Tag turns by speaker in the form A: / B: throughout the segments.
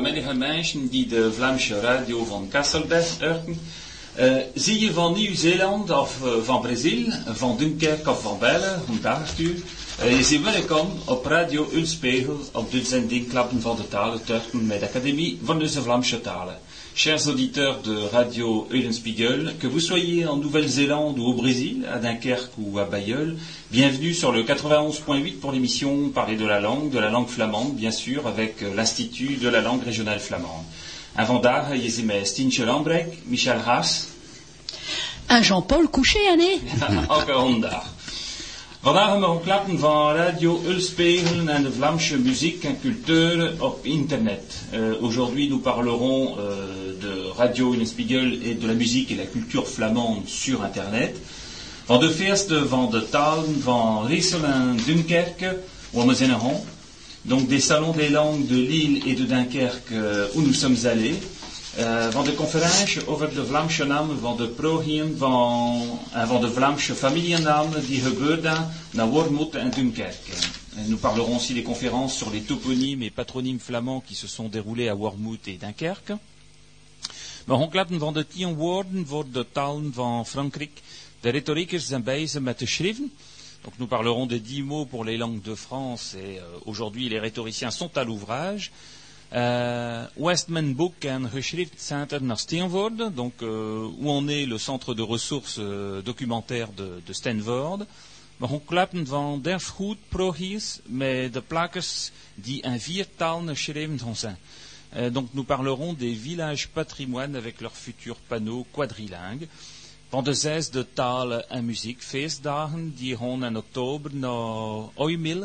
A: menige mensen die de Vlaamse radio van Kasselberg horen. Uh, zie je van Nieuw-Zeeland of uh, van Brazil, van Dunkerque of van Bijlen, goedendag u. Uh, je ziet welkom op Radio Ulspegel op de zendingklappen van de talen Turken met de Académie van de Vlaamse talen. Chers auditeurs de Radio Eulenspiegel, que vous soyez en Nouvelle-Zélande ou au Brésil, à Dunkerque ou à Bayeul, bienvenue sur le 91.8 pour l'émission Parler de la langue, de la langue flamande, bien sûr, avec l'Institut de la langue régionale flamande. Un vandaag is met Lambrek, Michel Haas.
B: Un Jean-Paul Couché, Annie.
A: Ook vandaag. Hebben we klappen van Radio Ulspegel en de Vlaamse muziek en cultuur op internet. Uh, Aujourd'hui, nous parlerons uh, de Radio Ulspiegel et de la musique et la culture flamande sur internet. Van de eerste van de talen van Riesel en Dunkerque, zijn donc des salons des langues de Lille et de Dunkerque euh, où nous sommes allés. Uh, van de conferentie over de Vlaamse namen van de progien van, en van de Vlaamse familienamen die gebeurden naar en Dunkerque. Et nous parlerons aussi des conférences sur les toponymes et patronymes flamands qui se sont déroulés à Wormoed et Dunkerque. We gaan klappen van de tien woorden voor de talen van Frankrijk. De retoriekers zijn bezig met de schriften. Donc nous parlerons des dix mots pour les langues de France et euh, aujourd'hui les rhétoriciens sont à l'ouvrage. Euh, Westman Book and Geschrift Center naar Steenvoorde, donc euh, où en est le centre de ressources euh, documentaires de, de Stanford? We gaan klappen van derfgoed progies met de plakkers die in vier talen geschreven zijn. Euh, donc nous parlerons des villages patrimoine avec leurs futurs panneaux quadrilingues. Van de zesde talen en muziek feestdagen die gaan in oktober naar Oymil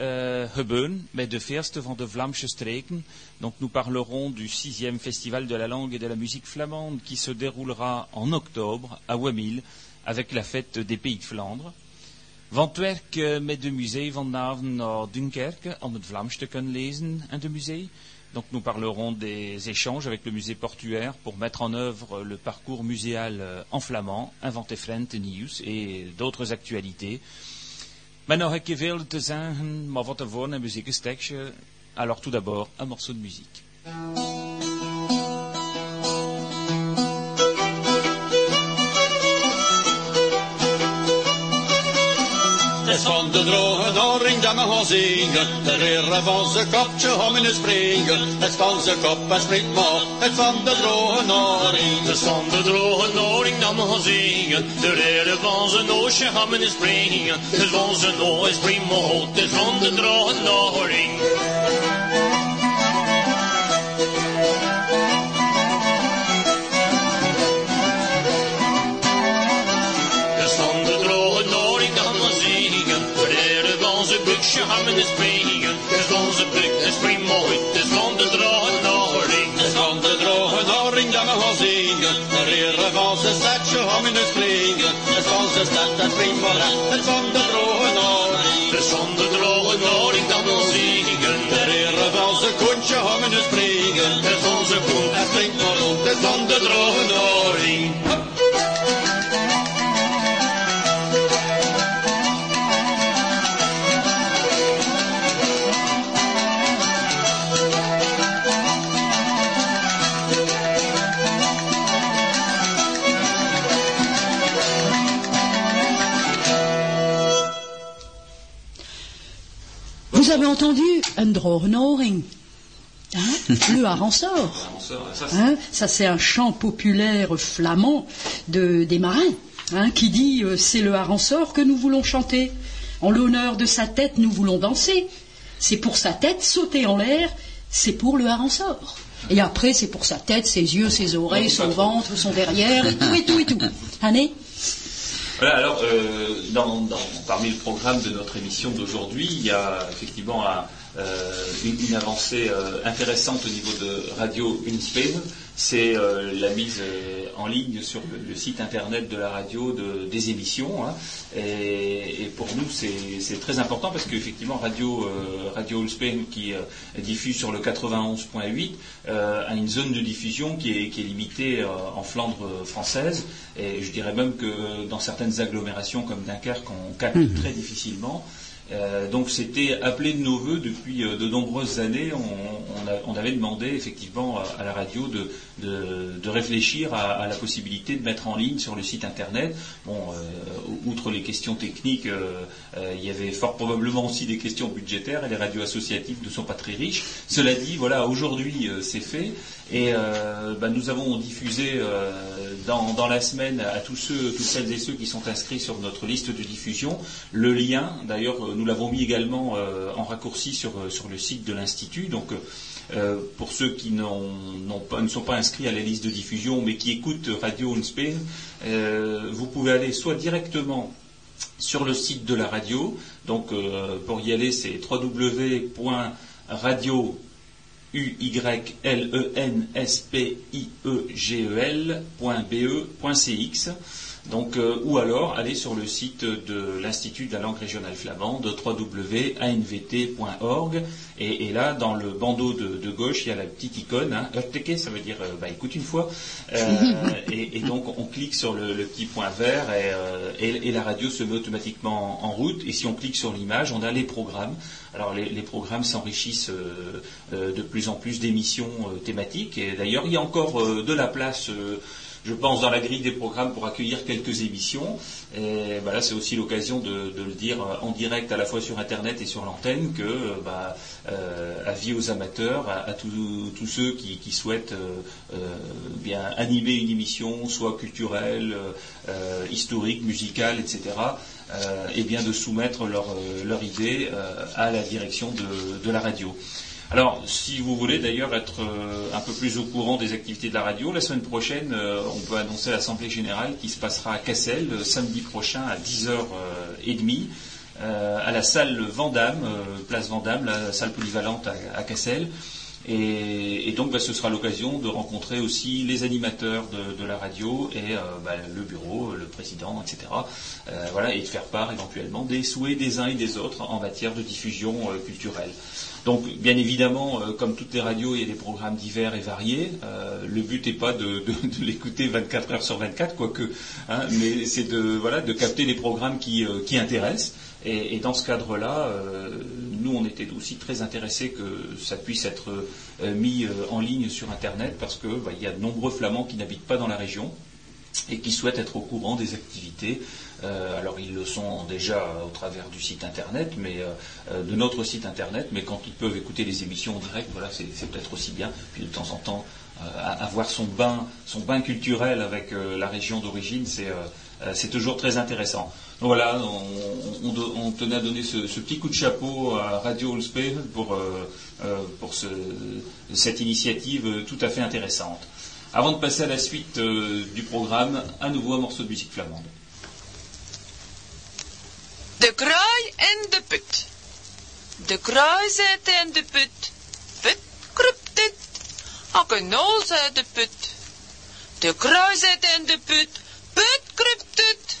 A: uh, gebeuren, met de eerste van de Vlaamse streken. Donc nous parlerons du sixième festival de la langue et de la musique flamande qui se déroulera en octobre à Wemil avec la fête des pays de Flandre. Van het werk met de musée vanavond naar Dunkerque om het Vlaams te kunnen lezen in de musée. Donc nous parlerons des échanges avec le musée portuaire pour mettre en œuvre le parcours muséal euh, en flamand, inventer Frente News et d'autres actualités. Muziekstekje. Alors tout d'abord, un morceau de musique.
C: Het van de droge doring dat me gaan zingen. De reren van zijn kopje om in springen. Het van zijn kop en springt maar. Het van de droge noring.
D: Het van de droge noring dat me gaan zingen. De reren van zijn oosje om in springen. Het van zijn oor springt maar. Het van de droge noring. Je hammen is springen. Het is onze blik, het is mooi. Het is van de droge noring.
C: Het is van de droge noring dat we gaan zingen. De reren van zijn stadje hammen is springen. Het is van zijn stad, dat springt maar Het is van de droge noring.
D: Het is van de droge noring dat we zingen.
C: De reren van zijn kontje hammen is springen.
D: Het is onze koe,
C: dat springt maar rond.
D: Het is van de droge noring.
B: Vous avez entendu un drohnoring hein Le harançor. Hein ça, c'est un chant populaire flamand de, des marins hein, qui dit euh, c'est le harançor que nous voulons chanter. En l'honneur de sa tête, nous voulons danser. C'est pour sa tête, sauter en l'air, c'est pour le harançor. Et après, c'est pour sa tête, ses yeux, ses oreilles, son ventre, son derrière, et tout, et tout, et tout.
A: voilà, alors, euh, dans, parmi le programme de notre émission d'aujourd'hui, il y a effectivement euh, une, avancée euh, intéressante au niveau de Radio Unspace. C'est euh, la mise euh, en ligne sur le, le, site internet de la radio de, des émissions. Hein, et, et, pour nous, c'est très important parce qu'effectivement, Radio, euh, radio Unspace, qui diffuse sur le 91.8, a une zone de diffusion qui est, qui est limitée en Flandre française. Et je dirais même que dans certaines agglomérations comme Dunkerque, on capte mmh. très difficilement. Euh, donc c'était appelé de nos voeux depuis euh, de nombreuses années. On, avait demandé effectivement à la radio de, réfléchir à, la possibilité de mettre en ligne sur le site internet. Bon, euh, outre les questions techniques, il y avait fort probablement aussi des questions budgétaires et les radios associatives ne sont pas très riches. Cela dit, voilà, aujourd'hui c'est fait et bah, nous avons diffusé dans, la semaine à tous ceux, toutes celles et ceux qui sont inscrits sur notre liste de diffusion le lien. D'ailleurs, nous l'avons mis également euh, en raccourci sur, euh, sur, le site de l'Institut. Donc, euh, pour ceux qui ne sont pas inscrits à la liste de diffusion, mais qui écoutent Radio Unspe, vous pouvez aller soit directement sur le site de la radio. Donc, pour y aller, c'est www.radio donc, euh, ou alors aller sur le site de l'Institut de la langue régionale flamande, www.anvt.org, et, là, dans le bandeau de, gauche, il y a la petite icône, hein, ça veut dire euh, bah, écoute une fois, euh, et, donc on clique sur le, petit point vert et, la radio se met automatiquement en, route, et si on clique sur l'image, on a les programmes. Alors les programmes s'enrichissent de plus en plus d'émissions thématiques, et d'ailleurs il y a encore de la place je pense, dans la grille des programmes pour accueillir quelques émissions. Et là, c'est aussi l'occasion de, le dire en direct à la fois sur Internet et sur l'antenne que, bah, euh, avis aux amateurs, à, tous ceux qui, souhaitent euh, euh, bien animer une émission, soit culturelle, historique, musicale, etc. et bien de soumettre leur idée à la direction de la radio. Alors, si vous voulez d'ailleurs être euh, un peu plus au courant des activités de la radio, la semaine prochaine, euh, on peut annoncer l'Assemblée générale qui se passera à Cassel, euh, samedi prochain à 10h30, à la salle Vandame, place Vandame, la salle polyvalente à Cassel. Et, donc, bah, ce sera l'occasion de rencontrer aussi les animateurs de, la radio et bah, le bureau, le président, etc. Voilà, et de faire part éventuellement des souhaits des uns et des autres en matière de diffusion culturelle. Donc, bien évidemment, comme toutes les radios, il y a des programmes divers et variés. le but n'est pas de, l'écouter 24 heures sur 24, quoique, hein, mais c'est de, capter les programmes qui intéressent. Et, dans ce cadre-là, euh, nous, on était aussi très intéressés que ça puisse être euh, mis euh, en ligne sur Internet parce qu'il bah, y a de nombreux Flamands qui n'habitent pas dans la région et qui souhaitent être au courant des activités. Alors ils le sont déjà au travers du site internet, mais de notre site internet, mais quand ils peuvent écouter les émissions en direct, voilà, c'est peut-être aussi bien. Puis de temps en temps, avoir son bain, son bain culturel avec la région d'origine, c'est toujours très intéressant. Voilà, on, tenait à donner ce, petit coup de chapeau à Radio Ulspe pour, euh, euh, pour cette initiative tout à fait intéressante. Avant de passer à la suite euh, du programme, à nouveau un morceau de musique flamande.
E: De kraai en de put. De kraai zit in de put. Put krupt. Ook een nol de put. De kraai zit in de put. Put krupt dit.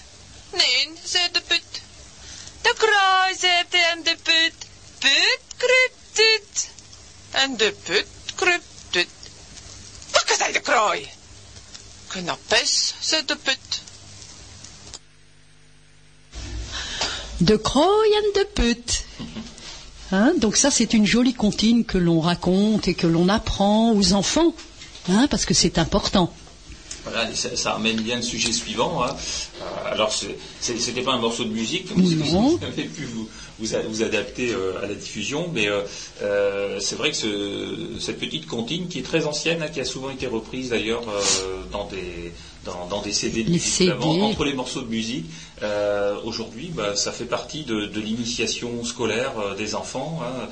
E: Nee, zei de put. De kraai zit in de put. Put kruipt uit. En de put kruipt uit. Pakken zei de kraai. Knappes, zei de put.
B: De kraai en de put. Hein, donc ça, c'est une jolie comptine que l'on raconte et que l'on apprend aux enfants, hein, parce que c'est important.
A: Voilà, ça, ça, amène bien le sujet suivant. Hein. Euh, alors, ce n'était pas un morceau de musique, comme vous avez pu vous, vous, adapter euh, à la diffusion, mais euh, c'est vrai que cette petite comptine, qui est très ancienne, hein, qui a souvent été reprise d'ailleurs dans des dans, des CD de musique entre les morceaux de musique. Aujourd'hui, bah, ça fait partie de, l'initiation scolaire des enfants. Hein.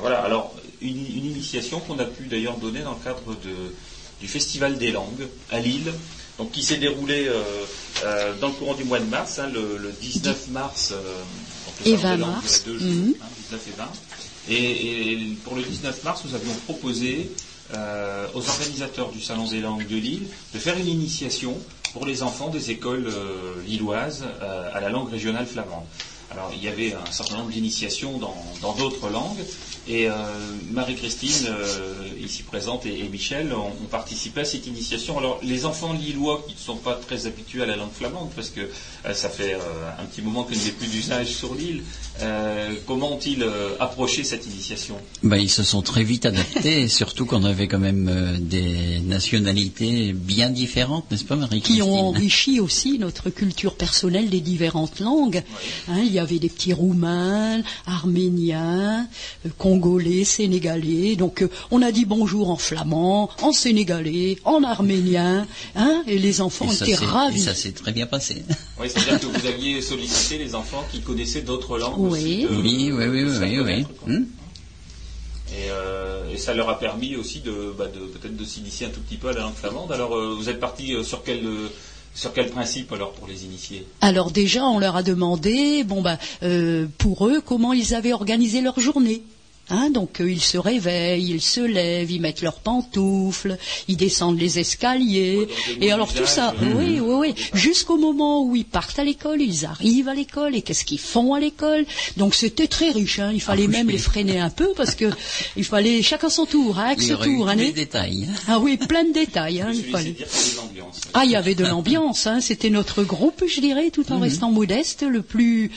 A: voilà. Alors, une initiation qu'on a pu d'ailleurs donner dans le cadre de du Festival des langues à Lille, donc qui s'est déroulé euh, euh, dans le courant du mois de mars, hein, le, 19 mars
B: euh, et 20 mars. 19 mhm.
A: hein, et 20. Et, pour le 19 mars, nous avions proposé aux organisateurs du Salon des langues de Lille de faire une initiation pour les enfants des écoles lilloises à la langue régionale flamande. Alors il y avait un certain nombre d'initiations dans d'autres langues, Et euh, Marie-Christine, euh, ici présente, et, Michel ont, participé à cette initiation. Alors, les enfants lillois qui ne sont pas très habitués à la langue flamande, parce que euh, ça fait un petit moment qu'il n'y a plus d'usage sur l'île, comment ont-ils approché cette initiation?
F: Ben, Ils se sont très vite adaptés, surtout qu'on avait quand même des nationalités bien différentes, n'est-ce pas, Marie-Christine?
B: Qui ont enrichi aussi notre culture personnelle des différentes langues. Hein, il y avait des petits Roumains, Arméniens, congolais, sénégalais. Donc euh, on a dit bonjour en flamand, en sénégalais, en arménien, hein, et les enfants étaient ravis.
F: Et ça s'est très bien passé.
A: Oui, c'est-à-dire que vous aviez sollicité les enfants qui connaissaient d'autres langues.
B: Oui,
F: oui, oui, oui, oui, oui.
A: Hmm. Euh, et, ça leur a permis aussi de, bah, peut-être de s'initier un tout petit peu à la langue flamande. Alors, euh, vous êtes parti sur quel sur quel principe alors pour les initier?
B: Alors déjà, on leur a demandé, bon bah, pour eux, comment ils avaient organisé leur journée. Hein, donc euh, ils se réveillent, ils se lèvent, ils mettent leurs pantoufles, ils descendent les escaliers. et alors tout ça, oui, oui, oui, jusqu'au moment où ils partent à l'école, ils arrivent à l'école et qu'est-ce qu'ils font à l'école? Donc c'était très riche. Hein, il fallait ah, même les freiner un peu parce que il fallait chacun son tour, hein,
F: il
B: tour.
F: Hein, des détails.
B: Ah oui, plein de détails. Hein, il fallait. Ah, il y avait de l'ambiance. Hein, c'était notre groupe, je dirais, tout en mhm. restant modeste, le plus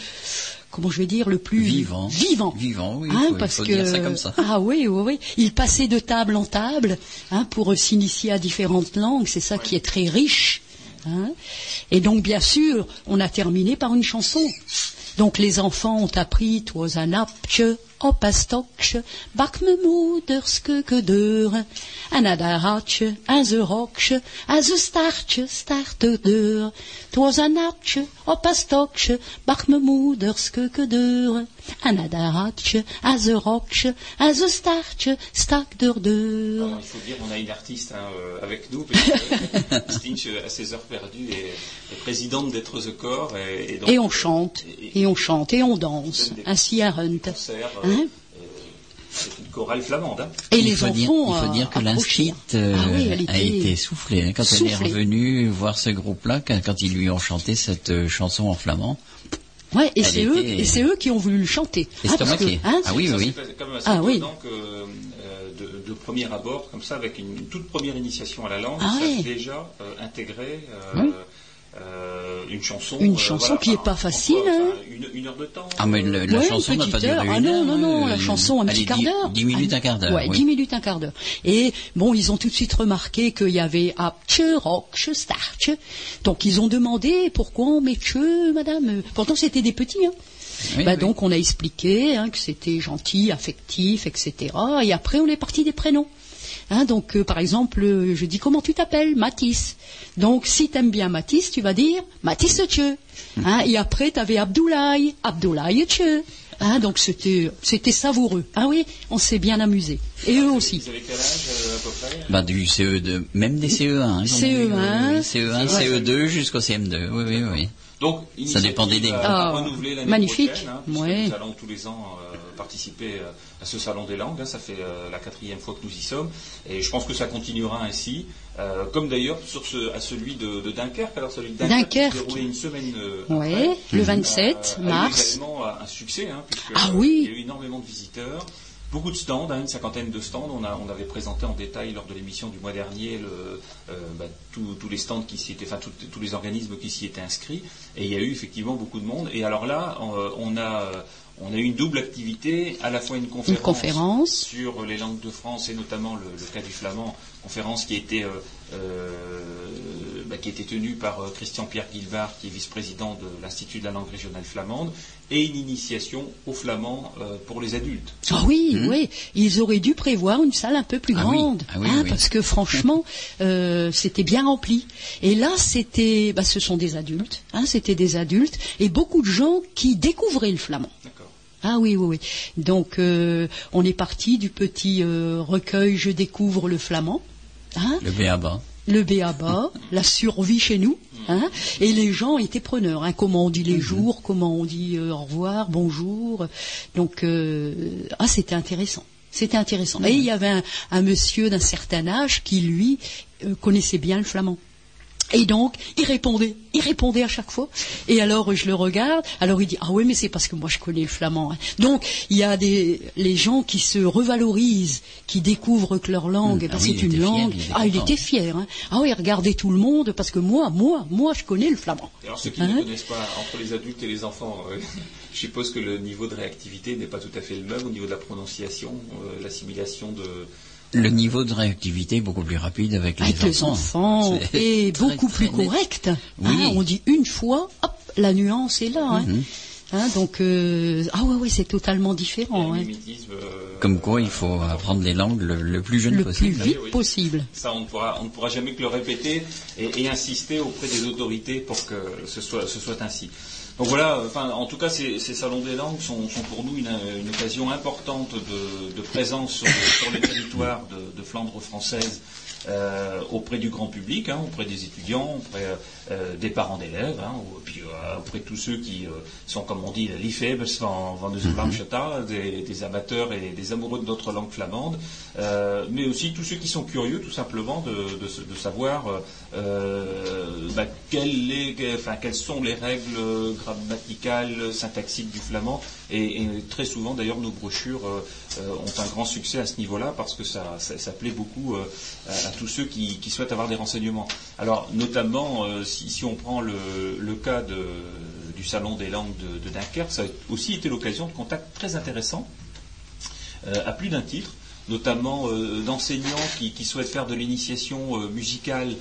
B: comment je vais dire, le plus
F: vivant.
B: Vivant.
F: Vivant, oui. Hein, parce que, dire ça comme ça.
B: Ah oui, oui, oui. Il passait de table en table hein, pour s'initier à différentes langues. C'est ça qui est très riche. Hein. Et donc, bien sûr, on a terminé par une chanson. Donc, les enfants ont appris Twas an op een stokje, bak me moederske gedeur. En naar haar hartje, en ze rokje, en ze startje, start de deur. Het was een natje op een stokje, bak me moederske gedeur. En naar haar hartje, en ze rokje, en ze startje, stak de deur.
A: il faut dire, on a une artiste hein, euh, avec nous, parce Stinch, à ses heures perdues, est, est présidente d'être The Corps.
B: Et, et, donc, et on chante, et, et, on chante, et on danse, ainsi à Hunt.
A: Concert, euh, Hein c'est une chorale flamande. Hein.
B: Et il faut
F: dire, il faut dire que l'instit euh, ah a été soufflée hein, quand elle est revenue voir ce groupe-là, quand, ils lui ont chanté cette euh, chanson en flamand.
B: Ouais, et c'est eux, et c'est eux qui ont voulu le chanter.
F: Ah, hein, ah oui, oui.
A: Comme ah oui. Donc, euh, de, de, premier abord, comme ça, avec une, toute première initiation à la langue, ah, ça déjà intégré. Euh, une chanson,
B: une euh, chanson qui n'est pas facile. Hein.
A: une, heure de temps.
F: Ah mais la chanson n'a pas duré
B: Ah non non non, la chanson un petit quart d'heure.
F: Dix minutes un quart d'heure.
B: Ouais, dix minutes un quart d'heure. Et bon, ils ont tout de suite remarqué qu'il y avait apche, rockche, starche. Donc ils ont demandé pourquoi on met che, madame. Pourtant c'était des petits. Hein. bah, Donc on a expliqué hein, que c'était gentil, affectif, etc. Et après on est parti des prénoms. Hein, donc, euh, par exemple, euh, je dis comment tu t'appelles? Matisse. Donc, si tu aimes bien Matisse, tu vas dire Matisse Tcheu. Hein, et après, tu avais Abdoulaye, Abdoulaye Tcheu. Hein, donc c'était savoureux. Ah oui, on s'est bien amusé. Et eux aussi.
A: Vous avez quel âge euh, à peu près?
F: Bah, Du CE2, même des CE1.
B: CE1.
F: CE1, CE2 jusqu'au CM2. Oui, oui, oui.
A: Donc,
F: ça dépendait des
A: ah, l'année
B: magnifique.
A: Prochaine, hein, Nous allons tous les ans participer à ce salon des langues. Hein, ça fait euh, la quatrième fois que nous y sommes. Et je pense que ça continuera ainsi. Euh, comme d'ailleurs sur ce, à celui de, Dunkerque. Alors celui de Dunkerque, Dunkerque. une semaine euh,
B: ouais, le 27 mars.
A: A également un succès, hein,
B: ah oui.
A: il y a eu énormément de visiteurs. Beaucoup de stands, hein, une cinquantaine de stands. On, a, on avait présenté en détail lors de l'émission du mois dernier le, bah, tous les stands qui s'y étaient, enfin tous les organismes qui s'y étaient inscrits. Et il y a eu effectivement beaucoup de monde. Et alors là, on a on a eu une double activité, à la fois une conférence, sur les langues de France et notamment le, cas du flamand, conférence qui, était, euh, euh, bah, qui était tenue par euh, Christian-Pierre Guilvard, qui est vice-président de l'Institut de la langue régionale flamande, et une initiation au flamand pour les adultes.
B: Ah oui, mmh. oui, ils auraient dû prévoir une salle un peu plus ah grande, ah hein, parce que franchement, c'était bien rempli. Et là, c'était, bah, ce sont des adultes, hein, c'était des adultes, et beaucoup de gens qui découvraient le flamand. Ah oui, oui, oui. Donc, euh, on est parti du petit euh, recueil Je découvre le flamand.
F: Hein le béaba.
B: Le béaba, la survie chez nous. Hein et les gens étaient preneurs. Hein, comment on dit les mhm. jours, comment on dit euh, au revoir, bonjour. Donc, ah, c'était intéressant. C'était intéressant. Et il y avait un, un monsieur d'un certain âge qui, lui, connaissait bien le flamand. Et donc, il répondait, il répondait à chaque fois. Et alors, je le regarde. Alors, il dit, ah oui, mais c'est parce que moi, je connais le flamand. Hein. Donc, il y a des les gens qui se revalorisent, qui découvrent que leur langue, mmh. eh ben, ah c'est une langue. ah, il était fier. Hein. Ah oui, regardez tout le monde, parce que moi, moi, moi, je connais le flamand.
A: alors, ceux qui ne hein connaissent pas entre les adultes et les enfants, euh, je suppose que le niveau de réactivité n'est pas tout à fait le même au niveau de la prononciation, euh, l'assimilation de
F: le niveau de réactivité est beaucoup plus rapide avec les
B: avec
F: enfants.
B: Les enfants et beaucoup plus correct. Oui. Hein, on dit une fois, hop, la nuance est là. Hein. Mhm. Hein, donc euh, ah ouais ouais c'est totalement différent. Hein.
F: Euh, Comme quoi il faut apprendre les langues le, plus jeune possible.
B: Le plus vite possible.
A: Ça on ne pourra on ne pourra jamais que le répéter et, et, insister auprès des autorités pour que ce soit ce soit ainsi. Donc voilà, enfin, en tout cas, ces, salons des langues sont, pour nous une, occasion importante de, présence sur, le, territoire de Flandre française euh, auprès du grand public, hein, auprès des étudiants, auprès euh, des parents d'élèves, hein, puis euh, auprès de tous ceux qui sont, comme on dit, liefhebbers van, de des, amateurs et des amoureux de notre langue flamande, mais aussi tous ceux qui sont curieux, tout simplement, de, de, savoir bah, quelles sont les règles grammaticales, syntaxiques du flamand, et, très souvent, d'ailleurs, nos brochures ont un grand succès à ce niveau-là parce que ça, plaît beaucoup à tous ceux qui, souhaitent avoir des renseignements. Alors, notamment, euh, si, on prend le, cas du Salon des langues de, Dunkerque, ça a aussi été l'occasion de contacts très intéressants, euh, à plus d'un titre notamment euh, d'enseignants qui, souhaitent faire de l'initiation musicale,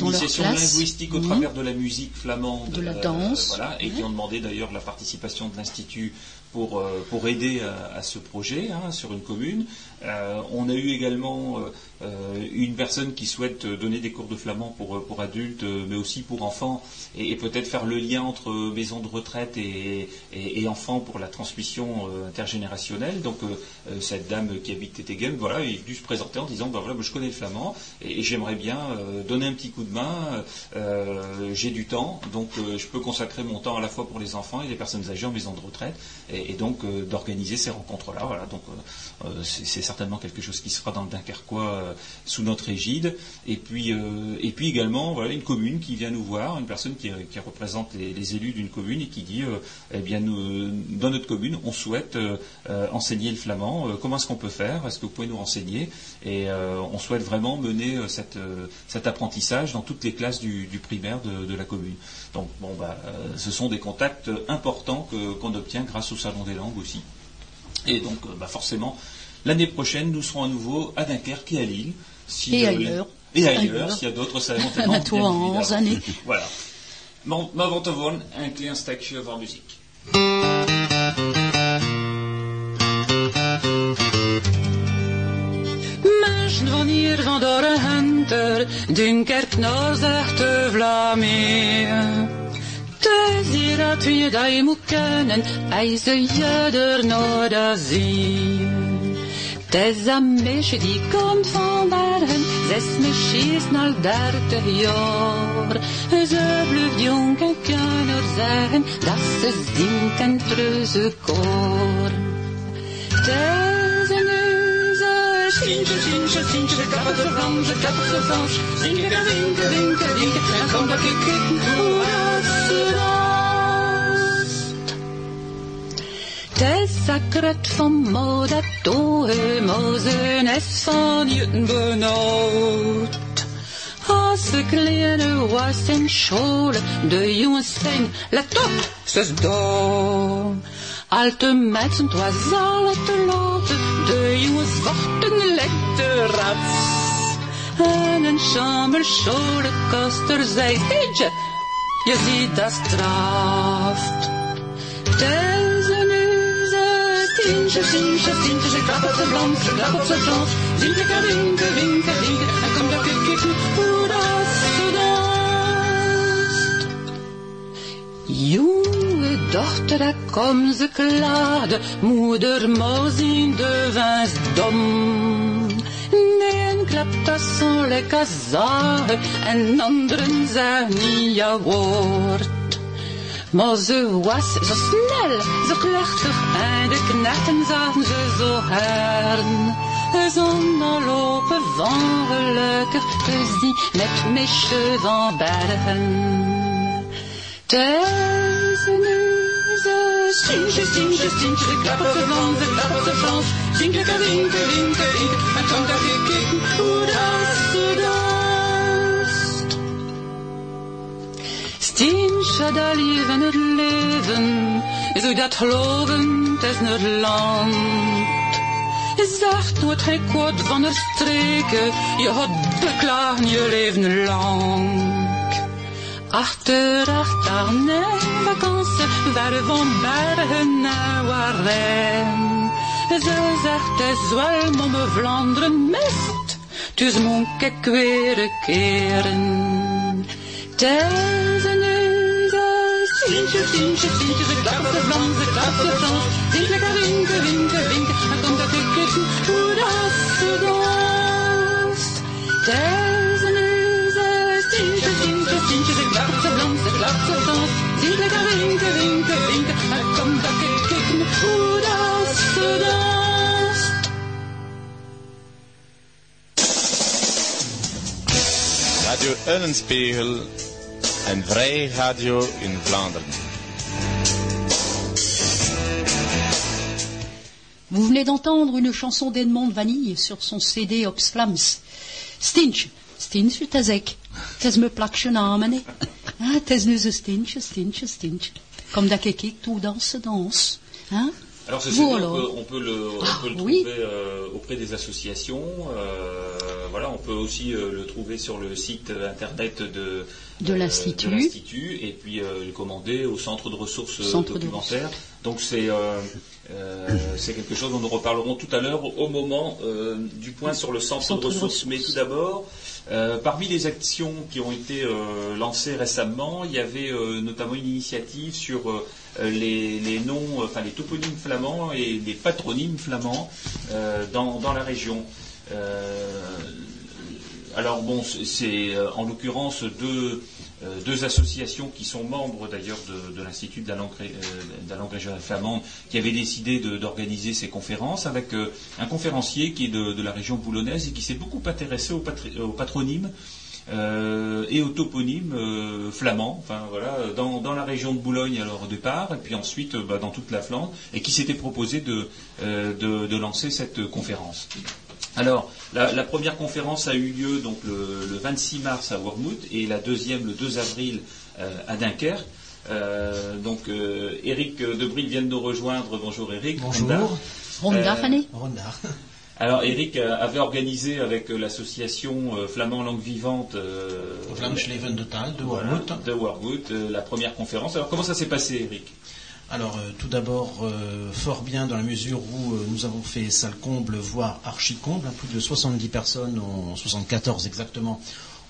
A: l'initiation linguistique au travers de la musique flamande,
B: de la danse,
A: et qui ont demandé d'ailleurs la participation de l'Institut pour, pour aider à, ce projet hein, sur une commune. Euh, on a eu également euh, euh, une personne qui souhaite donner des cours de flamand pour, pour adultes, mais aussi pour enfants, et, peut-être faire le lien entre maison de retraite et, et, enfants pour la transmission intergénérationnelle. Donc cette dame qui habite Tétégem, voilà, est venue se présenter en disant, bah, voilà, je connais le flamand et, j'aimerais bien donner un petit coup de main. J'ai du temps, donc je peux consacrer mon temps à la fois pour les enfants et les personnes âgées en maison de retraite, et, donc d'organiser ces rencontres-là. Voilà, donc c'est certainement quelque chose qui sera dans le Dunkerquois euh, sous notre égide. Et puis, euh, et puis également, une commune qui vient nous voir, une personne qui, représente les, élus d'une commune et qui dit, euh, eh bien, dans notre commune, on souhaite enseigner le flamand. comment est-ce qu'on peut faire? Est-ce que vous pouvez nous renseigner? Et on souhaite vraiment mener cet apprentissage dans toutes les classes du, primaire de, la commune. Donc, bon, bah, ce sont des contacts importants qu'on obtient grâce au Salon des langues aussi. Et donc, bah, forcément, L'année prochaine, nous serons à nouveau à Dunkerque et à Lille.
B: et, ailleurs.
A: et ailleurs. s'il y a d'autres salons.
B: À toi en 11 années.
A: voilà. Maar wat gewoon een klein stukje van muziek.
G: Menschen van hier van door een hunter, zegt de Vlamingen. Te zeer dat we dat moet kunnen, eisen je er naar Des amici die komt van bergen, zes meisjes naar dertig jaar. Ze blijft en kan er zeggen dat ze zingt een treuze koor. Des en neuze, Sintje, Sintje, Sintje, kappen ze Frans, kappen ze Frans. Zinken, zinken, zinken, zinken, en dat ze Tessakret van moda toe mozen es van juten benauwd. Als de kleine was in school, de jongens zijn, let op, ze is dom. Alte mensen, het was al te laat, de jongens wachten lekker rats. En een chamberschool koster zei, steentje, je ziet dat straft. Sintje, Sintje, Sintje, ze klap op zijn glans, ze klap op zijn glans. Sintje kan winken, winken, winken, en komt dat ik kikken, hoe dat ze danst. Jonge dochter, daar kom ze klade, moeder moos in de vins dom. Nee, een klap dat zo'n lekker zagen, en anderen zijn niet jouw woord. Maar ze was zo snel, zo klachtig en de knechten zagen ze zo hern. Zonder lopen van gelukkig fantasie met mes cheveux en bergen. Sintje, Sintje, de de de Frans. Zinke, hoe dat Daar leven het leven, zo dat geloven, is het land. Je zegt nooit geen kwaad van de streken, je had beklagen je leven lang. Achter, achter, nee, vakantie, ver van bergen naar Warren. Ze zegt, het wel, maar me Vlaanderen mist, dus moet ik weer keren. Nu, Sintje, Sintje, Sintje, ze klapt de Frans, ze klapt de Frans. Sint lekker winken, winken, winken, en komt dat ik het hoe dat ze danst. Deze nu, Sintje, Sintje, Sintje, ze klapt de Frans, ze klapt de Frans. Sint lekker winken, winken, winken, en komt dat ik het hoe dat ze danst.
H: Radio Eulenspiegel, een vrije radio in Vlaanderen.
B: Vous venez d'entendre une chanson d'Edmond Vanille sur son CD Flams. Stinch, Stinch, tezek. Tez me plakje namene. Ah, tez nu ze Stinch, Stinch, Stinch. Comme da kekik, tout danse, danse. Hein?
A: Alors ce. CD, on peut, on peut le, on
B: Ah,
A: peut le
B: oui.
A: trouver euh, auprès des associations. euh, voilà, on peut aussi euh, le trouver sur le site internet de,
B: De l'Institut.
A: et puis le commander au centre de ressources
B: Centre de
A: documentaires. Donc c'est quelque chose dont nous reparlerons tout à l'heure au moment du point sur le centre,
B: Centre
A: de
B: de
A: ressources. Mais tout d'abord, parmi les actions qui ont été lancées récemment, il y avait notamment une initiative sur les, les noms, euh, enfin les toponymes flamands et les patronymes flamands euh, dans, dans la région. Euh, alors bon, c'est- euh, en l'occurrence deux, euh, deux associations qui sont membres d'ailleurs de, l'Institut de la langue, euh, de la langue régionale flamande qui avaient décidé d'organiser ces conférences avec euh, un conférencier qui est de, la région boulonnaise et qui s'est beaucoup intéressé au, patri- au patronyme euh, et au toponyme euh, flamand, enfin voilà, dans, dans la région de Boulogne alors au départ, et puis ensuite euh, bah, dans toute la Flandre, et qui s'était proposé de, euh, de, de lancer cette conférence. Alors, la, la première conférence a eu lieu donc le, le 26 mars à Wormhout et la deuxième le 2 avril euh, à Dunkerque. Euh, donc, euh, Eric Debril vient de nous rejoindre. Bonjour Eric.
I: Bonjour.
A: Ronda.
B: Ronda,
A: Euh,
B: Fanny?
I: Ronda.
A: Alors, Eric euh, avait organisé avec euh, l'association euh, Flamand Langue Vivante euh,
I: de Tal, de
A: de la première conférence. Alors, comment ça s'est passé, Eric?
I: Alors, euh, tout d'abord, euh, fort bien dans la mesure où euh, nous avons fait salle comble, voire archi comble. hein, plus de 70 personnes, ont, 74 exactement,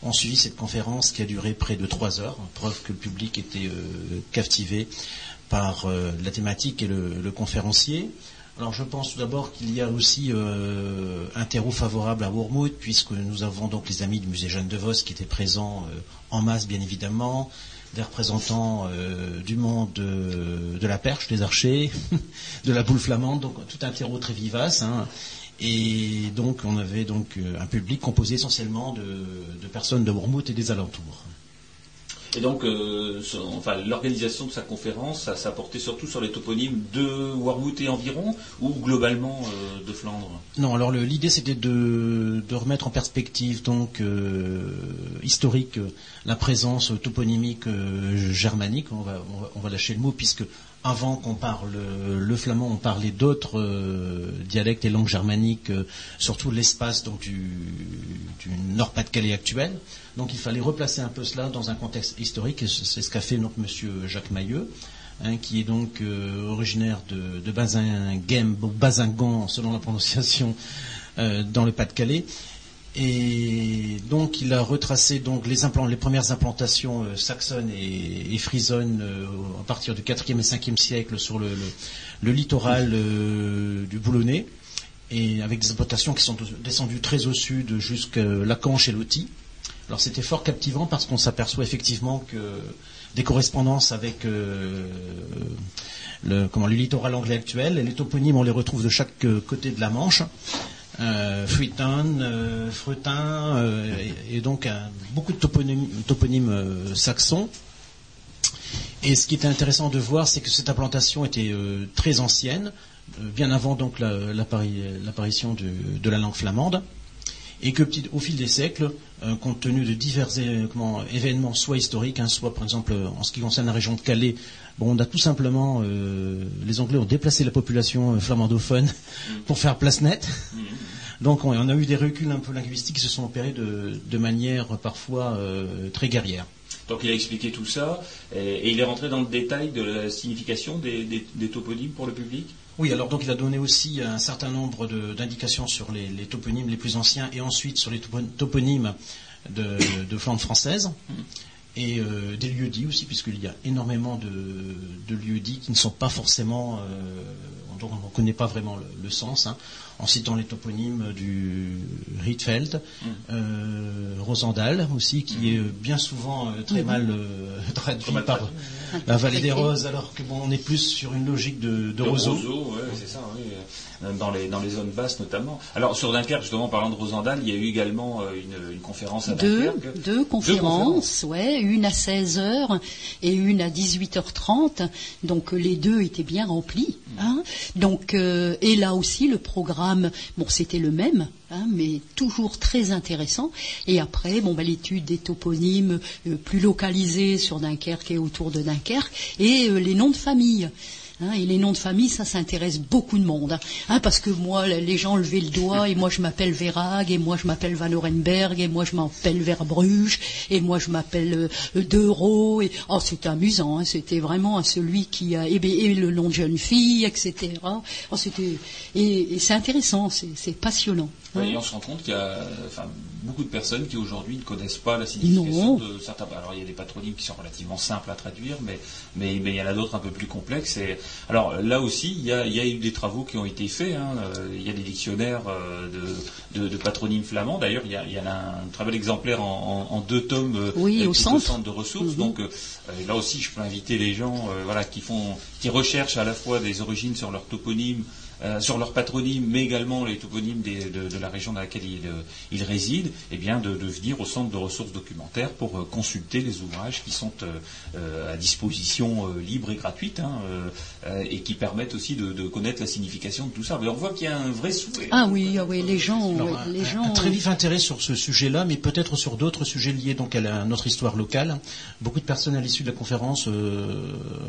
I: ont suivi cette conférence qui a duré près de 3 heures. Preuve que le public était captivé par la thématique et le, le conférencier. Alors je pense tout d'abord qu'il y a aussi euh, un terreau favorable à Wormhout, puisque nous avons donc les amis du musée Jeanne de Vos qui étaient présents euh, en masse bien évidemment, des représentants euh, du monde de la perche, des archers, de la boule flamande, donc tout un terreau très vivace. hein. Et donc on avait donc un public composé essentiellement de, de personnes de Wormhout et des alentours.
A: Et donc, euh, enfin, l'organisation de sa conférence, ça, surtout sur les toponymes de Wormhout et environ, ou globalement euh, de Flandre
I: Non, alors l'idée c'était de, de remettre en perspective donc euh, historique la présence toponymique germanique. On va, on va lâcher le mot puisque avant qu'on parle euh, le flamand, on parlait d'autres euh, dialectes et langues germaniques, euh, surtout l'espace donc du, Nord-Pas-de-Calais actuel. Donc il fallait replacer un peu cela dans un contexte historique. Et c'est ce qu'a fait donc Monsieur Jacques Mailleux hein, qui est donc originaire de, de ou Bazingan selon la prononciation, dans le Pas-de-Calais. Et donc il a retracé donc les, les premières implantations euh, saxonnes et, frisonnes euh, à partir du 4e et 5e siècle sur le, littoral euh, du Boulonnais, et avec des implantations qui sont descendues très au sud jusqu'à la Canche et l'Oti. Alors c'était fort captivant parce qu'on s'aperçoit effectivement que des correspondances avec euh, le, comment, le littoral anglais actuel, et les toponymes on les retrouve de chaque côté de la Manche. Euh, euh, Fretin, et, donc beaucoup de toponymes, saxons. Et ce qui était intéressant de voir, c'est que cette implantation était très ancienne, bien avant donc l'apparition de, la langue flamande et que au fil des siècles, euh, compte tenu de divers événements, soit historiques, hein, soit par exemple en ce qui concerne la région de Calais, bon, on a tout simplement, euh, les Anglais ont déplacé la population euh, flamandophone pour faire place nette. Donc on, a eu des reculs un peu linguistiques qui se sont opérés de, manière parfois très guerrière.
A: Donc il a expliqué tout ça et, il est rentré dans le détail de la signification des toponymes pour le public?
I: Oui, alors donc il a donné aussi un certain nombre d'indications sur les, toponymes les plus anciens et ensuite sur les toponymes de, de Flandre française mmh. Et euh, des lieux dits aussi, puisqu'il y a énormément de, lieux dits qui ne sont pas forcément, euh, dont on ne connaît pas vraiment le, sens. Hein en citant les toponymes du Rietfeld, mm. euh, Rosendal aussi, qui mm. est bien souvent euh, très mm-hmm. mal euh, traduit par la vallée des roses, alors que bon, on est plus sur une logique de, de, roseau.
A: c'est ça, oui. Dans les, dans les zones basses notamment. Alors sur Dunkerque, justement, parlant de Rosendal, il y a eu également une, conférence à Dunkerque.
B: Deux, conférences, ouais, une à 16h et une à 18h30. Donc les deux étaient bien remplis. Hein. Donc, et là aussi, le programme bon, c'était le même, hein, mais toujours très intéressant. Et après, bon, bah, l'étude des toponymes euh, plus localisés sur Dunkerque et autour de Dunkerque, et euh, les noms de famille. Hein, et les noms de famille, ça, s'intéresse beaucoup de monde. Hein, parce que moi, les gens levaient le doigt, et moi je m'appelle Verag, et moi je m'appelle Van Orenberg, et moi je m'appelle Verbruge, et moi je m'appelle euh, Deuro. Et... Oh, c'était amusant, c'était vraiment celui qui a... Et, le nom de jeune fille, etc. Oh, c'était... Et, c'est intéressant, c'est passionnant.
A: Et on se rend compte qu'il y a beaucoup de personnes qui aujourd'hui ne connaissent pas la signification de certains... Alors il y a des patronymes qui sont relativement simples à traduire, mais, mais, mais il y en a d'autres un peu plus complexes. Et alors là aussi, il y, a, eu des travaux qui ont été faits. Hein. Euh, il y a des dictionnaires euh, de, patronymes flamands. D'ailleurs, il, y a, un travail exemplaire en, deux tomes
B: euh, oui, au centre.
A: de ressources. Mhm. Donc là aussi, je peux inviter les gens voilà, qui, font, qui recherchent à la fois des origines sur leur toponyme, euh, sur leur patronyme, mais également les toponymes de, la région dans laquelle ils, résident, eh bien de, venir au centre de ressources documentaires pour euh, consulter les ouvrages qui sont euh, à disposition libre et gratuite hein, et qui permettent aussi de, connaître la signification de tout ça. Mais on voit qu'il y a un vrai souhait.
B: Ah oui, ah oui les gens, les gens.
I: Un, très vif intérêt sur ce sujet-là, mais peut-être sur d'autres sujets liés donc à, notre histoire locale. Beaucoup de personnes à l'issue de la conférence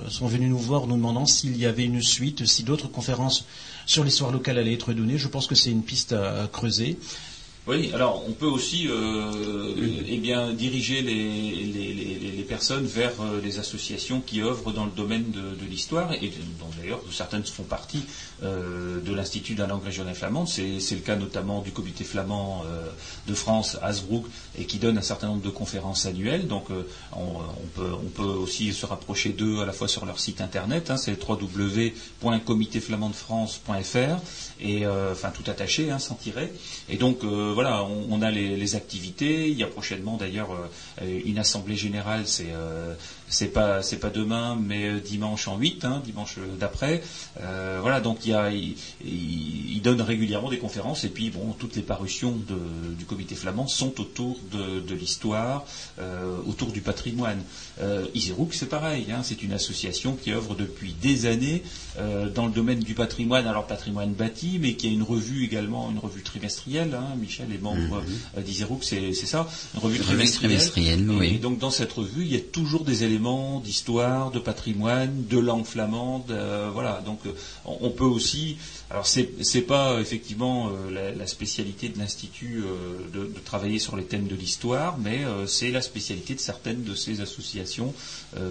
I: sont venues nous voir, nous demandant s'il y avait une suite, si d'autres conférences sur l'histoire locale allait être donnée. Je pense que c'est une piste à creuser.
A: Oui, alors on peut aussi euh, eh bien, diriger les, personnes vers euh, les associations qui œuvrent dans le domaine de, l'histoire, et dont d'ailleurs certaines font partie euh, de l'Institut de la langue régionale flamande. C'est le cas notamment du comité flamand de France, Hasbrook, et qui donne un certain nombre de conférences annuelles. Donc on, peut, aussi se rapprocher d'eux à la fois sur leur site internet, hein, c'est www.comitéflamandefrance.fr, et enfin tout attaché, hein, sans tirer. Et donc voilà, on, a les, activités. Il y a prochainement d'ailleurs euh, une assemblée générale, c'est euh, c'est pas c'est pas demain, mais euh, dimanche en 8, hein, dimanche d'après. voilà, donc il, y a, il, donne régulièrement des conférences et puis bon, toutes les parutions du comité flamand sont autour de, l'histoire, autour du patrimoine. Euh, Iserouk, c'est pareil, hein, c'est une association qui œuvre depuis des années dans le domaine du patrimoine, alors patrimoine bâti, mais qui a une revue également, une revue trimestrielle. Hein, Michel est membre mm d'Iserouk, c'est ça,
F: une revue trimestrielle. oui.
A: Et donc dans cette revue, il y a toujours des éléments d'histoire, de patrimoine, de langue flamande, euh, voilà. Donc euh, on peut aussi alors c'est n'est pas effectivement euh, la, spécialité de l'institut de, travailler sur les thèmes de l'histoire, mais c'est la spécialité de certaines de ces associations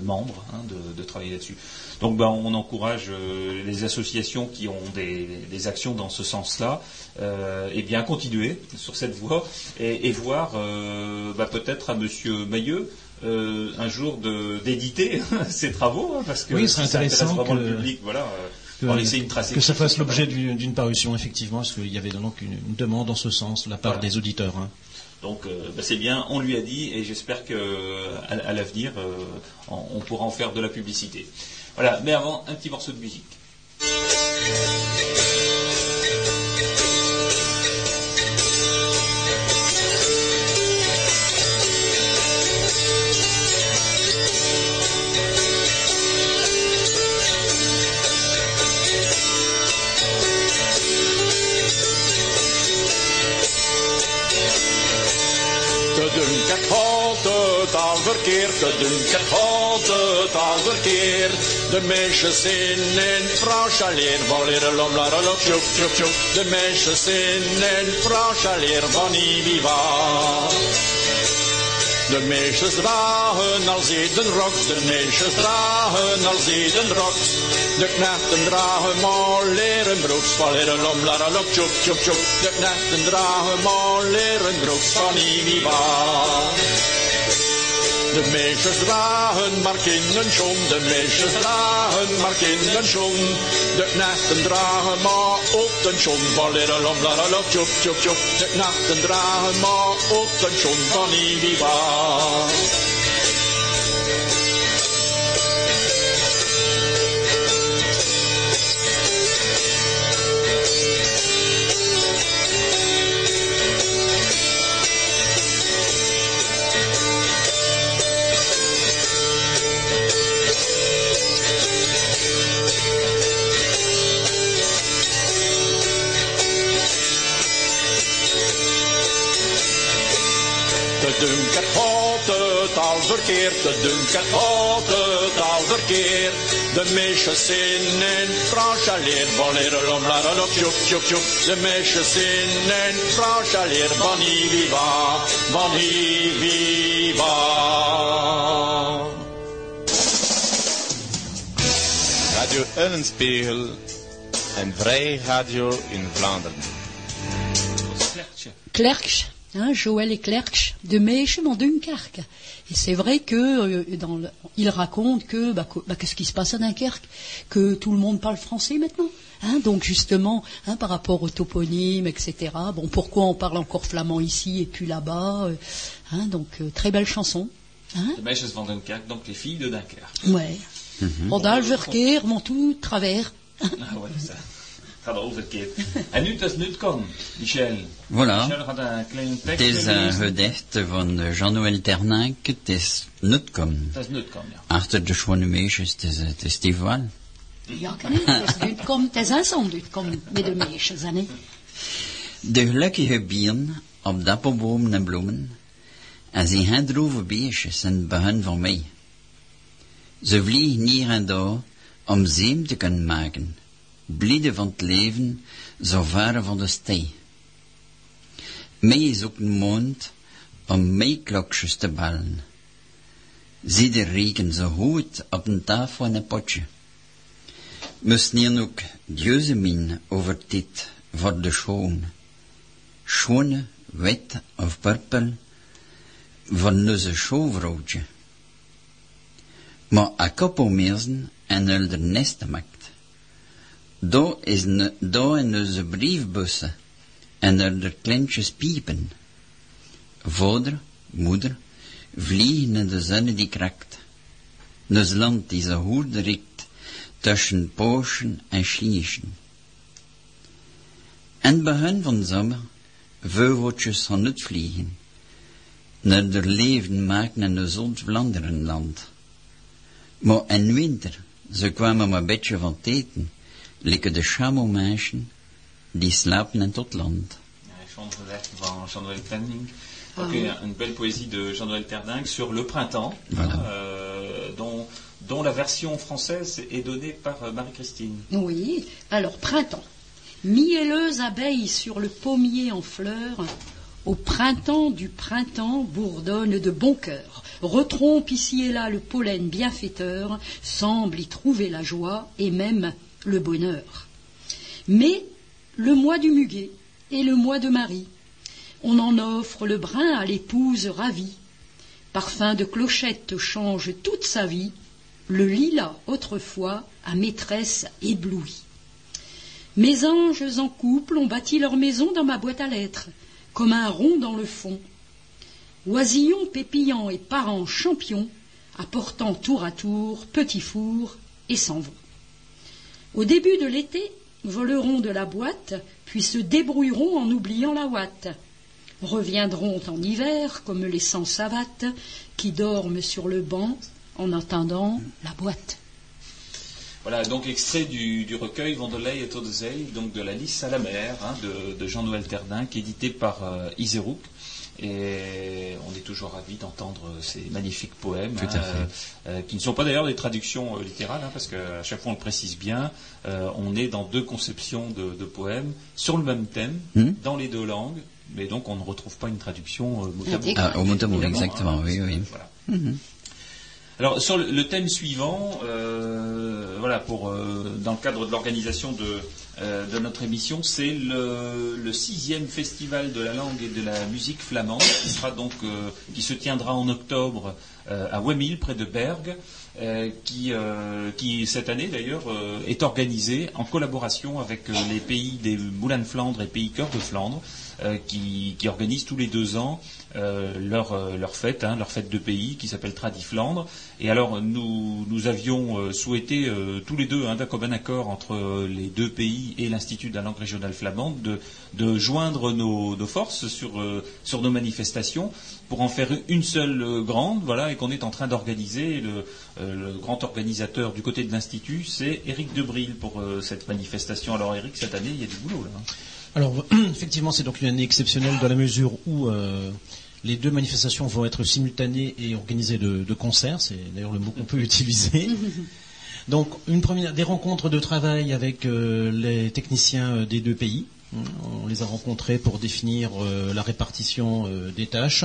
A: membres hein, de, travailler là-dessus. Donc ben, on encourage les associations qui ont des, actions dans ce sens-là, et bien continuer sur cette voie et, voir ben, peut-être à Monsieur Mailleux euh, un jour d'éditer ces travaux, hein, parce que
I: oui, ce intéressant
A: vraiment que, le public, voilà.
I: Euh, que, ça fasse l'objet d'une parution, effectivement, parce qu'il y avait donc une, demande en ce sens de la part des auditeurs. Hein.
A: Donc euh, bah, c'est bien, on lui a dit, et j'espère qu'à à, l'avenir, on, pourra en faire de la publicité. Voilà, mais avant, un petit morceau de musique.
C: Verkeerd, de Dunkert halt het al verkeerd. De meisjes in en vrouw chaleer, voleren lom la lop, tjoep, tjoep, tjoep. De meisjes in en vrouw chaleer, van viva. De meisjes dragen als rok, de meisjes dragen als rok. De knechten dragen maar leren broeks, van leren lom, lara lop, tjoep, tjoep, tjoep. De knechten dragen maar leren broeks, van Iviva. De meisjes dragen maar kinderschoen, de meisjes dragen maar kinderschoen. De knechten dragen maar op de schoen, lara lop, tjoep, tjoep, tjoep. De knechten dragen maar op de schoen, van Iviva. Verkeerd, de dunker houdt het al verkeerd. De meisjes in en Franse leer, boleren om la op, tjoep, tjoep, tjoep. De meisjes in en van viva, van viva.
H: Radio Ellenspiegel, een vrij radio in Vlaanderen.
B: Klerkje. Hein, Joël et Clerc de Mèche dans Dunkerque. Et c'est vrai que euh, dans il raconte que bah, bah, qu'est-ce qui se passe à Dunkerque, que tout le monde parle français maintenant. Hein, donc justement, hein, par rapport au toponyme, etc. Bon, pourquoi on parle encore flamand ici et puis là-bas euh, hein, Donc euh, très belle chanson.
A: Hein? Les van Dunkerque, donc les filles de Dunkerque.
B: Ouais. Mm -hmm. Tout travers.
A: ah ouais, ça. Gaat overkeerd. en nu, dat is Nutcom, Michel.
F: Voilà. Michel had een klein tekst Het is een gedicht van Jean-Noël Ternink. Het is
A: is Nutcom, ja.
F: Achter de schone meisjes, het is, het.
B: Ja, kan niet. Het is Nutcom. Het is een zo'n Nutcom met de meisjes, hè.
F: De gelukkige bieren op dappelbomen en bloemen, en ze hendroeve beestjes en behun van mij. Ze vliegen hier en daar om zeem te kunnen maken blide van het leven, zo ver van de stij. Mij is ook een mond om meeklokjes te bellen. Zie de regen zo goed op een tafel en een potje. Moest niet ook min over dit voor de schoon. Schone, wit of purpel, van onze schoonvrouwtje. Maar a koppelmeersen en ulder nesten maakt. Daar is daar in onze briefbussen en er de kleintjes piepen. Vader, moeder, vliegen in de zon die krakt. Ons land is een hoed rikt tussen poosjen en schieschen. En begin van zomer, vogeltjes van het vliegen, naar de leven maken in de Zuid-Vlaanderenland. Maar in winter, ze kwamen maar een beetje van teten, likken de chameaumenschen die slapen in tot land.
A: Jean-Noël. Ah. Une belle poésie de Jean-Noël Terdink sur le printemps, voilà. euh, dont, dont, la version française est donnée par euh, Marie-Christine.
B: Oui, alors printemps. Mielleuse abeille sur le pommier en fleurs, au printemps du printemps bourdonne de bon cœur, retrompe ici et là le pollen bienfaiteur, semble y trouver la joie et même le bonheur. Mais le mois du muguet et le mois de Marie, on en offre le brin à l'épouse ravie. Parfum de clochette change toute sa vie, le lilas autrefois à maîtresse éblouie. Mes anges en couple ont bâti leur maison dans ma boîte à lettres, comme un rond dans le fond. Oisillons pépillants et parents champions, apportant tour à tour petits fours et s'en vont. Au début de l'été, voleront de la boîte, puis se débrouilleront en oubliant la ouate. Reviendront en hiver comme les sans-savates qui dorment sur le banc en attendant la boîte.
A: Voilà, donc extrait du, recueil Vandelay et Todezey, donc de la lys à la mer, hein, de, Jean-Noël Terdin, qui est édité par euh, Iserouk. Et on est toujours ravis d'entendre ces magnifiques poèmes,
F: Tout à
A: hein,
F: fait.
A: euh, qui ne sont pas d'ailleurs des traductions euh, littérales, hein, parce qu'à chaque fois on le précise bien, euh, on est dans deux conceptions de, de poèmes sur le même thème,
F: Hmm.
A: dans les deux langues, mais donc on ne retrouve pas une traduction euh, mot à mot.
F: Ah, au mot à mot, exactement,
A: hein,
F: oui, oui.
A: voilà.
F: Mhm.
A: Alors sur le, thème suivant, euh, voilà, pour euh, dans le cadre de l'organisation de, euh, notre émission, c'est le, sixième festival de la langue et de la musique flamande, qui sera donc qui se tiendra en octobre à Wemil, près de euh, qui, qui cette année d'ailleurs est organisé en collaboration avec les pays des Moulins de Flandre et Pays Cœur de Flandre, qui, qui organisent tous les deux ans euh, leur, euh, leur fête, hein, leur fête de pays qui s'appelle Tradiflandre. Et alors nous, nous avions euh, souhaité tous les deux, hein, d'un commun accord entre les deux pays et l'Institut de la langue régionale flamande, de, joindre nos, forces sur, nos manifestations pour en faire une seule grande, voilà, et qu'on est en train d'organiser. Le, grand organisateur du côté de l'Institut, c'est Éric Debril pour cette manifestation. Alors Éric, cette année, il y a du boulot hein.
I: Alors, effectivement, c'est donc une année exceptionnelle dans la mesure où les deux manifestations vont être simultanées et organisées de, de concert. C'est d'ailleurs le mot qu'on peut utiliser. Donc, une première, des rencontres de travail avec euh, les techniciens euh, des deux pays. On les a rencontrés pour définir euh, la répartition des tâches.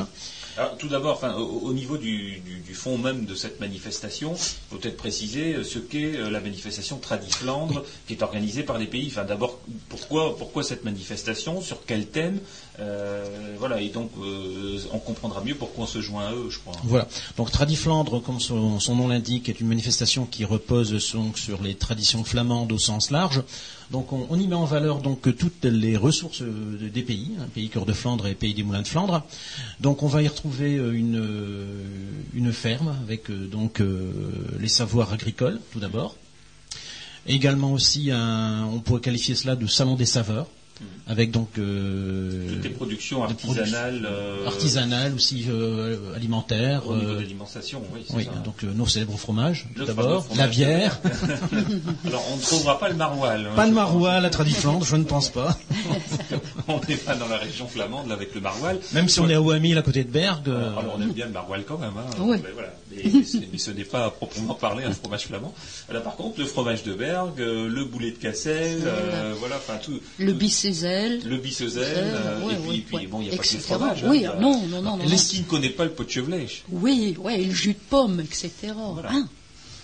A: Tout d'abord, au, au niveau du, fond même de cette manifestation, peut-être préciser euh, ce qu'est euh, la manifestation Tradiflandre qui est organisée par les pays. D'abord, pourquoi, cette manifestation? Sur quel thème? Euh, Voilà, et donc on comprendra mieux pourquoi on se joint à eux, je crois.
I: Voilà. Donc Tradiflandre, comme son, nom l'indique, est une manifestation qui repose sur les traditions flamandes au sens large. Donc on, y met en valeur toutes les ressources euh, des pays, hein, pays cœur de Flandre et pays des moulins de Flandre. Donc on va y retrouver euh, une, euh, une ferme avec les savoirs agricoles tout d'abord. Également aussi on pourrait qualifier cela de salon des saveurs, avec donc euh,
A: Toutes les productions artisanales, euh,
I: artisanales aussi euh, alimentaires.
A: au niveau
I: euh,
A: de l'alimentation, oui,
I: oui,
A: ça.
I: donc euh, nos célèbres fromages, d'abord,
A: fromage
I: la
A: de
I: bière,
A: Alors, on ne trouvera pas le maroilles. hein,
I: pas le maroilles, la tradiflande, je ne pense pas.
A: on n'est pas dans la région flamande là, avec le maroilles.
I: Même si on est à Ouamil, à côté de Bergue. euh,
A: Alors on aime bien le maroilles quand même, hein.
B: Oui.
A: mais, voilà. mais, ce- n'est pas à proprement parler un fromage flamand. Là par contre, le fromage de Bergue, euh, le boulet de Cassel, euh, voilà, enfin tout.
B: Le bicézel.
A: le bissezel, euh,
B: ouais,
A: et puis,
B: ouais,
A: puis,
B: ouais,
A: bon, il n'y a pas que le
B: etc.
A: fromage.
B: Oui,
A: hein, il y a-
B: non, non, non, non,
A: Les
B: non.
A: qui ne connaît pas le pot de chevelèche
B: Oui, ouais, et le jus de pomme, etc. Hein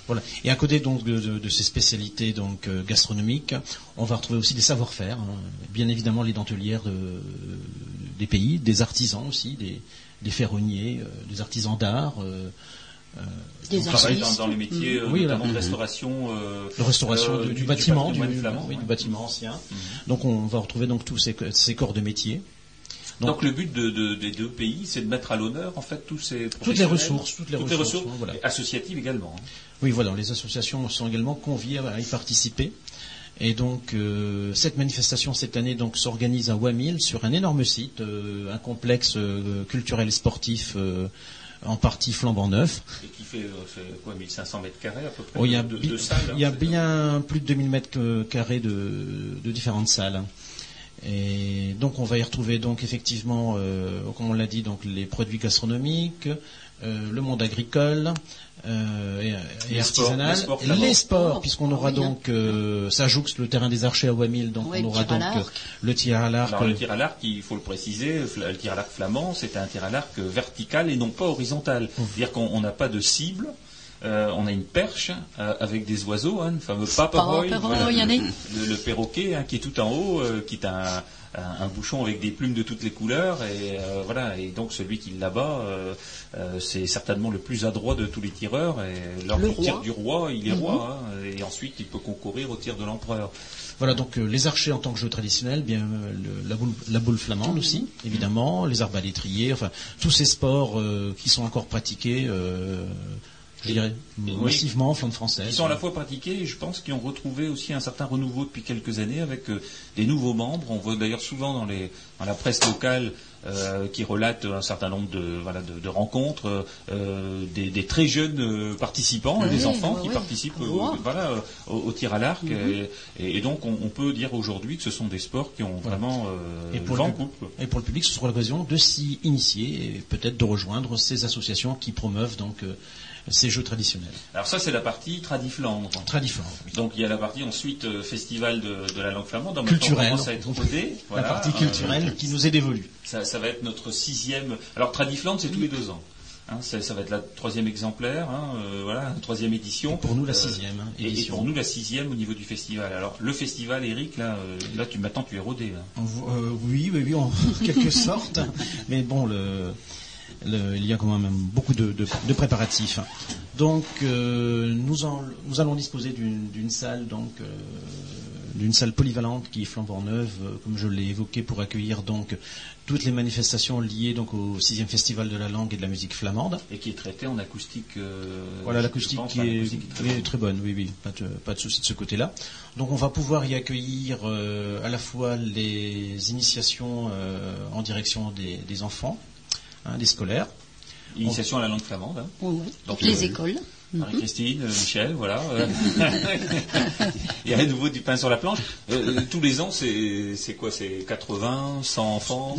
I: Voilà. Et à côté donc de, de- de ces spécialités donc euh, gastronomiques, on va retrouver aussi des savoir-faire. hein. Bien évidemment les dentelières de- des pays, des artisans aussi, des, des ferronniers, euh, des artisans d'art. Euh, euh,
B: Des
A: travaille dans, les métiers, euh,
I: Oui,
A: notamment
I: là.
A: de restauration. euh,
I: de restauration
A: euh,
I: du, du
A: du
I: bâtiment, du,
A: patrimoine flamand,
I: oui,
A: ouais.
I: du bâtiment ancien. Donc on va retrouver donc tous ces, ces corps de métier.
A: Donc,
I: Donc-
A: le but de- de- des deux pays, c'est de mettre à l'honneur en fait tous ces
I: les
A: professionnels,
I: ressources, toutes les ressources, voilà.
A: associatives également. hein.
I: Oui, voilà, les associations sont également conviées à y participer. Et donc, euh, cette manifestation cette année donc s'organise à Wamil sur un énorme site, euh, un complexe euh, culturel et sportif euh, en partie flambant neuf.
A: Et qui fait, euh, quoi, 1500 mètres carrés à peu près
I: Oh, il y a,
A: de, salles, hein,
I: il y a
A: c'est
I: bien plus de 2000 mètres euh, carrés de, de différentes salles. Et donc on va y retrouver donc effectivement, euh, comme on l'a dit, donc les produits gastronomiques, euh, le monde agricole euh, et, et
A: Les sports,
I: artisanal,
A: les sports
I: les puisqu'on aura
B: oui,
I: donc, euh, ça jouxte le terrain des archers à Wamil, donc on aura donc euh, le tir à l'arc.
A: Alors le tir à l'arc, il faut le préciser, le tir à l'arc flamand, c'est un tir à l'arc vertical et non pas horizontal. C'est-à-dire qu'on on n'a pas de cible, euh, on a une perche euh, avec des oiseaux, hein, le fameux paparoy, voilà, le, le perroquet hein, qui est tout en haut, euh, qui est un, un- un bouchon avec des plumes de toutes les couleurs, et euh, voilà. Et donc celui qui l'abat, euh, euh, c'est certainement le plus adroit de tous les tireurs. Et lors
B: Le
A: du tir
B: roi.
A: du roi, il est
B: Mhm.
A: roi, hein, et ensuite il peut concourir au tir de l'empereur.
I: Voilà donc euh, les archers en tant que jeu traditionnel, bien euh, le- la, boule, la boule flamande aussi, évidemment, les arbalétriers, enfin tous ces sports euh, qui sont encore pratiqués euh, je dirais, massivement en flanc française.
A: Ils sont à la fois pratiqués et je pense qu'ils ont retrouvé aussi un certain renouveau depuis quelques années avec des nouveaux membres. On voit d'ailleurs souvent dans, les, dans la presse locale euh, qui relate un certain nombre de, voilà, de, rencontres, euh, des, très jeunes euh, participants, des enfants qui participent voilà, au, tir à l'arc. Mhm. et, donc on, peut dire aujourd'hui que ce sont des sports qui ont vraiment
I: et pour, le, et pour le public, ce sera l'occasion de s'y initier et peut-être de rejoindre ces associations qui promeuvent donc ces jeux traditionnels.
A: Alors ça, c'est la partie Tradiflandre.
I: Tradiflandre,
A: Donc il y a la partie ensuite euh, festival de, la langue flamande.
I: Culturelle.
A: La
I: partie culturelle qui nous est dévolue.
A: Ça, va être notre sixième. Alors Tradiflandre, c'est tous les deux ans. Hein, ça, va être la troisième exemplaire, hein, euh, voilà, troisième édition.
I: pour nous la euh, sixième. Hein,
A: et, pour nous la sixième au niveau du festival. Alors le festival, Eric, là, là tu m'attends, tu es rodé.
I: oui, oui, oui, en quelque sorte. Mais bon, le, il y a quand même beaucoup de, préparatifs. Donc, euh, nous, allons disposer d'une salle, donc euh, d'une salle polyvalente qui est flambant neuve, euh, comme je l'ai évoqué, pour accueillir donc toutes les manifestations liées donc au sixième festival de la langue et de la musique flamande.
A: Et qui est traité en acoustique.
I: voilà, l'acoustique qui est, très bonne, oui, oui, pas de, pas de souci de ce côté-là. Donc, on va pouvoir y accueillir à la fois les initiations en direction des enfants Hein, des scolaires.
A: Initiation à la langue flamande. Hein.
B: Oui, Donc, les euh, écoles.
A: Marie-Christine, euh, Michel, voilà. Il y a à nouveau du pain sur la planche. Euh, tous les ans, c'est quoi C'est 80, 100 enfants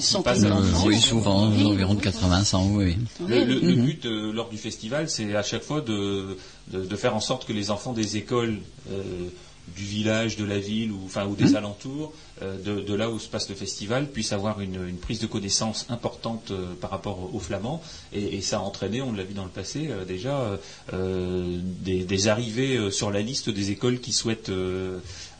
F: Oui, souvent, environ de 80, 100, oui.
A: Le, mhm. but lors du festival, c'est à chaque fois de, de, faire en sorte que les enfants des écoles du village, de la ville ou, enfin, ou des mmh. alentours, euh, de, là où se passe le festival, puissent avoir une, prise de connaissance importante euh, par rapport aux Flamands. Et, ça a entraîné, on l'a vu dans le passé euh, déjà, des, arrivées sur la liste des écoles qui souhaitent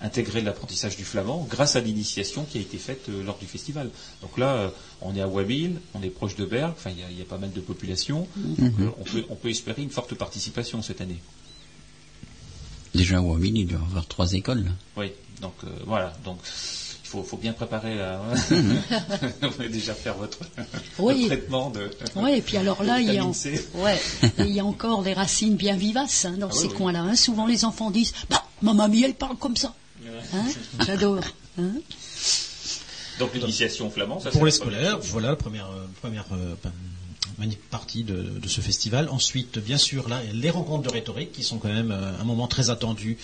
A: intégrer l'apprentissage du flamand grâce à l'initiation qui a été faite lors du festival. Donc là, on est à Wabil, on est proche de Berg, enfin il y, a pas mal de population, mmh. on peut espérer une forte participation cette année.
F: Déjà, au il doit y avoir trois écoles.
A: Oui, donc euh, voilà. Donc, il faut, bien préparer à mhm. déjà faire votre, traitement de.
B: Oui, et puis alors là, il y, a, ouais, il y a encore des racines bien vivaces hein, dans ah ces coins-là. Hein. Souvent, les enfants disent bah, Ma mamie, elle parle comme ça. Hein. J'adore.
A: Donc, l'initiation flamand, ça
I: Pour les scolaires, voilà la première, euh, euh, partie de, ce festival. Ensuite, bien sûr, là, les rencontres de rhétorique qui sont quand même euh, un moment très attendu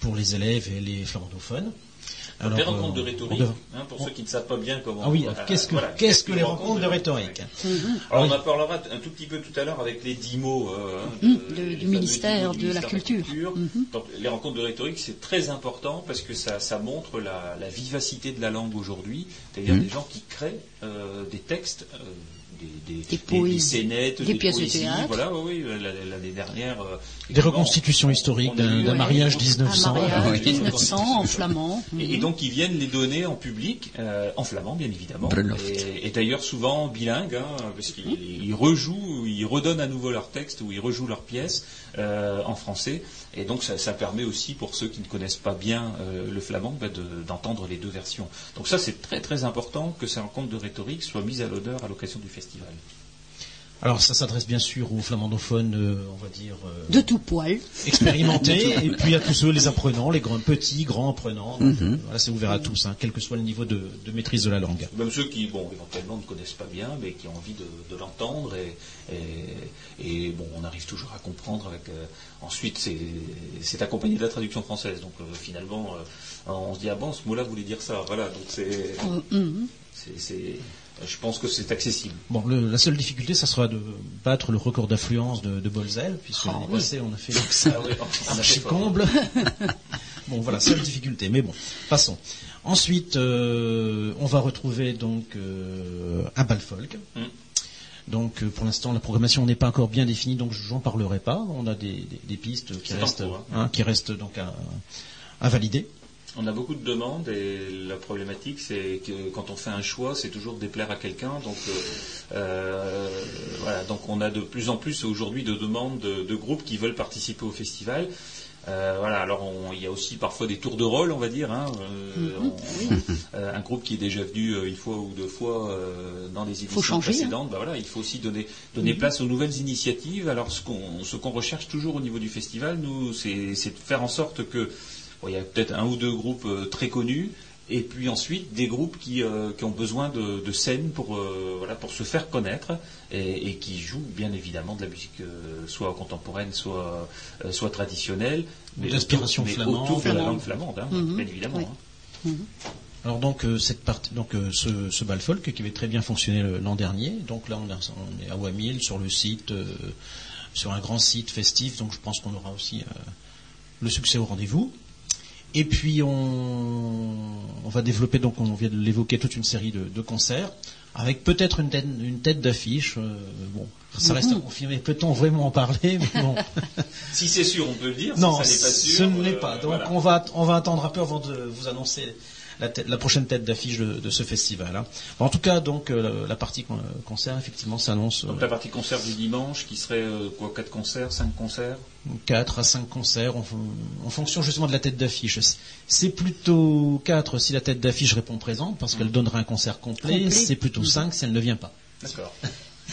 I: pour les élèves et les flamandophones.
A: Alors, les rencontres de euh, rhétorique, hein, pour ceux qui ne savent pas bien comment.
I: Ah oui, qu'est-ce que, les rencontres de rhétorique
A: Alors, on en parlera un tout petit peu tout à l'heure avec les dix mots euh,
B: mmh, du, ministère de la Culture.
A: Mmh. Donc, les rencontres de rhétorique, c'est très important parce que ça, montre la, vivacité de la langue aujourd'hui, c'est-à-dire mmh. des gens qui créent des textes des, des,
B: des, des, pièces de théâtre.
A: Voilà, oui, l'année dernière. Euh,
I: des reconstitutions historiques d'un mariage 1900.
B: Un 1900 en flamand.
A: Et, donc ils viennent les donner en public, euh, en flamand bien évidemment. Et, d'ailleurs souvent bilingue, hein, parce qu'ils rejouent, ils redonnent à nouveau leur texte ou ils rejouent leurs pièces euh, en français. Et donc ça, permet aussi pour ceux qui ne connaissent pas bien le flamand bah, d'entendre les deux versions. Donc ça c'est très très important que ces rencontres de rhétorique soient mises à l'odeur à l'occasion du festival.
I: Alors ça s'adresse bien sûr aux flamandophones, euh, on va dire... Euh,
B: de tout poil.
I: Expérimentés, et puis à tous ceux, les apprenants, les grands, petits, grands apprenants. Mhm. voilà, c'est ouvert à tous, hein, quel que soit le niveau de, maîtrise de la langue.
A: Même ceux qui, bon, éventuellement ne connaissent pas bien, mais qui ont envie de, l'entendre. Et, bon, on arrive toujours à comprendre. Avec, euh, ensuite, c'est accompagné de la traduction française. Donc finalement, on se dit, ah bon, ce mot-là voulait dire ça. Voilà, donc c'est... Mm-hmm. c'est je pense que c'est accessible.
I: Bon, la seule difficulté, ça sera de battre le record d'affluence de, de Bolzel, puisque l'année ah passée, on a fait ça ah comble. bon, voilà, seule difficulté. Mais bon, passons. Ensuite, euh, on va retrouver donc euh, un bal folk. Hmm. Donc euh, pour l'instant la programmation n'est pas encore bien définie, donc j'en parlerai pas. On a des, pistes qui restent, hein. Hein, qui restent donc à valider.
A: On a beaucoup de demandes et la problématique, c'est que quand on fait un choix, c'est toujours de déplaire à quelqu'un. Donc, euh, euh, voilà, donc on a de plus en plus aujourd'hui de demandes de, groupes qui veulent participer au festival. Euh, voilà. Alors il y a aussi parfois des tours de rôle, on va dire. Hein, mhm. un groupe qui est déjà venu une fois ou deux fois dans les éditions hein. précédentes, bah, voilà, il faut aussi donner, donner mhm. place aux nouvelles initiatives. Alors ce qu'on recherche toujours au niveau du festival, nous, c'est de faire en sorte que il y a peut-être un ou deux groupes très connus, et puis ensuite des groupes qui, euh, ont besoin de, scènes pour, euh, voilà, pour se faire connaître et, qui jouent bien évidemment de la musique euh, soit contemporaine, soit, soit traditionnelle.
I: D'inspiration flamande.
A: Autour de la langue flamande, hein, mhm. bien évidemment. Hein.
I: Mhm. Alors donc cette partie, donc ce, ce bal folk qui avait très bien fonctionné l'an dernier. Donc là on, est à Wamil sur le site, sur un grand site festif. Donc je pense qu'on aura aussi le succès au rendez-vous. Et puis on, va développer, donc on vient de l'évoquer, toute une série de, concerts, avec peut-être une tête, une tête d'affiche. Euh, bon, ça reste à confirmer. Peut-on vraiment en parler bon.
A: Si c'est sûr, on peut le dire.
I: Non,
A: si
I: ça pas sûr, ce n'est euh, pas. Donc on va on va attendre un peu avant de vous annoncer la, prochaine tête d'affiche de, ce festival. Hein. En tout cas, donc euh, la partie concert, effectivement, s'annonce.
A: Donc la partie concert du dimanche, qui serait quoi, quatre concerts, cinq concerts?
I: 4 à 5 concerts en, fonction justement de la tête d'affiche. C'est plutôt 4 si la tête d'affiche répond présente parce qu'elle donnera un concert complet. C'est plutôt 5 si elle ne vient pas.
A: D'accord.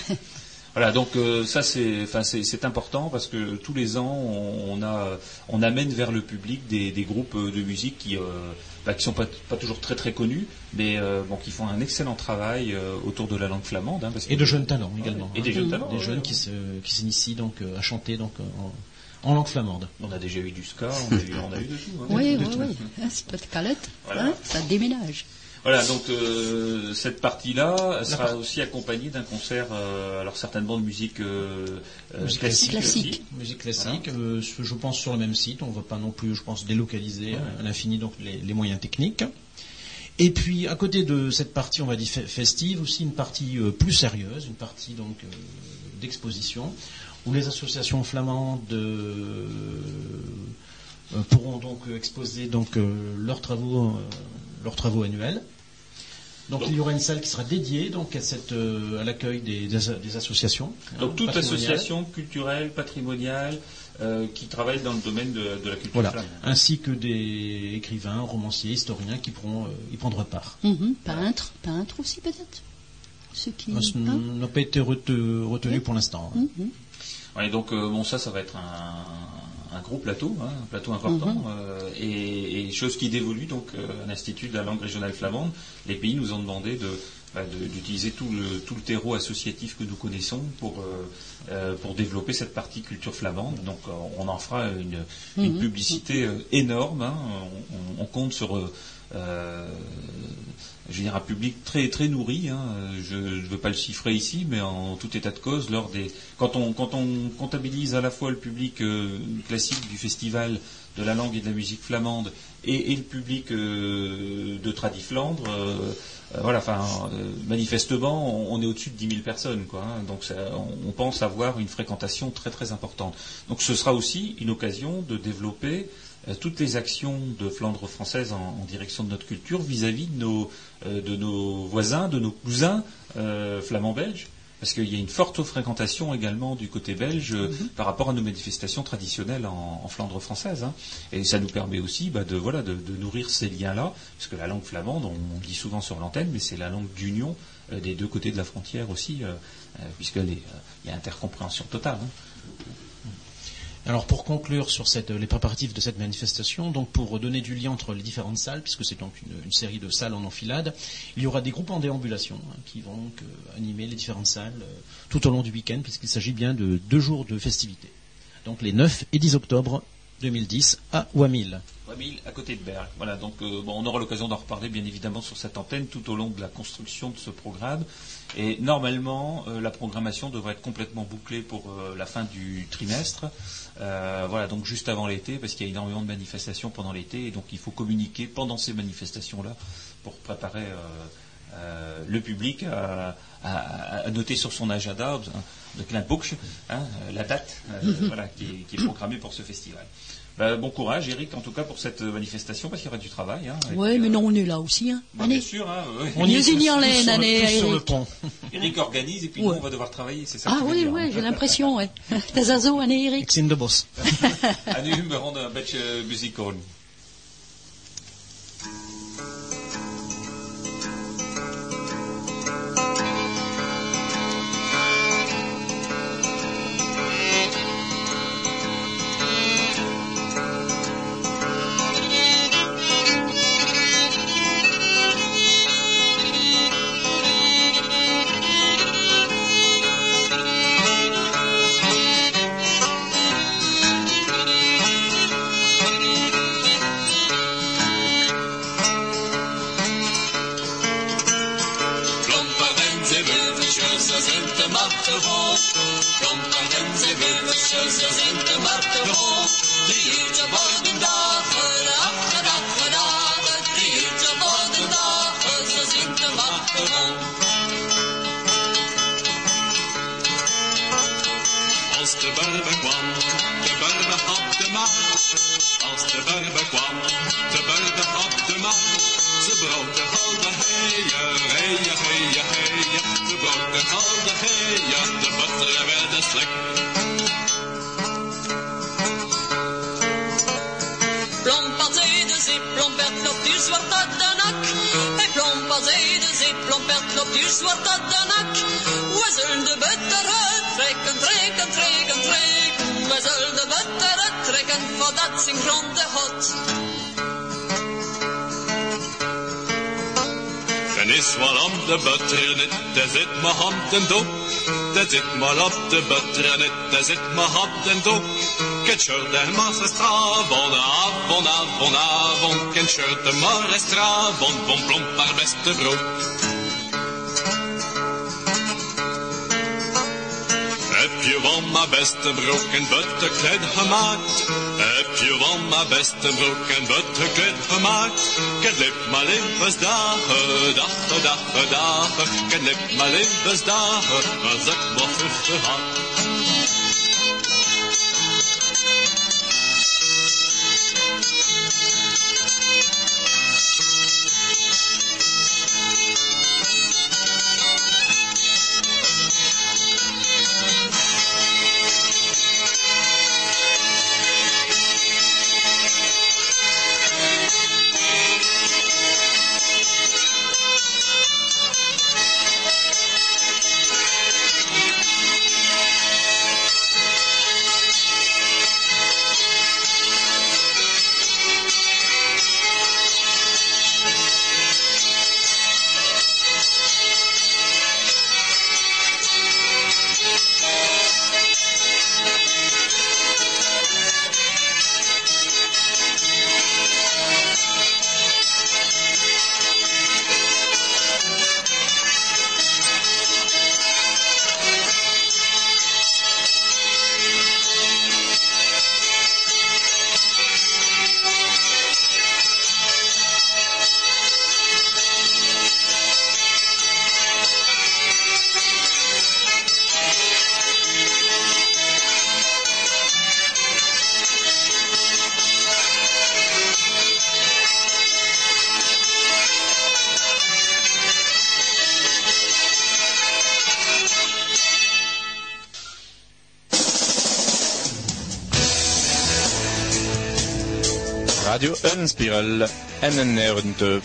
A: Voilà, donc euh, ça c'est, c'est, important parce que tous les ans on, a, on amène vers le public des, groupes de musique qui, euh, bah, qui sont pas, toujours très très connus, mais euh, bon, qui font un excellent travail autour de la langue flamande. Hein,
I: et de jeunes talents également.
A: et des jeunes
I: talents. Des jeunes qui, qui s'initient donc à chanter donc en, en langue flamande.
A: On a déjà eu du ska, on a eu, on a eu de tout. Hein.
B: Oui, oui, oui. Ah, c'est pas de calette, hein, ça déménage.
A: Voilà, donc euh, cette partie-là sera aussi accompagnée d'un concert, euh, alors certainement de musique, euh, classique.
B: classique.
I: Musique classique, je pense sur le même site, on ne va pas non plus, je pense, délocaliser à l'infini donc les, moyens techniques. Et puis à côté de cette partie, on va dire festive, aussi une partie plus sérieuse, une partie donc d'exposition, où les associations flamandes euh, euh, pourront donc exposer donc euh, leurs travaux, leurs travaux annuels. Donc, il y aura une salle qui sera dédiée donc à, cette, à l'accueil des, associations.
A: Donc toute association culturelle, patrimoniale, qui travaille dans le domaine de, la culture
I: voilà. Ainsi que des écrivains, romanciers, historiens qui pourront y prendre part.
B: Mm-hmm. peintres, peintres aussi peut-être?
I: Ceux qui, ah, n'a pas été retenu, pour l'instant. Hein. Mm-hmm
A: donc euh, bon, ça, ça va être un, gros plateau, hein, un plateau important, mhm. euh, et, et, chose qui dévolue donc euh, à l'Institut de la langue régionale flamande. Les pays nous ont demandé bah, d'utiliser tout le, tout le terreau associatif que nous connaissons pour, pour développer cette partie culture flamande. Donc on en fera une, une mhm. publicité énorme. Hein. On, on, compte sur je veux dire, un public très très nourri. Hein. Je ne veux pas le chiffrer ici, mais en tout état de cause, lors des quand on quand on comptabilise à la fois le public euh, classique du festival de la langue et de la musique flamande et, le public euh, de Tradiflandre, euh, voilà, enfin manifestement, on, est au-dessus de 10 000 personnes, quoi. Hein. donc on, on, pense avoir une fréquentation très très importante. Donc ce sera aussi une occasion de développer euh, toutes les actions de Flandre française en, direction de notre culture vis-à-vis euh, de, nos, voisins, de nos cousins euh, flamands belges parce qu'il y a une forte fréquentation également du côté belge mhm. par rapport à nos manifestations traditionnelles en, Flandre française. Hein. Et ça nous permet aussi bah, de, voilà, de, nourrir ces liens-là, parce que la langue flamande, on, dit souvent sur l'antenne, mais c'est la langue d'union des deux côtés de la frontière aussi, puisqu'il y a intercompréhension totale. Hein.
I: Alors pour conclure sur les préparatifs de cette manifestation, donc pour donner du lien entre les différentes salles, puisque c'est donc une, série de salles en enfilade, il y aura des groupes en déambulation hein, qui vont euh, animer les différentes salles euh, tout au long du week-end, puisqu'il s'agit bien de deux jours de festivités. Donc les 9 et 10 octobre 2010 à Wamil.
A: Wamil, à côté de Berg. Voilà, donc euh, on aura l'occasion d'en reparler bien évidemment sur cette antenne tout au long de la construction de ce programme. Et normalement, la programmation devrait être complètement bouclée pour la fin du trimestre. Euh, voilà, donc juste avant l'été, parce qu'il y a énormément de manifestations pendant l'été, et donc il faut communiquer pendant ces manifestations-là pour préparer euh, euh, le public à, noter sur son agenda de Klein hein, la date qui, est, programmée pour ce festival. Bah, bon courage, Eric, en tout cas pour cette manifestation, parce qu'il y aura du travail.
B: oui, mais non, on est là aussi. Hein.
A: Bah, bien sûr. Hein,
B: On y est sur, le
I: pont.
A: Eric organise et puis
B: Ouais.
A: nous on va devoir travailler, c'est ça
B: Ah oui, oui,
A: hein.
B: j'ai l'impression, ouais. So, Anne Erik.
I: Ik zin de bos.
A: En nu we gaan
C: zit maar op de butter net, daar zit mijn hand en doek. Ken shirt de maar stravon, avon, avon, avon. Ken shirt de maar stravon, bon plomp haar beste broek. Heb je wel mijn beste broek en butterkleed gemaakt? Heb je wel mijn beste broek en butterkleed gemaakt? Ken lip mijn levensdagen, dagen, dagen, dagen. Ken lip mijn levensdagen, als ik maar vijftig
H: Radio Unspiegel 91.8.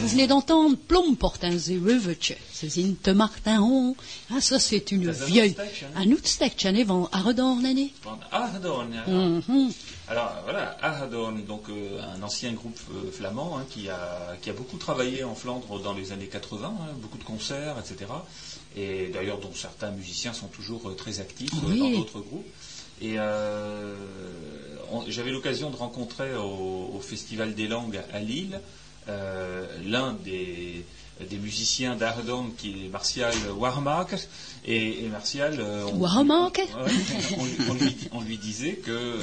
B: Vous venez d'entendre Plomporten ze Reuvertje, ze sind te Martin Ah, ça c'est une vieille. Un oudstekje, hè, van Aredorn, l'année.
A: Van. Alors voilà, Ahadon, donc euh, un ancien groupe euh, flamand hein, qui, a, qui a beaucoup travaillé en Flandre dans les années 80, hein, beaucoup de concerts, etc. Et d'ailleurs dont certains musiciens sont toujours euh, très actifs euh,
B: Oui.
A: dans d'autres groupes. Et euh, on- j'avais l'occasion de rencontrer au, au Festival des langues à Lille euh, l'un des, des musiciens d'Ahadon qui est Martial Warmark. Et, et Martial, euh, on-
B: Warmark
A: Ouais, on, lui- on lui, on lui disait que euh,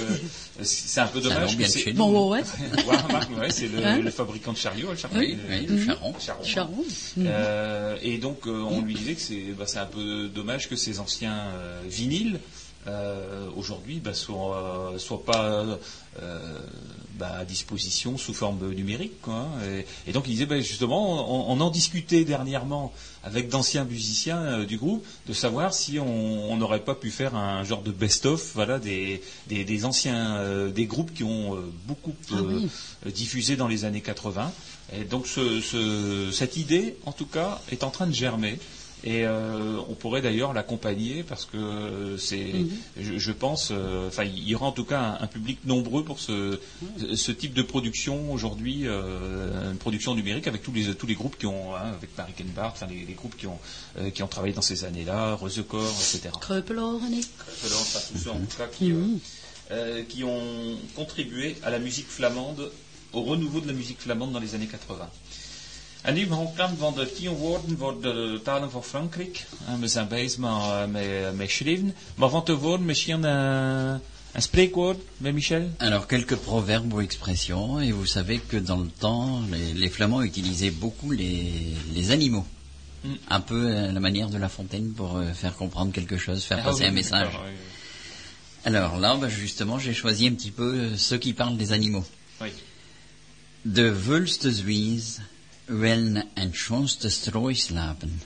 A: c'est un peu dommage que c'est.
B: Bon, ouais.
A: Warmark, ouais, c'est le,
B: Hein
A: le fabricant de chariots, le charron.
F: Oui, oui, le charron.
A: Charron.
B: Charon.
A: Euh, et donc euh, on lui disait que c'est bah, c'est un peu dommage que ces anciens euh, vinyles euh, aujourd'hui bah, soit, soit pas euh, bah, à disposition sous forme numérique. Quoi, hein. et, donc il disait bah, justement, on, en discutait dernièrement avec d'anciens musiciens euh, du groupe, de savoir si on n'aurait pas pu faire un genre de best-of voilà, des, des, anciens euh, des groupes qui ont beaucoup ah diffusé dans les années 80. Et donc ce, cette idée, en tout cas, est en train de germer. Et euh, on pourrait d'ailleurs l'accompagner parce que c'est, mhm. je, pense, euh, enfin, il y aura en tout cas un, public nombreux pour ce, ce type de production aujourd'hui, euh, une production numérique avec tous les tous les groupes qui ont, hein, avec Marie Kenbart, enfin les, groupes qui ont qui ont travaillé dans ces années-là, Resekor, etc. Enfin tous ceux en tout cas qui, mhm. qui ont contribué à la musique flamande, au renouveau de la musique flamande dans les années 80. En nu gaan van de tien woorden voor de talen van Frankrijk. En we zijn bezig met, met, met schrijven. Maar van tevoren misschien een, un spreekwoord, met Michel?
F: Alors, quelques proverbes ou expressions. Et vous savez que dans le temps, les, les Flamands utilisaient beaucoup les, les animaux. Mm. Un peu à la manière de La Fontaine pour euh, faire comprendre quelque chose, faire ah passer un message. Oui. Alors là, bah, justement, j'ai choisi un petit peu euh, ceux qui parlent des animaux. Oui. De Wulste Een schoonste strooi slapen.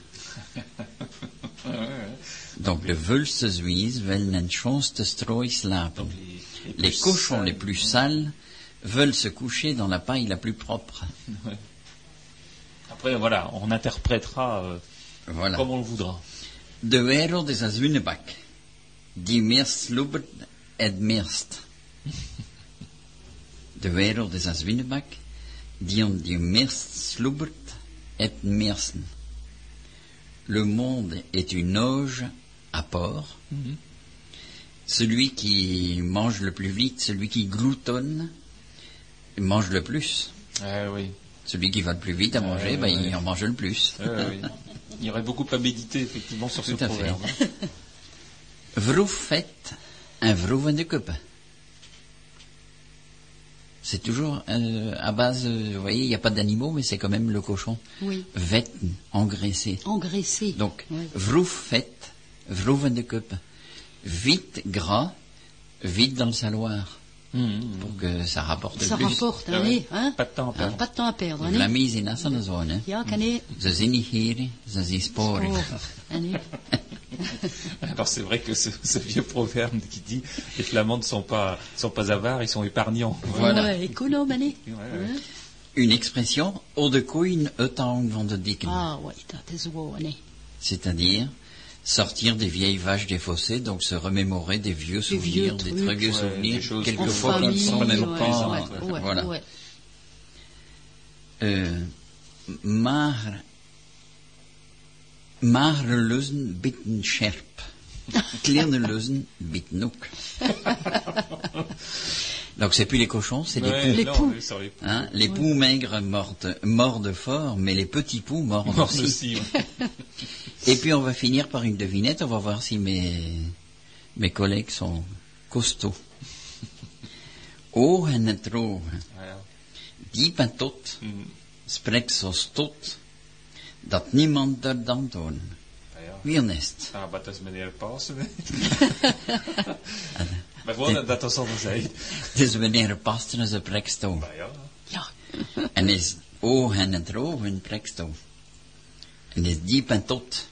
F: Donc le vulste Suisse veulent un schoonste strooi slapen. Les, cochons les plus sales veulent se coucher dans la paille la plus propre.
A: Après, voilà, on interprétera euh, voilà. comme on le voudra.
F: De wereld is als die meest sloebert het meest. De wereld is als sloebert et meersen. Le monde est une auge à porc. Mhm. Celui qui mange le plus vite, celui qui gloutonne, mange le plus.
A: Ah oui.
F: Celui qui va le plus vite à manger, ben, il en mange le plus.
A: Il y aurait beaucoup à méditer effectivement sur ce proverbe.
F: Vrouf fait un vrouf de coupe. C'est toujours euh, à base, euh, vous voyez, il n'y a pas d'animaux, mais c'est quand même le cochon.
B: Oui.
F: Vetten, engraissé.
B: Engraissé.
F: Donc, vrouf fait, vrouven de cup. Vite gras, vite dans le saloir. Mmh, pour que ça rapporte
B: ça
F: plus.
B: Ça rapporte, ah ouais. hein?
A: Pas de temps à perdre.
B: Pas de temps à perdre, hein?
F: La mise in à zone, hein?
B: Ja, kan je...
F: Ze zijn niet hier, ze zijn sporen.
A: Alors c'est vrai que ce, vieux proverbe qui dit les Flamands ne sont pas, sont pas avares, ils sont épargnants.
B: Voilà. Ouais,
F: Une expression, au de van de
B: Ah ouais, dat
F: C'est-à-dire sortir des vieilles vaches des fossés, donc se remémorer des vieux souvenirs, des, très vieux souvenirs, quelquefois qui ne sont même pas. voilà. Euh, mar Marleusen bitten scherp. Klerneleusen bitten Donc c'est plus les cochons, c'est les
B: poux.
F: Hein, les poux maigres mordent, fort, mais les petits poux mordent, aussi. Et puis on va finir par une devinette, on va voir si mes, mes collègues sont costauds. Oh, en het Die patot, mm. spreekt zo stot, dat niemand er dan doen. Wie er nest.
A: Ah, wat is meneer Pasen? Maar gewoon dat dat al zei.
F: Het is meneer Pasen en ze preksto.
A: Ja.
B: ja.
F: En is ogen en drogen preksto. En is diep en tot.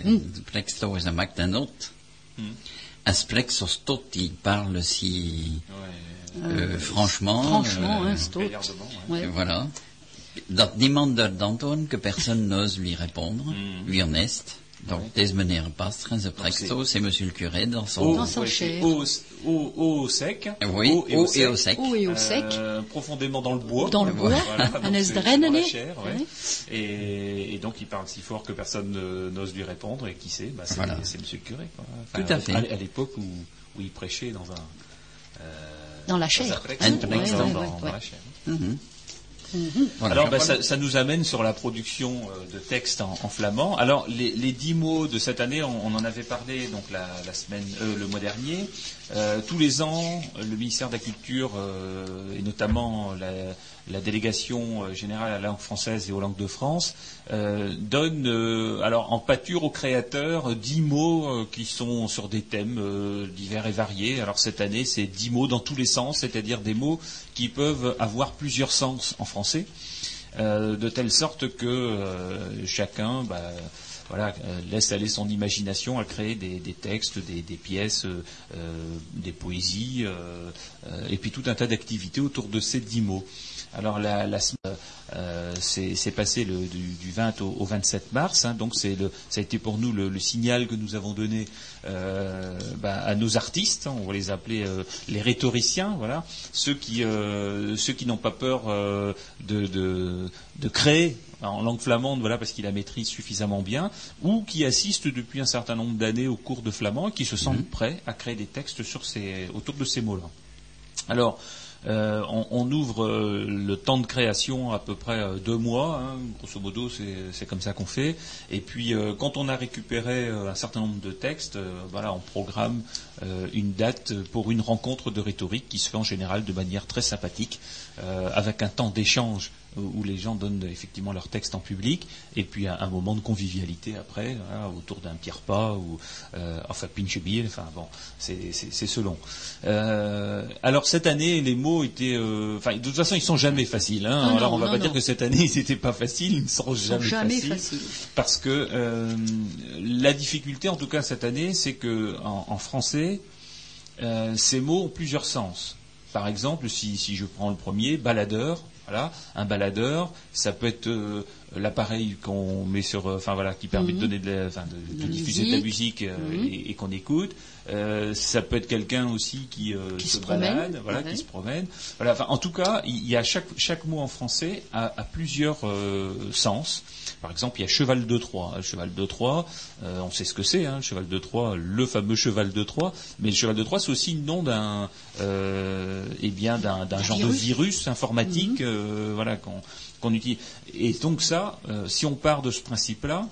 F: Hmm. de preksto is een not. Hmm. Spreekt zo stot, die parle si... Ouais. Euh, franchement.
B: Franchement, euh, hein, stot.
F: Ouais. Voilà. dat niemand d'Antoine que personne n'ose lui répondre, mm. lui en est. Donc, des meneer pastre, ze prexto, c'est monsieur le curé dans son...
B: Au, dans son chair.
A: Au, au, au, sec.
F: Oui, au et au, sec. Et au sec.
B: Au et au sec.
A: Euh, profondément dans le bois.
B: Dans le bois. Voilà, un
A: ouais. et, et, donc, il parle si fort que personne n'ose lui répondre, et qui sait, bah, c'est voilà. monsieur le curé. Quoi.
F: Enfin, Tout à fait.
A: À, l'époque où, où il prêchait dans un...
B: Euh, dans la chair.
A: Dans, un dans, dans, dans la chair. Mm -hmm. Mhm. Alors, ben, ça, ça, nous amène sur la production euh, de textes en, en, flamand. Alors, les, les, dix mots de cette année, on, on en avait parlé donc la, la semaine, euh, le mois dernier. Euh, tous les ans, le ministère de la Culture euh, et notamment la, la délégation euh, générale à la langue française et aux langues de France, euh, donne alors en pâture aux créateurs dix mots qui sont sur des thèmes divers et variés. Alors cette année, c'est dix mots dans tous les sens, c'est-à-dire des mots qui peuvent avoir plusieurs sens en français, de telle sorte que chacun bah, voilà, laisse aller son imagination à créer des, textes, des, pièces, des poésies, et puis tout un tas d'activités autour de ces dix mots. Alors la, la euh, c'est passé le, du, 20 au, 27 mars, hein, donc c'est ça a été pour nous le, signal que nous avons donné euh, bah, à nos artistes, hein, on va les appeler euh, les rhétoriciens, voilà, ceux qui, ceux qui n'ont pas peur de, de, de, créer en langue flamande, voilà, parce qu'ils la maîtrisent suffisamment bien, ou qui assistent depuis un certain nombre d'années au cours de flamand et qui se sentent mhm. prêts à créer des textes sur ces, autour de ces mots-là. Alors, euh, on, ouvre euh, le temps de création à peu près euh, deux mois, hein, grosso modo, c'est comme ça qu'on fait. Et puis, quand on a récupéré un certain nombre de textes, voilà, on programme une date pour une rencontre de rhétorique qui se fait en général de manière très sympathique, avec un temps d'échange où les gens donnent effectivement leur texte en public, et puis un, moment de convivialité après, autour d'un petit repas, ou euh, enfin pinchebil, enfin bon, c'est selon. Euh, alors cette année, les mots étaient, euh, enfin de toute façon, ils sont jamais faciles. Hein. alors on va pas dire que cette année ils n'étaient pas faciles, ils ne seront jamais, faciles, parce que euh, la difficulté, en tout cas cette année, c'est que en, en français, euh, ces mots ont plusieurs sens. Par exemple, si, si je prends le premier, baladeur, voilà, un baladeur, ça peut être euh, l'appareil qu'on met sur, euh, enfin voilà, qui permet de mhm. donner de, de, diffuser de la musique euh, mhm. et, qu'on écoute. ça peut être quelqu'un aussi qui, se, balade, voilà, qui se promène. Voilà, en tout cas, il y a chaque, chaque mot en français a, a plusieurs sens. Par exemple, il y a cheval de Troie. Le cheval de Troie, on sait ce que c'est, hein, le cheval de Troie, le fameux cheval de Troie. Mais le cheval de Troie, c'est aussi le nom d'un, eh bien, d'un genre de virus informatique, mhm. voilà, qu'on utilise. Et donc ça, euh, si on part de ce principe-là,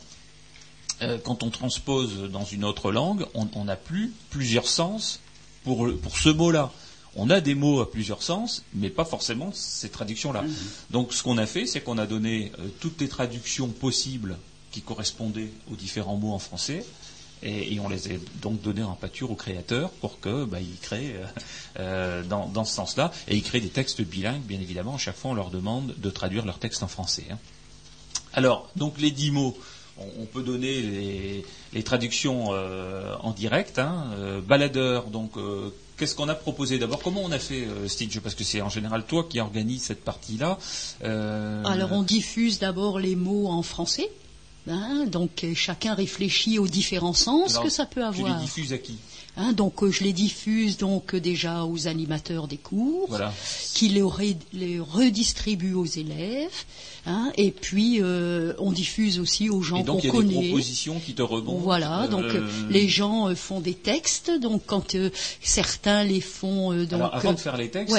A: euh, quand on transpose dans une autre langue, on n'a plus plusieurs sens pour, ce mot-là. On a des mots à plusieurs sens, mais pas forcément ces traductions-là. Mhm. Donc ce qu'on a fait, c'est qu'on a donné euh, toutes les traductions possibles qui correspondaient aux différents mots en français, et, on les a donc donnés en pâture aux créateurs pour que bah, ils créent euh, dans, dans, ce sens-là. Et ils créent des textes bilingues, bien évidemment. À chaque fois, on leur demande de traduire leur texte en français. Hein. Alors, donc les dix mots, on, peut donner les, les traductions euh, en direct. Hein. Euh, baladeur, donc qu'est-ce qu'on a proposé d'abord? Comment on a fait, Stitch? Parce que c'est en général toi qui organise cette partie-là.
B: Alors on diffuse d'abord les mots en français. Hein, donc chacun réfléchit aux différents sens que ça peut avoir.
A: Tu les diffuses à qui?
B: Hein, donc euh, je les diffuse donc euh, déjà aux animateurs des cours, qui les, les, redistribuent aux élèves, hein, et puis euh, on diffuse aussi aux gens qu'on connaît.
A: Il y a des propositions qui te remontent.
B: Voilà, donc les gens font des textes, donc quand certains les font. donc,
A: Alors, avant de faire les textes,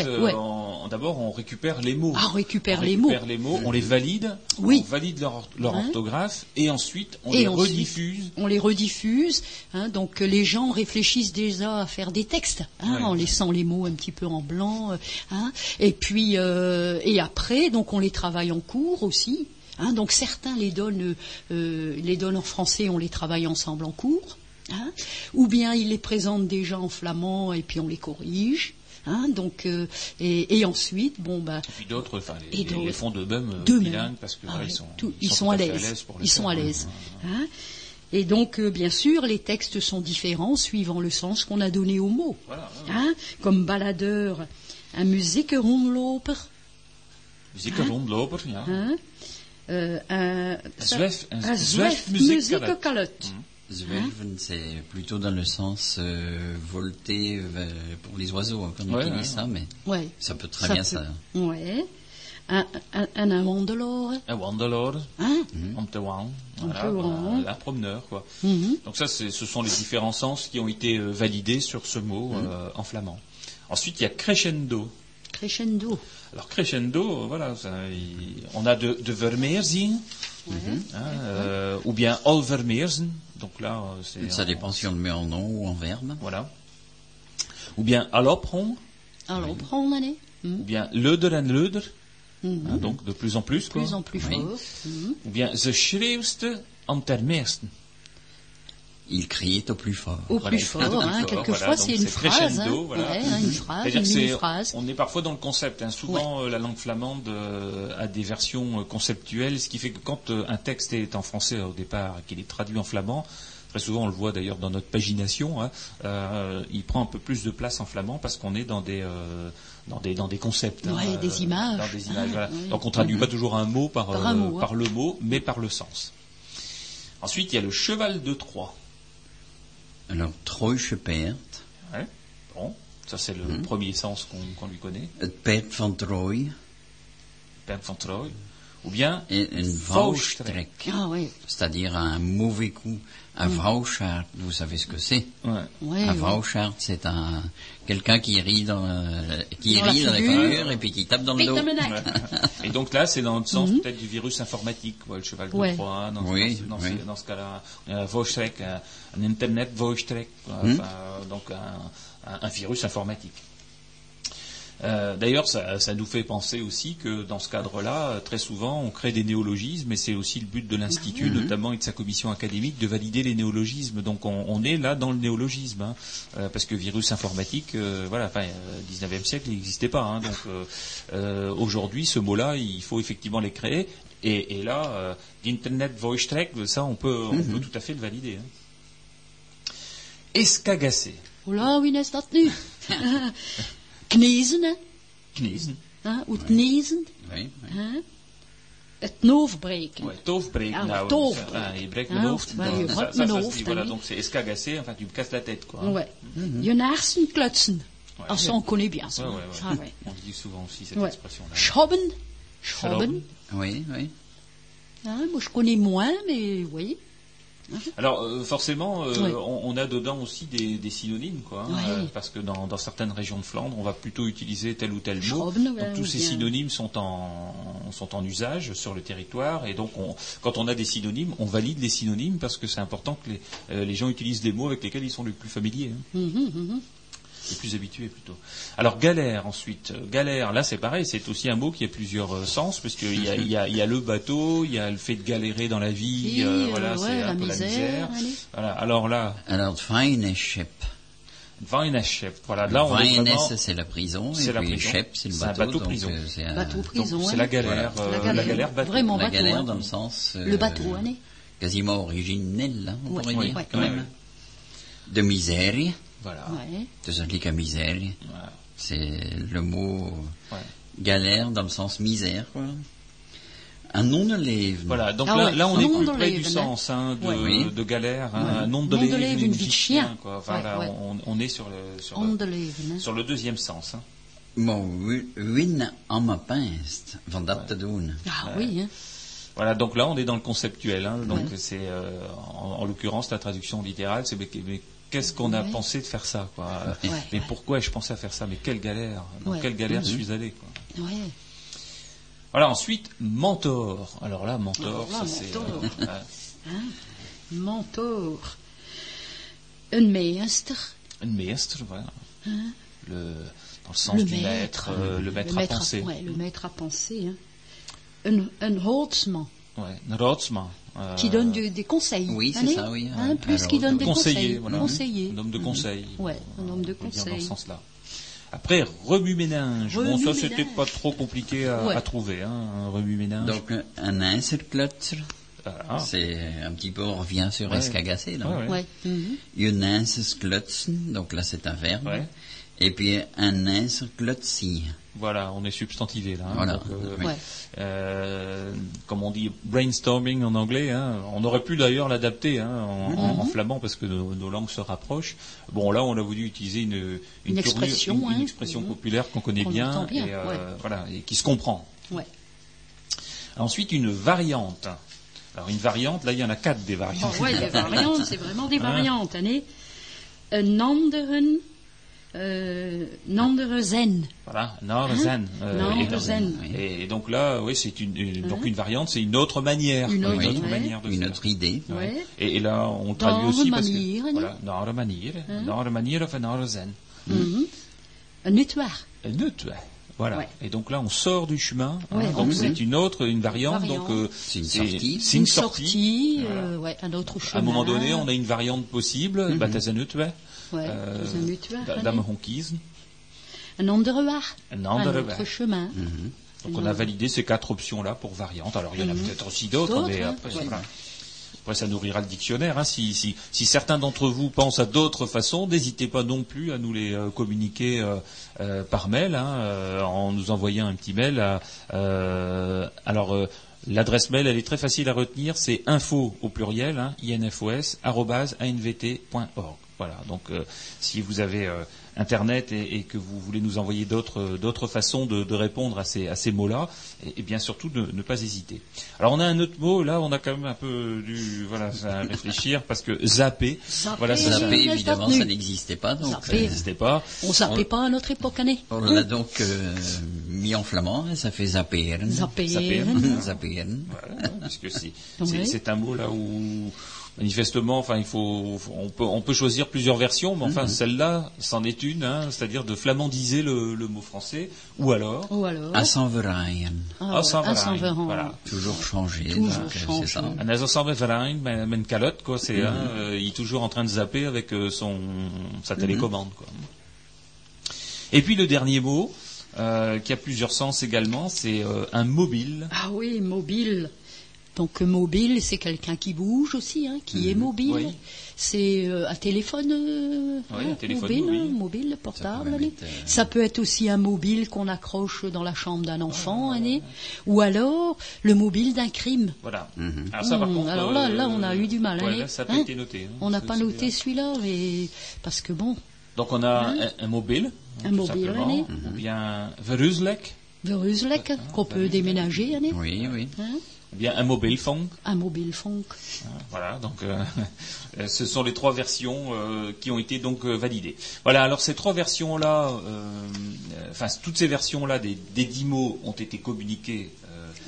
A: d'abord on récupère les mots.
B: Ah, on récupère les
A: mots.
B: les
A: mots, on les valide,
B: oui.
A: on valide leur, leur hein orthographe, et ensuite on les rediffuse.
B: On les rediffuse, donc les gens réfléchissent déjà à faire des textes, hein, en laissant les mots un petit peu en blanc. Euh, hein. et puis, euh, et après, donc on les travaille en cours aussi. Hein. donc certains les donnent, euh, les donnent en français, on les travaille ensemble en cours. ou bien ils les présentent déjà en flamand et puis on les corrige. donc et, ensuite bon bah
A: et puis d'autres enfin les, les, font de même parce que
B: ah
A: ils sont,
B: ils, sont, à l'aise ils sont à l'aise et donc, euh, bien sûr, les textes sont différents suivant le sens qu'on a donné aux mots. Hein, comme baladeur, un musique
A: hein, rondloper, ja.
B: Hein, euh, un,
A: zwef,
B: un zwef musique calotte.
F: Zwelven, c'est plutôt dans le sens euh, volter euh, pour les oiseaux, hein, on utilise ça, mais
B: ouais.
F: ça peut très bien ça.
B: Ouais un, un, un wandeloor.
A: Un wandeloor.
B: Hein?
A: Om te un promeneur, quoi.
B: Mhm.
A: Donc ça, ce sont les différents sens qui ont été euh, validés sur ce mot mhm. euh, en flamand. Ensuite, il y a crescendo.
B: Crescendo.
A: Alors crescendo, voilà, on a de, de Vermeerzien,
B: hein,
A: euh, ou bien Alvermeerzen. Donc là, c'est.
F: Ça dépend si on le met en nom ou en verbe.
A: Voilà. Ou bien Alopron.
B: Alopron, allez.
A: Ou bien Leuder en Leuder. Hein, donc de plus en plus, quoi.
B: Plus en plus
F: Oui.
B: fort. Mhm.
A: Ou bien ze schreeuwste am ter meesten.
F: Il criait au plus fort.
B: Au
A: Voilà,
B: plus fort, hein,
A: fort,
B: quelquefois
A: voilà,
B: c'est une
A: c'est
B: phrase.
A: crescendo,
B: hein.
A: voilà.
B: Ouais, hein, une phrase, une
A: c'est- on est parfois dans le concept. hein. Souvent, euh, la langue flamande euh, a des versions euh, conceptuelles, ce qui fait que quand euh, un texte est en français au départ et qu'il est traduit en flamand, très souvent on le voit d'ailleurs dans notre pagination, hein, euh, il prend un peu plus de place en flamand parce qu'on est dans des euh, dans des dans des concepts, hein,
B: Ouais, des images.
A: dans des images. voilà.
B: Oui.
A: Donc on traduit pas toujours un mot par,
B: Par
A: euh,
B: un mot, hein.
A: par le mot, mais par le sens. Ensuite, il y a le cheval de Troie.
F: Alors, Trooischepert,
A: Ouais. Bon, ça c'est le
F: Mhm.
A: premier sens qu'on lui connaît.
F: het paard van Trooi
A: Père van Troy. Ou bien
F: et une
A: vouwstrek,
B: Ah oui.
F: c'est-à-dire un mauvais coup. Un
B: Mm.
F: vous savez ce que c'est
A: Ouais.
B: Ouais,
F: Un
B: ouais.
F: c'est un quelqu'un qui rit dans, la- qui
B: Dans la
F: rit dans la
B: figure.
F: figure et puis qui tape dans le dos.
B: dans le.
A: Et donc là, c'est dans le sens peut-être du virus informatique, quoi, le cheval de
B: Ouais.
A: Troie. Dans,
F: Oui,
A: dans, ce-
F: oui.
A: dans ce cas-là, un Vouwstrek, un, un Internet quoi,
F: Hmm.
A: enfin, euh, donc un, un- un virus informatique. Euh, D'ailleurs, ça, ça nous fait penser aussi que dans ce cadre-là, très souvent, on crée des néologismes, et c'est aussi le but de l'Institut, notamment et de sa commission académique, de valider les néologismes. Donc on, on est là dans le néologisme, hein, euh, parce que virus informatique, euh, voilà, enfin, euh, 19e siècle, il n'existait pas. hein. donc aujourd'hui, ce mot-là, il faut effectivement les créer. Et, et là, euh, d'Internet Voice Track, ça, on peut, on peut tout à fait le valider. Hein. Escagacé.
B: Oh là, wie is Kniezen, hè?
A: Kniezen.
B: Het breken.
A: Ouais.
B: Ah,
A: nou, ah,
B: Ah,
A: mijn hoofd.
B: mijn hoofd,
A: dit, voilà, donc c'est escagacé, enfin tu me casses la tête, quoi.
B: Je hersen klutsen.
A: Ouais.
B: Ah, ça, on connaît bien, ça.
A: Ouais, ouais, ouais.
B: Ah, ouais.
A: On dit souvent aussi cette expression-là.
B: Schobben. Schobben.
F: Oui, oui.
B: Hein, moi, je connais moins, mais oui.
A: Alors euh, forcément, euh,
B: Ouais.
A: on, on a dedans aussi des, des synonymes, quoi, hein,
B: Ouais.
A: euh, parce que dans, dans certaines régions de Flandre, on va plutôt utiliser tel ou tel mot. Donc tous
B: ou
A: ces synonymes sont en sont en usage sur le territoire, et donc on, quand on a des synonymes, on valide les synonymes parce que c'est important que les, les gens utilisent des mots avec lesquels ils sont les plus familiers. hein.
B: Mhm, mhm.
A: Les plus habitués plutôt. Alors galère ensuite, Euh, galère, là c'est pareil, c'est aussi un mot qui a plusieurs euh, sens, parce qu'il y a, il y, a, il y a le bateau, il y a le fait de galérer dans la vie, euh,
B: euh,
A: voilà,
B: ouais,
A: c'est
B: la
A: un peu
B: misère,
A: la misère. Voilà. Alors là,
F: Alors, Feineshep.
A: Weineshep, voilà, là on est
F: Weines,
A: vraiment,
F: c'est la prison,
A: C'est
F: et
A: la
F: puis
A: prison.
F: Shep, c'est le
A: C'est un
F: bateau.
A: bateau
F: donc,
A: prison.
F: euh, c'est un-
B: Bateau
A: donc,
B: prison,
A: c'est
B: hein.
A: la galère,
B: La
A: euh,
B: galère.
A: la galère bateau.
B: Vraiment
F: La
B: bateau,
F: galère
B: hein.
F: dans le sens... euh,
B: Le bateau, allez.
F: Quasiment originel, là, on
B: Ouais,
F: pourrait
B: ouais,
F: dire, quand même. De misère,
A: Voilà.
B: Ouais.
F: de solide misère.
A: Voilà.
F: C'est le mot
A: Ouais.
F: galère dans le sens misère, quoi. Un nom de lève.
A: Voilà, donc
B: Ah
A: là,
B: ouais,
A: là on est
B: nom
A: plus
B: de
A: près du
B: leven,
A: sens hein, de.
F: Oui.
A: de galère, hein, un nom de
B: Nom de
A: lève,
B: lève,
A: une
B: une
A: vie de chien, quoi. Enfin,
B: Ouais,
A: là,
B: ouais.
A: on, on est sur le, sur le,
B: hè.
A: sur le deuxième sens. Hein.
F: Bon, wi- win en ma pinst, van dat te doen.
B: Ah oui, hein.
A: Voilà, donc là on est dans le conceptuel. Hein, donc
B: Ouais.
A: c'est euh, en, en l'occurrence la traduction littérale, c'est qu'est-ce qu'on a
B: Ouais.
A: pensé de faire ça, quoi
B: Ouais,
A: Mais
B: ouais.
A: pourquoi ai-je pensé à faire ça? Mais quelle galère Dans quelle galère
F: Mhm.
A: suis-je allé quoi? Voilà, ensuite mentor. Alors là, mentor,
B: Alors là,
A: ça c'est
B: mentor.
A: euh, ouais,
B: Mentor. Een meester.
A: une maître, voilà. Le dans le sens
B: le
A: du maître,
B: maître.
A: euh, le maître à penser.
B: le maître à penser. Hein. Een, een holtzman.
A: Ouais, un Rotsman. euh,
B: Qui donne du- des conseils.
F: Oui, c'est ça, oui.
B: Hein,
F: Un-
B: plus
F: un
B: qui donne des
A: conseiller,
B: conseils.
A: voilà.
B: Conseiller.
A: Un homme de conseil.
B: Ouais, un homme de
A: dire dans
B: conseil.
A: ce sens-là. Après, remue-ménage. Bon, ça, c'était pas trop compliqué à,
B: Ouais.
A: à trouver, hein, un remue-ménage.
F: Donc, un inserklutser,
A: Voilà.
F: c'est un petit peu, on revient sur
A: Ouais.
F: escagacé, là.
A: Ouais, ouais.
B: Mhm.
F: Insersklutsen, donc là c'est un verbe. Et puis un inserklutsi.
A: Voilà, on est substantivé là. hein,
F: Voilà.
A: donc, euh,
F: Oui.
B: Ouais.
A: euh, comme on dit brainstorming en anglais. hein. On aurait pu d'ailleurs l'adapter hein, en,
B: Mhm.
A: en flamand parce que nos, nos langues se rapprochent. Bon, là, on a voulu utiliser une, une,
B: Une
A: tournure-
B: expression,
A: une- une
B: hein.
A: expression
B: Mhm.
A: populaire qu'on connaît bien,
B: entend bien,
A: et, euh,
B: ouais.
A: voilà, et qui se comprend.
B: Ouais.
A: Ensuite, une variante. Alors, une variante, là, il y en a quatre des
B: Bon,
A: variantes.
B: ouais, des variantes, c'est vraiment des
A: Hein.
B: variantes. Allez. Een anderen, euh, een andere zen.
A: Voilà, Norzen.
B: Hein Norzen.
A: Et, et donc là, oui, c'est une, une- donc
B: Hein
A: une variante, c'est une autre manière,
B: Une autre, ouais.
A: manière de
F: Une
A: faire.
F: autre idée.
A: Ouais.
B: Ouais.
A: Et, et là, on traduit aussi
B: une
A: parce que
B: hein.
A: voilà, dans une manière,
B: Hein.
A: dans une manière of een andere zen.
B: Een nutwaar.
A: Een nut, ouais. Voilà.
B: Ouais.
A: Et donc là, on sort du chemin. hein.
B: Ouais,
A: donc
B: oui,
A: c'est
B: oui.
A: une autre, une variante.
B: Variante.
A: Donc euh,
F: C'est une sortie.
A: C'est une sortie.
B: sortie,
A: Voilà.
B: euh, ouais, un autre chemin.
A: À un moment donné, on a une variante possible.
F: Mhm.
A: Bah, un ouais. Euh,
B: dat is een uitweg,
A: da-
B: hè.
A: Dame Honkies.
B: Un andere weg.
A: Un andere
B: un autre
A: weg.
B: chemin.
A: Donc on a validé ces quatre options-là pour variantes. Alors il y en a
B: Mhm.
A: peut-être aussi d'autres, mais
B: hein,
A: après,
B: ouais.
A: voilà. Après, ça nourrira le dictionnaire. hein. Si, si, si certains d'entre vous pensent à d'autres façons, n'hésitez pas non plus à nous les euh, communiquer euh, euh, par mail, hein, en nous envoyant un petit mail. À, alors, l'adresse mail, elle est très facile à retenir. C'est info au pluriel, hein, infos, arobase, anvt.org. Voilà. Donc, euh, si vous avez euh, Internet et, et que vous voulez nous envoyer d'autres d'autres façons de, de répondre à ces, à ces mots-là, et, et bien surtout ne, ne pas hésiter. Alors on a un autre mot, là on a quand même un peu dû voilà, à réfléchir parce que zapper,
B: Zapper,
A: voilà, ça,
F: Zapper,
B: ça-
F: évidemment,
B: ça-
F: ça n'existait pas. Donc,
B: Zapper.
F: euh,
A: n'existait pas.
B: On s'appelait pas à notre époque, année.
F: on l'a donc euh, mis en flamand, et ça fait zapperen.
B: Zapper.
A: Zapperen.
F: Zapperen.
A: Voilà, parce que c'est- c'est un mot là où manifestement, enfin il faut, on peut, on peut choisir plusieurs versions, mais enfin celle-là, c'en est une, hein, c'est-à-dire de flamandiser le, le mot français, ou alors
B: Ou alors. Ah,
A: à Saint-Verin. Voilà.
F: Toujours changé.
B: Toujours changé.
F: Ça.
A: Calotte, quoi. C'est, hein, euh, il est toujours en train de zapper avec euh, son sa télécommande, quoi. Et puis le dernier mot, euh, qui a plusieurs sens également, c'est euh, un mobile.
B: Ah oui, mobile. Donc euh, mobile, c'est quelqu'un qui bouge aussi, hein, qui est mobile.
A: Oui.
B: C'est euh, un téléphone, euh,
A: Oui,
B: hein,
A: un téléphone
B: mobile,
A: mobile.
B: hein, mobile, portable.
F: peut
B: allez.
F: être, euh,
B: Ça peut être aussi un mobile qu'on accroche dans la chambre d'un enfant, allez. ou alors le mobile d'un crime.
A: Voilà.
F: Mhm.
A: Alors ça, par
B: Hmm,
A: contre,
B: alors là, là, on a eu du mal.
A: ouais,
B: hein.
A: là, ça pas
B: Hein
A: été noté. hein.
B: On n'a pas noté celui-là, mais parce que bon,
A: Donc on a un, un mobile, hein,
B: Un
A: tout
B: mobile,
A: ou bien veruzlek,
B: Veruzlek, qu'on peut déménager, allez.
F: Oui, oui.
B: Hein
A: bien un mobile phone.
B: un mobile funk.
A: Voilà, donc euh, ce sont les trois versions euh, qui ont été donc euh, validées. Voilà, alors ces trois versions-là, enfin toutes ces versions-là des, des dix mots ont été communiquées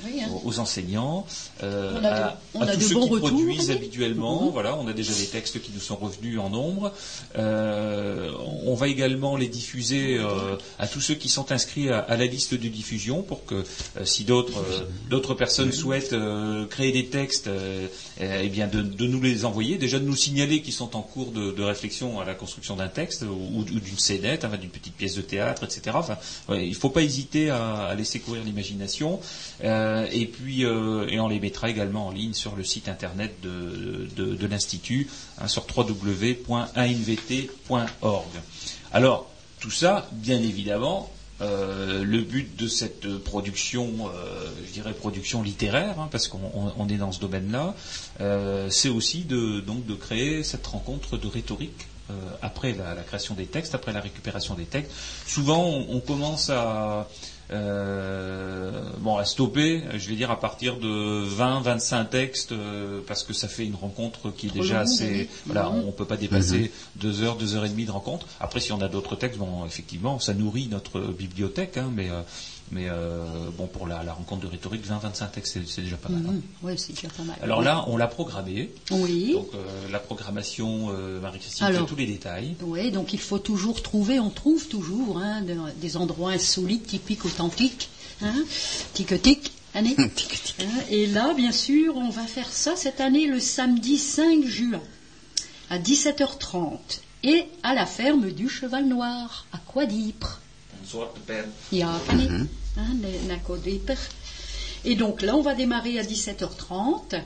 B: Oui, hein.
A: aux, aux enseignants, euh,
B: On a de-
A: à,
B: on
A: à
B: a
A: tous
B: de
A: ceux
B: bons
A: qui
B: retours,
A: produisent
B: hein.
A: habituellement. Voilà, on a déjà des textes qui nous sont revenus en nombre. Euh, on va également les diffuser euh, à tous ceux qui sont inscrits à, à la liste de diffusion pour que euh, si d'autres euh, d'autres personnes souhaitent euh, créer des textes, eh bien de, de nous les envoyer, déjà de nous signaler qu'ils sont en cours de, de réflexion à la construction d'un texte ou, ou d'une scénette, enfin, d'une petite pièce de théâtre, etc. Enfin, ouais, il ne faut pas hésiter à, à laisser courir l'imagination. Euh, et puis, euh, et on les mettra également en ligne sur le site internet de, l'institut, hein, sur www.anvt.org. Alors, tout ça, bien évidemment, euh, le but de cette production, euh, je dirais production littéraire, hein, parce qu'on on- on est dans ce domaine-là, euh, c'est aussi de, donc de créer cette rencontre de rhétorique euh, après la, création des textes, après la récupération des textes. Souvent, on commence à euh, bon à stopper, je vais dire à partir de 20-25 textes, euh, parce que ça fait une rencontre qui est
B: Trop
A: déjà assez.
B: oui.
A: Voilà, on peut pas dépasser deux heures, deux heures et demie de rencontre. Après, si on a d'autres textes, bon, effectivement, ça nourrit notre bibliothèque, hein, mais euh, mais euh, bon, pour la, la rencontre de rhétorique, 20-25 textes, c'est- déjà pas mal. hein.
B: Oui, c'est déjà pas mal.
A: Alors là, on l'a programmé.
B: Oui.
A: Donc euh, la programmation, euh, Marie-Christine fait tous les détails.
B: Oui, donc il faut toujours trouver, on trouve toujours hein, de- des endroits insolites, typiques, authentiques, hein, tic-tic, année. Hein, et là, bien sûr, on va faire ça cette année le samedi 5 juin à 17h30 et à la ferme du Cheval Noir à Quadipre. Ja, année. Hein. Et donc là, on va démarrer à 17h30.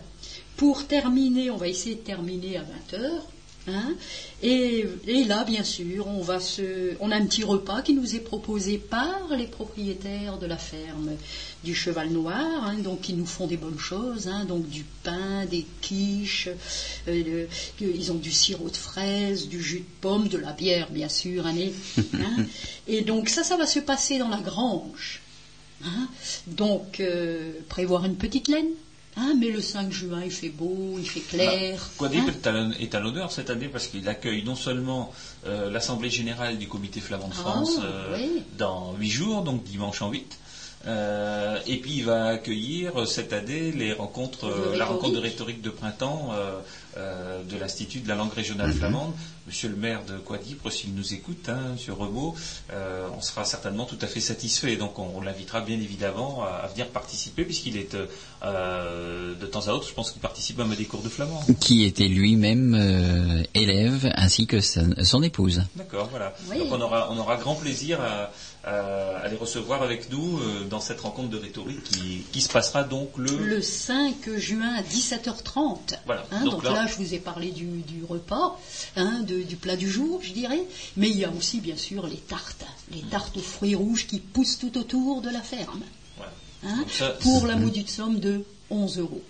B: Pour terminer, on va essayer de terminer à 20h. Hein et, et là, bien sûr, on, va se, on a un petit repas qui nous est proposé par les propriétaires de la ferme du Cheval Noir, hein, donc qui nous font des bonnes choses, hein, donc du pain, des quiches, euh, le- ils ont du sirop de fraises, du jus de pomme, de la bière, bien sûr, et, hein. et donc ça, ça va se passer dans la grange. hein. Donc, euh, prévoir une petite laine. Hein, mais le 5 juin, il fait beau, il fait clair.
A: Quadip
B: hein.
A: est à l'honneur cette année parce qu'il accueille non seulement euh, l'Assemblée générale du Comité flamand de
B: Ah,
A: France euh,
B: oui.
A: dans huit jours, donc dimanche en 8, Euh, et puis il va accueillir cette année les rencontres, euh, la rencontre de rhétorique de printemps euh, de l'Institut de la langue régionale
F: Mhm.
A: flamande. Monsieur le maire de Quadipre, s'il nous écoute, hein, Monsieur Rebaud, on sera certainement tout à fait satisfait. Donc on, on l'invitera bien évidemment à, à venir participer, puisqu'il est euh, de temps à autre, je pense qu'il participe même à des cours de flamand.
F: Qui était lui-même euh, élève ainsi que sa- son épouse.
A: D'accord, voilà.
B: Oui.
A: Donc on aura, on aura grand plaisir à, à- à les recevoir avec nous euh, dans cette rencontre de rhétorique qui, qui se passera donc le...
B: Le 5 juin à 17h30.
A: Voilà.
B: Hein,
A: Donc
B: donc
A: là-
B: là, je vous ai parlé du, du repas, hein, de- du plat du jour, je dirais. Mais il y a aussi, bien sûr, les tartes. Les tartes aux fruits rouges qui poussent tout autour de la ferme.
A: Voilà.
B: hein,
A: ça,
B: pour la maudite somme de 11 euros.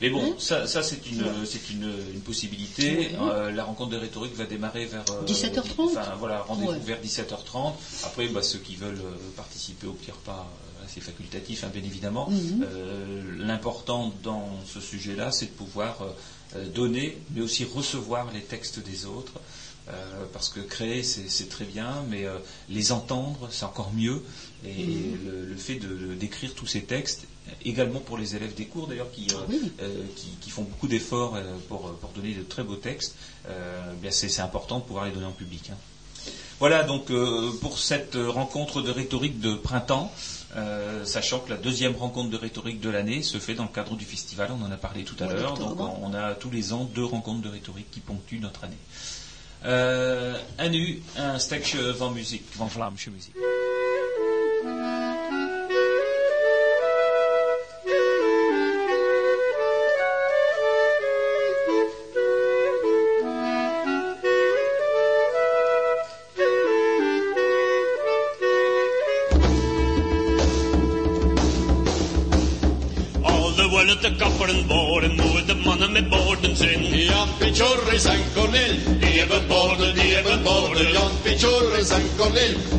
A: Mais bon,
B: Hein
A: ça, ça c'est une, c'est une, une possibilité. Euh, la rencontre de rhétorique va démarrer vers euh,
B: 17h30.
A: Enfin voilà, rendez-vous
B: Ouais.
A: vers 17h30. Après, bah, ceux qui veulent euh, participer au petit repas, euh, c'est facultatif, hein, bien évidemment.
B: Mhm.
A: Euh, L'important dans ce sujet-là, c'est de pouvoir euh, euh, donner, mais aussi recevoir les textes des autres. Euh, parce que créer, c'est très bien, mais euh, les entendre, c'est encore mieux. Et
B: Mhm.
A: le, le fait d'écrire tous ces textes, également pour les élèves des cours d'ailleurs, qui, euh,
B: Oui.
A: euh, qui, qui font beaucoup d'efforts euh, pour, pour donner de très beaux textes, euh, bien c'est c'est important de pouvoir les donner en public. hein. Voilà donc euh, pour cette rencontre de rhétorique de printemps, euh, sachant que la deuxième rencontre de rhétorique de l'année se fait dans le cadre du festival, on en a parlé tout à l'heure, donc on, a tous les ans deux rencontres de rhétorique qui ponctuent notre année. Euh, nu een stukje van muziek, van Vlaamse muziek.
D: Alle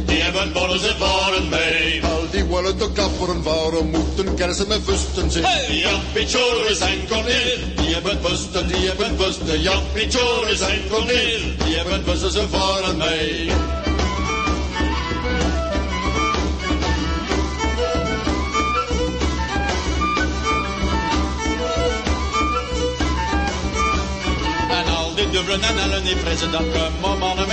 D: Die hebben borden, ze varen mee.
C: Al die willen te kapperen varen, moeten kersen met vusten zijn.
D: Hey, Jan Pichoris en Cornel.
C: Die hebben busten, die hebben busten, Jan Pichorris en Cornel. Die hebben busten, ze varen mee. En al die dubbelen en ellen die fressen, dat kunnen mannen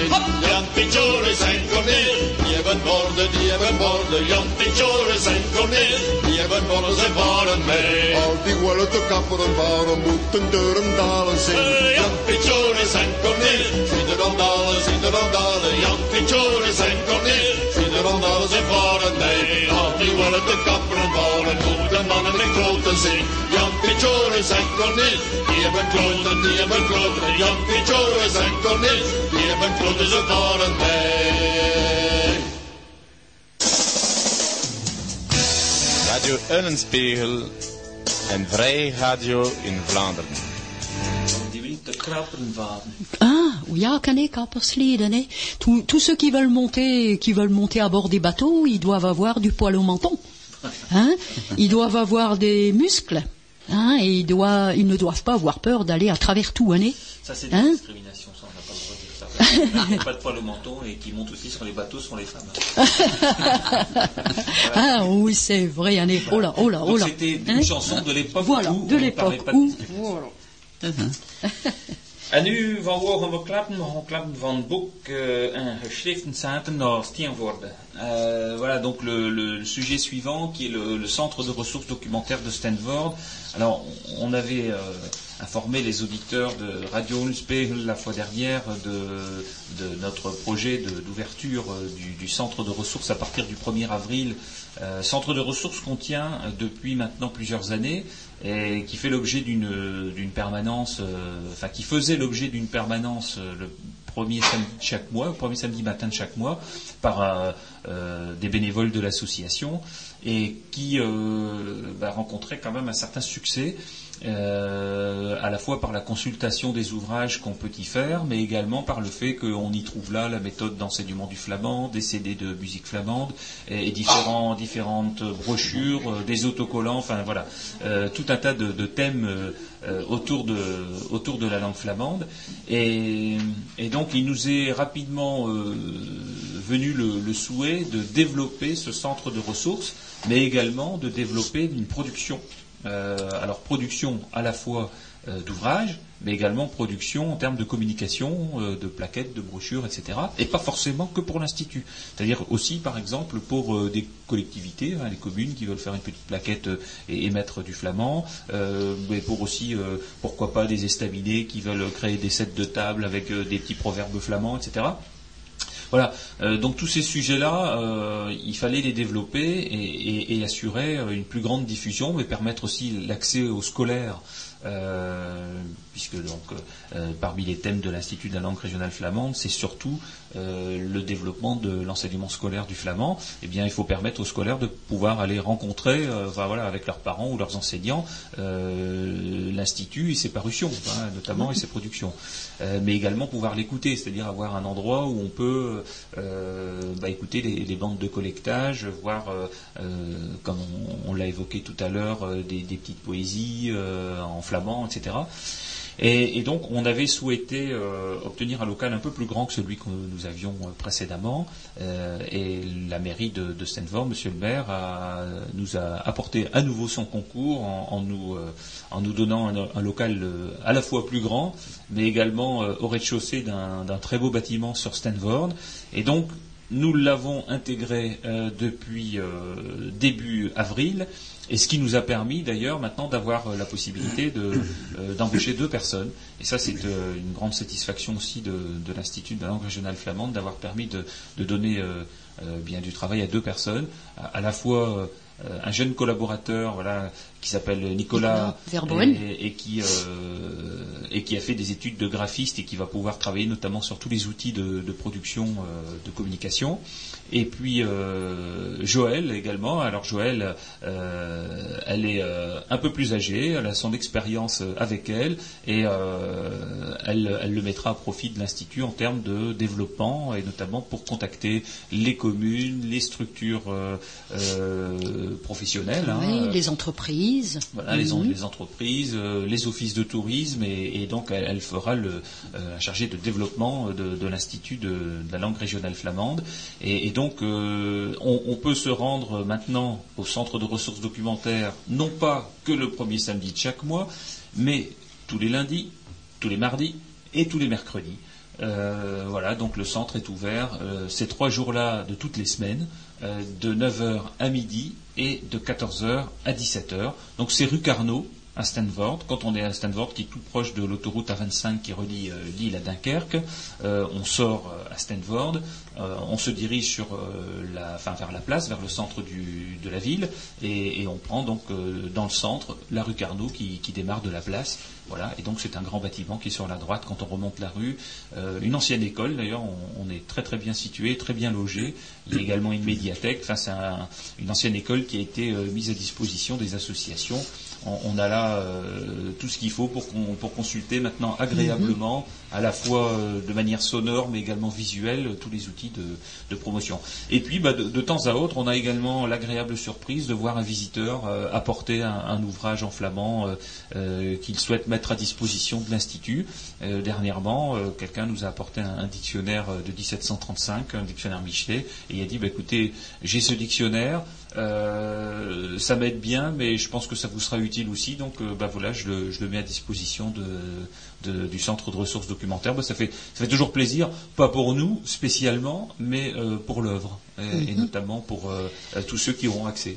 C: met borden zijn.
D: Jan Pichoris en Cornel.
C: Die hebben borden, die hebben borden, Jan
D: Jan Pichoris en Cornel.
C: Die hebben borden, ze
D: Ze varen mee.
C: Al die willen te kapperen varen, moeten deuren dalen zijn.
D: Hey, Jan Pichoris en Cornel.
C: Zie de randalen, zie de randalen, Jan
D: Jan Pichoris en Cornel.
C: De randalen,
D: Ze
C: ze
D: varen mee. Al die te kapperen varen, moeten mannen met kloten zijn. Jan Pichoris en Cornel. Die hebben kloten, die hebben kloten. Jan Pichoris en Cornel. Die hebben kloten, ze varen mee.
H: Radio Eulenspiegel en Vrij Radio in Vlaanderen.
B: Ah, oui, ah, canet, kappersleden, hein. Tous, tous ceux qui veulent monter, qui veulent monter à bord des bateaux, ils doivent avoir du poil au menton. Hein? Ils doivent avoir des muscles. Hein? Et ils, doivent, ils ne doivent pas avoir peur d'aller à travers tout, hein.
A: Ça, c'est de la
B: Hein
A: discrimination, ça, on n'a pas le droit de dire ça. N'ont pas de poil au menton et qui montent aussi sur les bateaux sont les femmes.
B: ah oui, c'est vrai, hein. Oh là, oh là, oh là.
A: c'était une
B: Hein?
A: chanson de l'époque
B: Voilà,
A: où
B: de l'époque
A: parlait pas de
B: où. Voilà.
A: En nu van mogen we klappen, we gaan klappen van boek uh, een geschriften zaten naar Steenvoorde. Euh, voilà donc le, sujet suivant qui est le, centre de ressources documentaires de Stanford. Alors on avait euh, informé les auditeurs de Radio Ulspiegel la fois dernière de, notre projet d'ouverture euh, du, centre de ressources à partir du 1er avril. Centre de ressources qu'on tient depuis maintenant plusieurs années et qui fait l'objet d'une permanence, enfin qui faisait l'objet d'une permanence premier chaque mois, le premier samedi matin de chaque mois, par euh, euh, des bénévoles de l'association et qui euh, bah, rencontrait quand même un certain succès. Euh, à la fois par la consultation des ouvrages qu'on peut y faire, mais également par le fait qu'on y trouve là la méthode d'enseignement du flamand, des CD de musique flamande, et, différents, différentes brochures, des autocollants, enfin voilà, tout un tas de, thèmes autour, de, autour de la langue flamande. Et, donc il nous est rapidement venu le souhait de développer ce centre de ressources mais également de développer une production. Euh, alors production à la fois euh, d'ouvrages, mais également production en termes de communication, euh, de plaquettes, de brochures, etc. Et pas forcément que pour l'Institut. C'est-à-dire aussi, par exemple, pour des collectivités, hein, les communes qui veulent faire une petite plaquette et émettre du flamand, mais pour aussi, pourquoi pas, des estaminets qui veulent créer des sets de table avec des petits proverbes flamands, etc. Voilà. Euh, donc tous ces sujets-là, euh, il fallait les développer et, assurer euh, une plus grande diffusion, mais permettre aussi l'accès aux scolaires puisque donc parmi les thèmes de l'Institut de la langue régionale flamande, c'est surtout le développement de l'enseignement scolaire du flamand. Eh bien, il faut permettre aux scolaires de pouvoir aller rencontrer, voilà, avec leurs parents ou leurs enseignants, l'institut et ses parutions, hein, notamment et ses productions. Euh, mais également pouvoir l'écouter, c'est-à-dire avoir un endroit où on peut euh, bah, écouter les, bandes de collectage, voir, euh, comme on, l'a évoqué tout à l'heure, des, petites poésies en flamand, etc. Et, donc, on avait souhaité euh, obtenir un local un peu plus grand que celui que nous avions euh, précédemment. Euh, et la mairie de, de Monsieur le maire, nous a apporté à nouveau son concours en, nous, en nous, donnant un, local à la fois plus grand, mais également au rez-de-chaussée d'un très beau bâtiment sur Stanford. Et donc, nous l'avons intégré depuis début avril et ce qui nous a permis d'ailleurs maintenant d'avoir euh, la possibilité euh, d'embaucher deux personnes. Et ça, c'est euh, une grande satisfaction aussi de, l'Institut de la langue régionale flamande d'avoir permis de, donner bien du travail à deux personnes, à, la fois un jeune collaborateur voilà, qui s'appelle Nicolas, et, qui, et qui a fait des études de graphiste et qui va pouvoir travailler notamment sur tous les outils de, production de communication. Et puis euh, Joël également. Alors Joël, euh, elle est euh, un peu plus âgée, elle a son expérience avec elle et elle, elle, le mettra à profit de l'Institut en termes de développement et notamment pour contacter les communes, les structures professionnelles.
B: Hein. Oui, les entreprises.
A: Voilà, les, mhm. les, entreprises, les offices de tourisme et, donc elle, fera le chargé de développement de, de l'Institut de, de, la langue régionale flamande. Et, et donc donc, euh, on, peut se rendre maintenant au centre de ressources documentaires, non pas que le premier samedi de chaque mois, mais tous les lundis, tous les mardis et tous les mercredis. Euh, voilà, donc le centre est ouvert euh, ces trois jours-là de toutes les semaines, de 9h à midi et de 14h à 17h. Donc c'est rue Carnot, à Stanford. Quand on est à Stanford, qui est tout proche de l'autoroute A25 qui relie l'île à Dunkerque, on sort à Stanford, on se dirige sur la, enfin, vers la place, vers le centre de la ville, et, on prend donc dans le centre la rue Carnot qui, démarre de la place. Voilà, et donc c'est un grand bâtiment qui est sur la droite quand on remonte la rue. une ancienne école, d'ailleurs, on, est très très bien situé, très bien logé. Il y a également une médiathèque. Enfin, c'est une ancienne école qui a été mise à disposition des associations on, a là euh, tout ce qu'il faut pour, consulter maintenant agréablement, à la fois euh, de manière sonore mais également visuelle, tous les outils de, promotion. Et puis bah, de, temps à autre, on a également l'agréable surprise de voir un visiteur euh, apporter un, ouvrage en flamand qu'il souhaite mettre à disposition de l'Institut. dernièrement, quelqu'un nous a apporté un, dictionnaire de 1735, un dictionnaire Michelet, et il a dit bah, écoutez, j'ai ce dictionnaire, euh, ça m'aide bien, mais je pense que ça vous sera utile aussi. Donc, euh, bah voilà, je le, mets à disposition du centre de ressources documentaires. Bah, ça, fait, toujours plaisir, pas pour nous spécialement, mais euh, pour l'œuvre, et, mm-hmm. notamment pour tous ceux qui auront accès.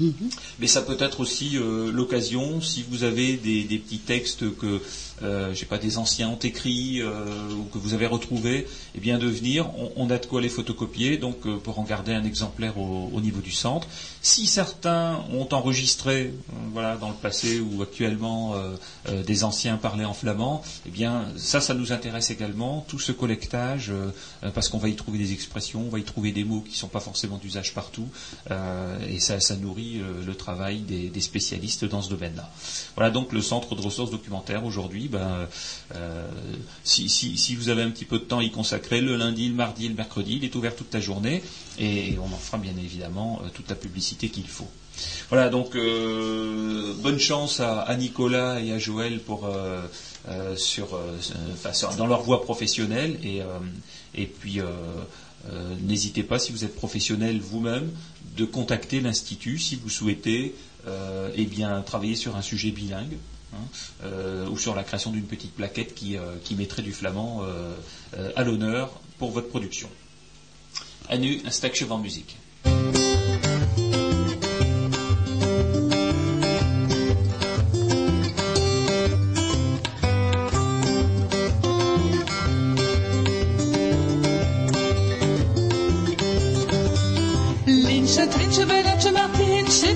A: Mm-hmm. Mais ça peut être aussi l'occasion, si vous avez des, petits textes que euh, pas, des anciens ont écrit euh, ou que vous avez retrouvés, eh bien de venir. On, a de quoi les photocopier, donc euh, pour en garder un exemplaire au, niveau du centre. Si certains ont enregistré, voilà, dans le passé ou actuellement, des anciens parlaient en flamand, eh bien ça, ça nous intéresse également. Tout ce collectage, parce qu'on va y trouver des expressions, on va y trouver des mots qui ne sont pas forcément d'usage partout, et ça nourrit compris le travail des, spécialistes dans ce domaine-là. Voilà donc le centre de ressources documentaires aujourd'hui. Ben, si, vous avez un petit peu de temps y consacrer, le lundi, le mardi, le mercredi, il est ouvert toute la journée et on en fera bien évidemment toute la publicité qu'il faut. Voilà, donc bonne chance à, Nicolas et à Joël pour dans leur voie professionnelle et, et puis euh, n'hésitez pas, si vous êtes professionnel vous-même, de contacter l'Institut si vous souhaitez euh, eh travailler sur un sujet bilingue. Hein, euh, ou sur la création d'une petite plaquette qui, mettrait du flamand à l'honneur pour votre production. À nu, un stack musique.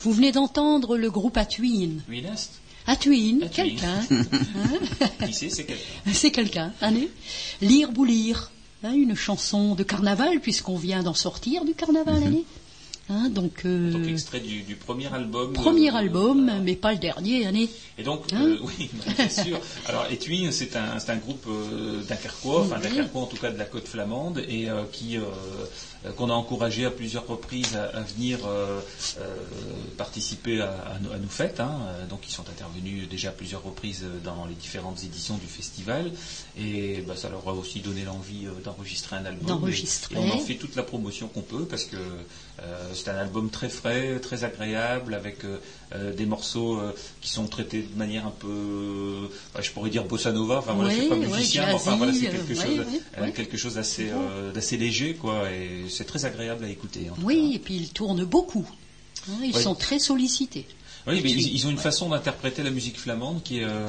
B: Vous venez d'entendre le groupe Atuin. Atuin, quelqu'un.
A: Qui c'est, c'est quelqu'un?
B: C'est quelqu'un, allez. Lire boulir, hein, une chanson de carnaval, puisqu'on vient d'en sortir du carnaval, mhm. allez.
A: Hein, donc, euh, extrait du, premier album.
B: Premier euh, album, mais pas le dernier, année.
A: Et donc, hein euh, oui, bien sûr. Alors, Etwin, c'est un, un, groupe d'Inkerquois, enfin d'Inkerquois en tout cas de la côte flamande, et qui euh, qu'on a encouragé à plusieurs reprises à, venir euh, euh, participer à, nos, fêtes. Hein. Donc ils sont intervenus déjà à plusieurs reprises dans les différentes éditions du festival. Et bah, ça leur a aussi donné l'envie d'enregistrer un album.
B: D'enregistrer.
A: Et, on en fait toute la promotion qu'on peut parce que c'est un album très frais, très agréable, avec des morceaux qui sont traités de manière un peu, bah, je pourrais dire bossa nova. Enfin voilà, je suis pas musicien, mais enfin voilà, c'est quelque chose, quelque chose d'assez, d'assez léger, quoi. Et c'est très agréable à écouter.
B: oui, et puis ils tournent beaucoup. Hein, ils sont très sollicités.
A: Oui, mais ils, ont une façon d'interpréter la musique flamande qui, euh,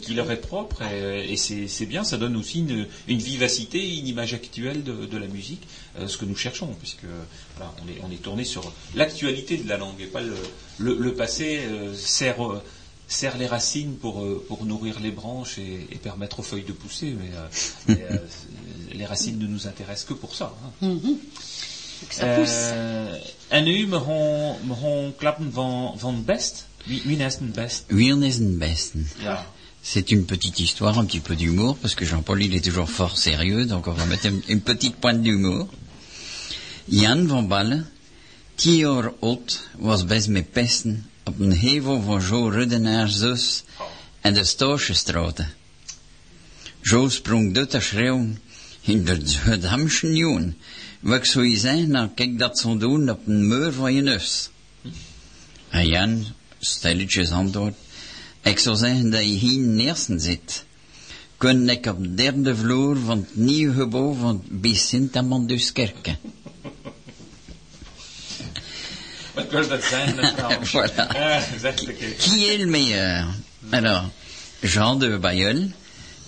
A: qui leur est propre et, c'est bien, ça donne aussi une, vivacité, une image actuelle de, la musique, euh, ce que nous cherchons, puisque on, est, on est tourné sur l'actualité de la langue et pas le, passé euh, sert, sert les racines pour, pour nourrir les branches et, permettre aux feuilles de pousser, mais, les racines ne nous intéressent que pour ça. Hein.
B: Mm-hmm. Ça pousse.
A: Euh, en u, me klappen van, van best? Wie, best?
F: Wie best. C'est une petite histoire, un petit peu d'humour, parce que Jean-Paul, il est toujours fort sérieux, donc on va mettre une, petite pointe d'humour. Jan van Balle, tien jaar oud, was best met pesten op een hevel van Jo Ruddenaars en de Stoorsestraten. Jo sprong dood te schreeuwen, in de Zuid-Hamschen jongen. Wat zou je zeggen, nou kijk dat zo doen op een muur van je neus. En Jan, stilletjes antwoord, ik zou zeggen dat je hier in eerste zit. Kun ik op de derde vloer van het nieuwe gebouw van bij Sint-Amanduskerke.
A: Wat
F: voilà. Ah, qui est le meilleur Alors, Jean de Bayeul,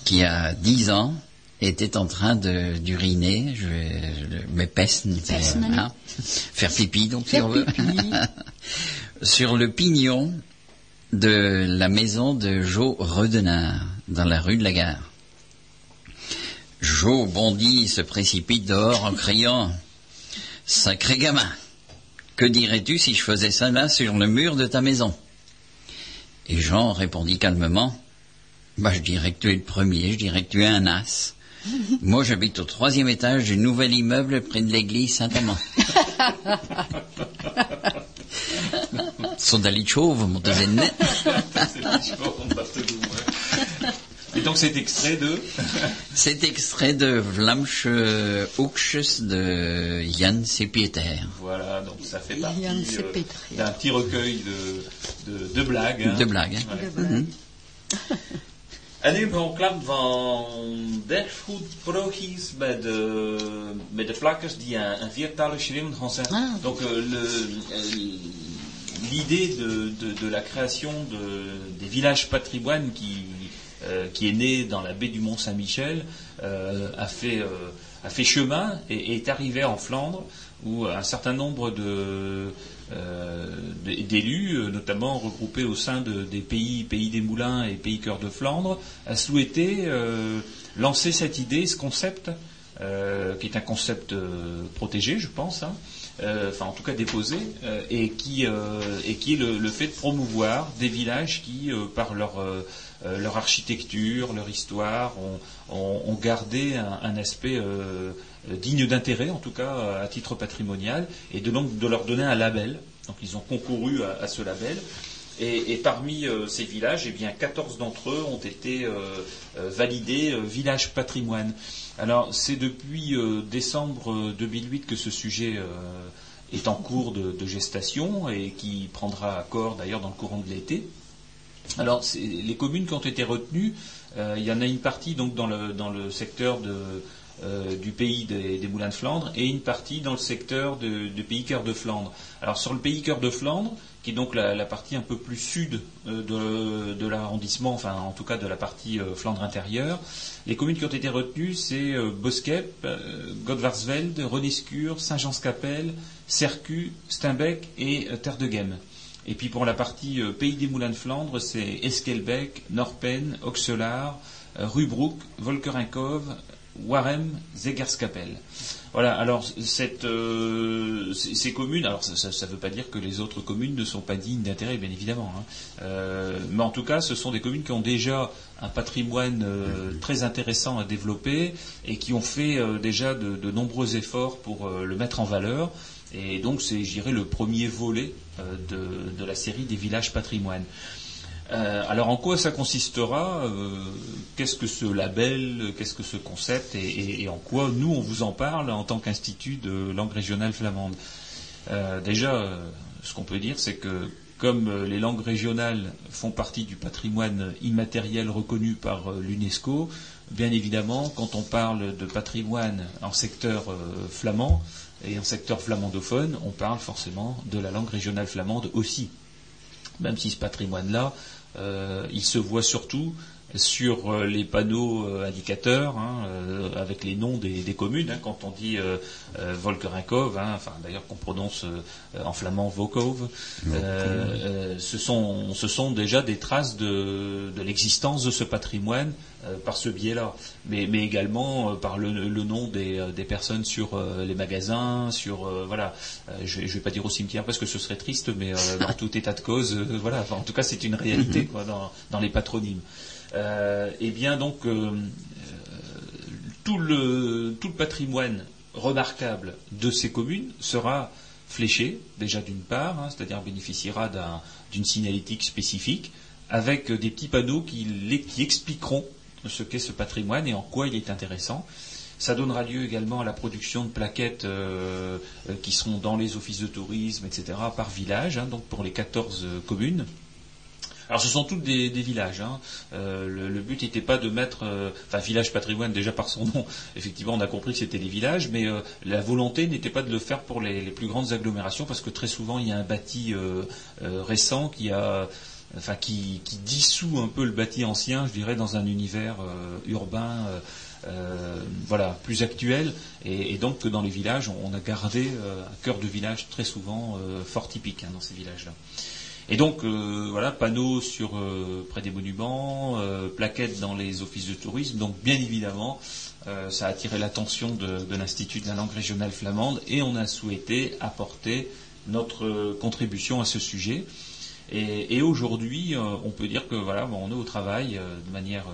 F: qui a 10 ans, était en train d'uriner, je vais, me hein, faire pipi, donc si on veut, sur le pignon de la maison de Jo Redenard, dans la rue de la Gare. Jo bondit, se précipite dehors en criant Sacré gamin, que dirais-tu si je faisais ça là sur le mur de ta maison? Et Jean répondit calmement Bah, je dirais que tu es le premier, je dirais que tu es un as. Moi, j'habite au troisième étage du nouvel immeuble près de l'église Saint-Amand. Sono chauve, mon deuxième
A: Et donc cet extrait de
F: Cet extrait de Vlamsch Uxus de Jan Sepieter.
A: Voilà, donc ça fait partie euh, d'un petit recueil de, de, de blagues. Hein.
F: De blagues. Hein. Ouais. Mm
A: -hmm. En nu geklapt van derfgoedprochies bij de, bij de plakkers die een, een viertalig schreeuwen zeggen. Ah. Donc euh, l'idée de, de, de, la création de, des villages patrimoines qui, euh, qui est né dans la baie du Mont Saint-Michel euh, a, fait, euh, a fait chemin et, et, est arrivé en Flandre où un certain nombre de d'élus, euh, notamment regroupés au sein des pays, pays des Moulins et pays Cœur de Flandre, a souhaité euh, lancer cette idée, ce concept, qui est un concept protégé, je pense, hein, enfin en tout cas déposé, et qui, est le, fait de promouvoir des villages qui, par leur, architecture, leur histoire, ont, gardé un, aspect euh, dignes d'intérêt, en tout cas à titre patrimonial, et de, donc de leur donner un label. Donc ils ont concouru à, ce label. Et, parmi euh, ces villages, eh bien, 14 d'entre eux ont été euh, validés village patrimoine. Alors c'est depuis décembre 2008 que ce sujet est en cours de, gestation et qui prendra corps d'ailleurs dans le courant de l'été. Alors les communes qui ont été retenues, il y en a une partie donc dans le secteur de, euh, du pays des, Moulins de Flandre et une partie dans le secteur du pays cœur de Flandre. Alors sur le pays cœur de Flandre, qui est donc la, partie un peu plus sud euh, de, l'arrondissement, enfin en tout cas de la partie euh, Flandre intérieure, les communes qui ont été retenues, c'est Boskep, Godvarsveld, Renescure, Saint-Jean-Scapelle, Cercu, Steinbeck et Terre de Gem. Et puis pour la partie Pays des Moulins de Flandre, c'est Eskelbeck, Norpen, Oxelaar, Rubroek, Volkerinkov, Warem, Zegerskapel. Voilà, alors euh, ces communes, alors ça ne veut pas dire que les autres communes ne sont pas dignes d'intérêt, bien évidemment, hein. euh, mais en tout cas, ce sont des communes qui ont déjà un patrimoine euh, très intéressant à développer et qui ont fait déjà de, nombreux efforts pour le mettre en valeur. Et donc, c'est, je dirais, le premier volet de, la série des villages patrimoines. Euh, alors en quoi ça consistera euh, Qu'est-ce que ce label Qu'est-ce que ce concept et, en quoi nous on vous en parle en tant qu'institut de langue régionale flamande? Euh, Déjà, ce qu'on peut dire, c'est que comme les langues régionales font partie du patrimoine immatériel reconnu par l'UNESCO, bien évidemment, quand on parle de patrimoine en secteur flamand et en secteur flamandophone, on parle forcément de la langue régionale flamande aussi. Même si ce patrimoine-là il se voit surtout sur euh, les panneaux euh, indicateurs hein, avec les noms des, communes. Hein, quand on dit Volkerinkov, hein, enfin d'ailleurs qu'on prononce en flamand Vokov, ce sont, ce, sont, déjà des traces de, de l'existence de ce patrimoine par ce biais-là, mais, mais, également par le, le nom des, des, personnes sur les magasins, sur voilà. je, ne vais pas dire au cimetière parce que ce serait triste, mais dans tout état de cause, voilà. en tout cas, c'est une réalité quoi, dans, dans, les patronymes. Euh, eh bien donc euh, tout, le, tout le patrimoine remarquable de ces communes sera fléché, déjà d'une part, hein, c'est-à-dire bénéficiera d'une signalétique spécifique, avec des petits panneaux qui, expliqueront ce qu'est ce patrimoine et en quoi il est intéressant. Ça donnera lieu également à la production de plaquettes euh, qui seront dans les offices de tourisme, etc., par village, hein, donc pour les 14 communes. Alors ce sont tous des, villages. Hein. Euh, le, but n'était pas de mettre, euh, enfin village patrimoine déjà par son nom. Effectivement, on a compris que c'était des villages, mais la volonté n'était pas de le faire pour les, plus grandes agglomérations parce que très souvent il y a un bâti récent qui a Enfin, qui, dissout un peu le bâti ancien, je dirais, dans un univers urbain euh, voilà, plus actuel, et, donc que dans les villages, on, a gardé euh, un cœur de village très souvent euh, fort typique hein, dans ces villages-là. Et donc, voilà, panneaux sur près des monuments, plaquettes dans les offices de tourisme. Donc, bien évidemment, ça a attiré l'attention de, l'Institut de la langue régionale flamande, et on a souhaité apporter notre contribution à ce sujet. Et, aujourd'hui, on peut dire que voilà, on est au travail de manière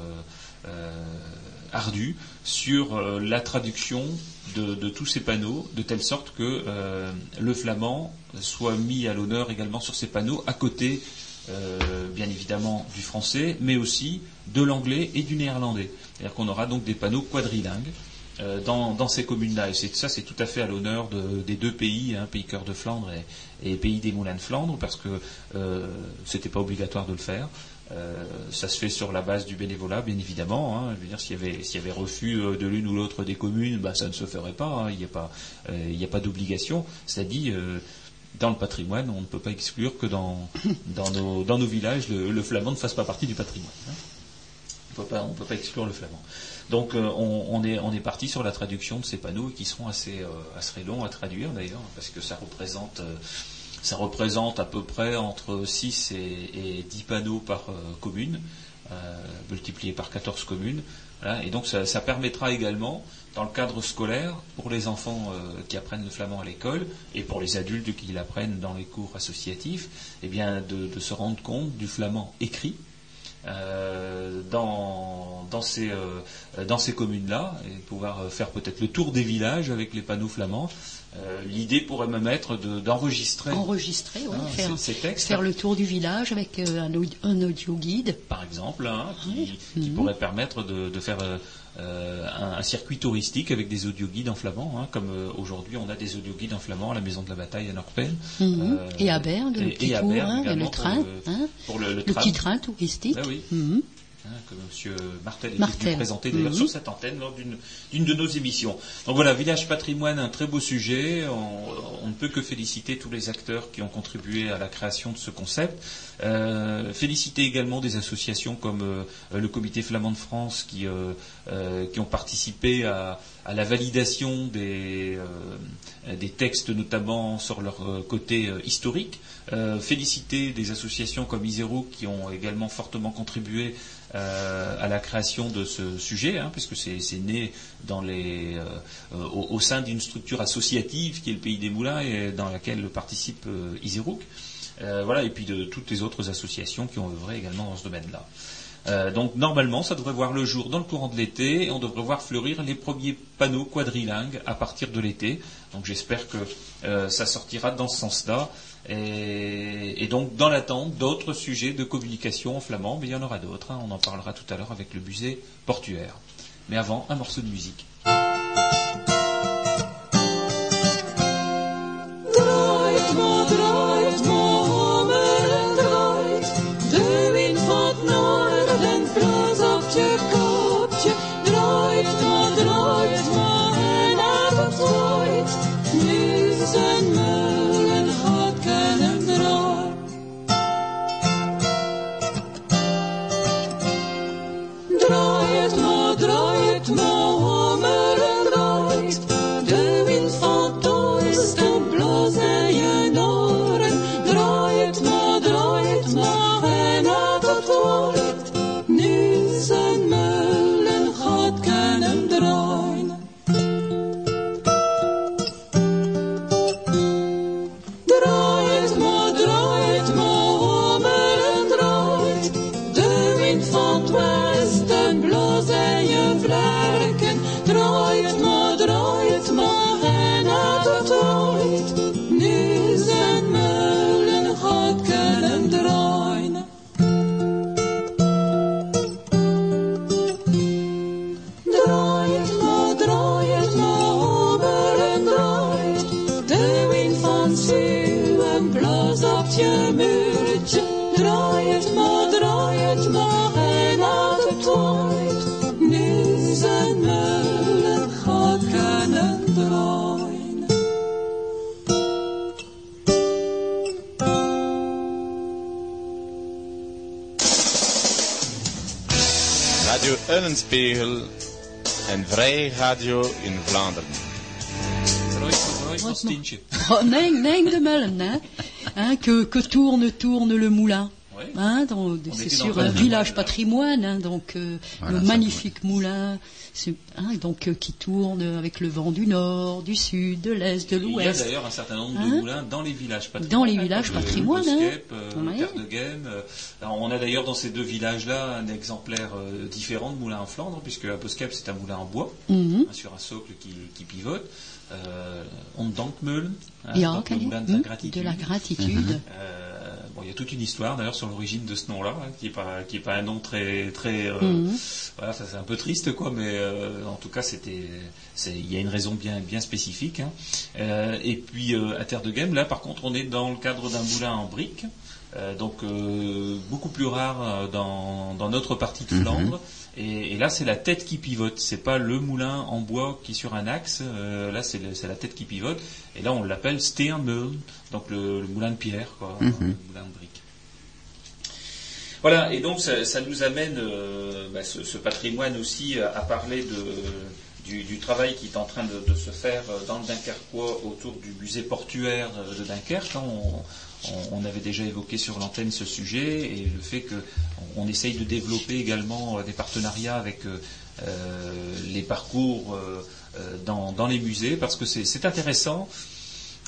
A: ardu sur euh, la traduction de, tous ces panneaux, de telle sorte que euh, le flamand soit mis à l'honneur également sur ces panneaux, à côté, euh, bien évidemment, du français, mais aussi de l'anglais et du néerlandais. C'est-à-dire qu'on aura donc des panneaux quadrilingues. dans, ces communes-là. Et ça, c'est tout à fait à l'honneur des deux pays, hein, pays cœur de Flandre et, pays des Moulins de Flandre, parce que ce n'était pas obligatoire de le faire. Euh, ça se fait sur la base du bénévolat, bien évidemment. Hein. Je veux dire, s'il y avait, refus euh, de l'une ou l'autre des communes, bah, ça ne se ferait pas. Hein. Il n'y a pas, euh, pas d'obligation. C'est dit, dans le patrimoine, on ne peut pas exclure que dans, nos, villages, le, flamand ne fasse pas partie du patrimoine. Hein. On ne peut pas exclure le flamand. Donc on, est, on est parti sur la traduction de ces panneaux qui seront assez, assez longs à traduire d'ailleurs, parce que ça représente ça représente à peu près entre 6 et, 10 panneaux par euh, commune, euh, multiplié par 14 communes. et donc ça, permettra également, dans le cadre scolaire, pour les enfants euh, qui apprennent le flamand à l'école et pour les adultes qui l'apprennent dans les cours associatifs, eh bien de, se rendre compte du flamand écrit, dans, dans, ces, dans ces communes-là et pouvoir faire peut-être le tour des villages avec les panneaux flamands euh, l'idée pourrait me mettre d'enregistrer.
B: enregistrer, oui,
A: ah,
B: faire,
A: ces, textes.
B: faire le tour du village avec euh, un, audio, guide.
A: Par exemple, hein, qui, mhm. pourrait permettre de, faire euh, un, circuit touristique avec des audio guides en flamand, hein, comme aujourd'hui on a des audio guides en flamand à la Maison de la Bataille à Norpen.
B: Mhm. et à Berne, le petit hein, le train. Pour le, petit train touristique.
A: Ben oui. Mhm. Hein, que M. Martel venu présenter d'ailleurs mhm. sur cette antenne lors d'une de nos émissions. Donc voilà, Village Patrimoine, un très beau sujet. On, ne peut que féliciter tous les acteurs qui ont contribué à la création de ce concept. Euh, féliciter également des associations comme euh, le Comité flamand de France qui, euh, ont participé à, la validation des, textes, notamment sur leur côté historique. féliciter des associations comme Isero qui ont également fortement contribué à la création de ce sujet, hein, puisque c'est né euh, au, sein d'une structure associative qui est le Pays des Moulins et dans laquelle participe euh. Euh, voilà, et puis de toutes les autres associations qui ont œuvré également dans ce domaine-là. Euh, donc normalement, ça devrait voir le jour dans le courant de l'été et on devrait voir fleurir les premiers panneaux quadrilingues à partir de l'été. Donc j'espère que euh, ça sortira dans ce sens-là. Et, donc dans l'attente d'autres sujets de communication en flamand, mais il y en aura d'autres. Hein. On en parlera tout à l'heure avec le musée portuaire. Mais avant, un morceau de musique.
C: Radio Eulenspiegel en Vrij Radio in Vlaanderen.
B: Oh, nee, nee, de hein, hein, que, que tourne, tourne le moulin. Hein, c'est sur un village
A: là.
B: patrimoine, hein, donc euh,
F: Voilà,
B: le
F: ça
B: magnifique moulin, hein, donc euh, qui tourne avec le vent du nord, du sud, de l'est, de
A: Il y a
B: l'ouest.
A: d'ailleurs un certain nombre de moulins dans les villages patrimoines.
B: Dans les villages patrimoines,
A: euh, alors, on a d'ailleurs dans ces deux villages-là un exemplaire euh, différent de moulin en Flandre, puisque à Boskep c'est un moulin en bois,
B: Mhm.
A: sur un socle qui, qui pivote. Euh, on Dankmeulen, hein, donc le moulin de la
B: Hm,
A: gratitude.
B: de la gratitude.
A: Bon, il y a toute une histoire d'ailleurs sur l'origine de ce nom-là, hein, qui est pas qui est pas un nom très très euh,
B: Mhm.
A: voilà, ça c'est un peu triste quoi, mais euh, en tout cas c'était c'est il y a une raison bien bien spécifique. hein. Euh, et puis euh, à Terre de Game, là par contre on est dans le cadre d'un moulin en briques. euh, donc euh, beaucoup plus rare dans, dans notre partie de
F: Mhm.
A: Flandre. Et, et là, c'est la tête qui pivote. C'est pas le moulin en bois qui est sur un axe. euh, là, c'est la tête qui pivote. Et là, on l'appelle Steenmeul, donc le, le moulin de pierre, quoi,
F: Mhm.
A: le moulin de briques. Voilà, et donc ça, ça nous amène euh, bah, ce, ce patrimoine aussi à, à parler de, du, du travail qui est en train de, de se faire euh, dans le Dunkerquois autour du musée portuaire euh, de Dunkerque. hein. On, on- avait déjà évoqué sur l'antenne ce sujet et le fait que on, on essaye de développer également euh, des partenariats avec euh, euh, les parcours dans, les musées parce que c'est intéressant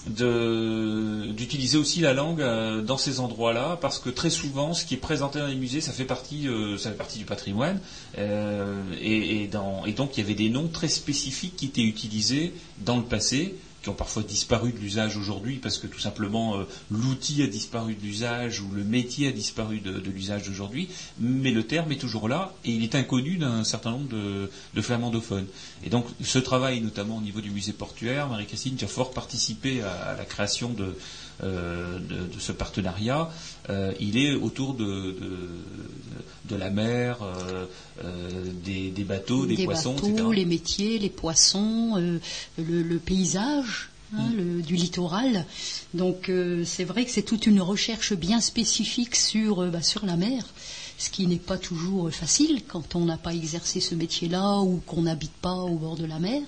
A: d'utiliser aussi la langue dans ces endroits-là, parce que très souvent, ce qui est présenté dans les musées, ça fait partie, ça fait partie du patrimoine, et donc il y avait des noms très spécifiques qui étaient utilisés dans le passé, qui ont parfois disparu de l'usage aujourd'hui, parce que tout simplement euh, l'outil a disparu de l'usage ou le métier a disparu de, l'usage d'aujourd'hui, mais le terme est toujours là et il est inconnu d'un certain nombre de, flamandophones. Et donc ce travail, notamment au niveau du musée portuaire, Marie-Christine, tu as fort participé à la création de, euh, de, de ce partenariat. Euh, il est autour de, de, de la mer, euh, des, des bateaux, des, poissons,
B: bateaux,
A: etc.
B: les métiers, les poissons, le, le paysage. hein,
A: Mm.
B: le- du littoral. Donc euh, c'est vrai que c'est toute une recherche bien spécifique sur, euh, bah, sur la mer, ce qui n'est pas toujours facile quand on n'a pas exercé ce métier-là ou qu'on n'habite pas au bord de la mer.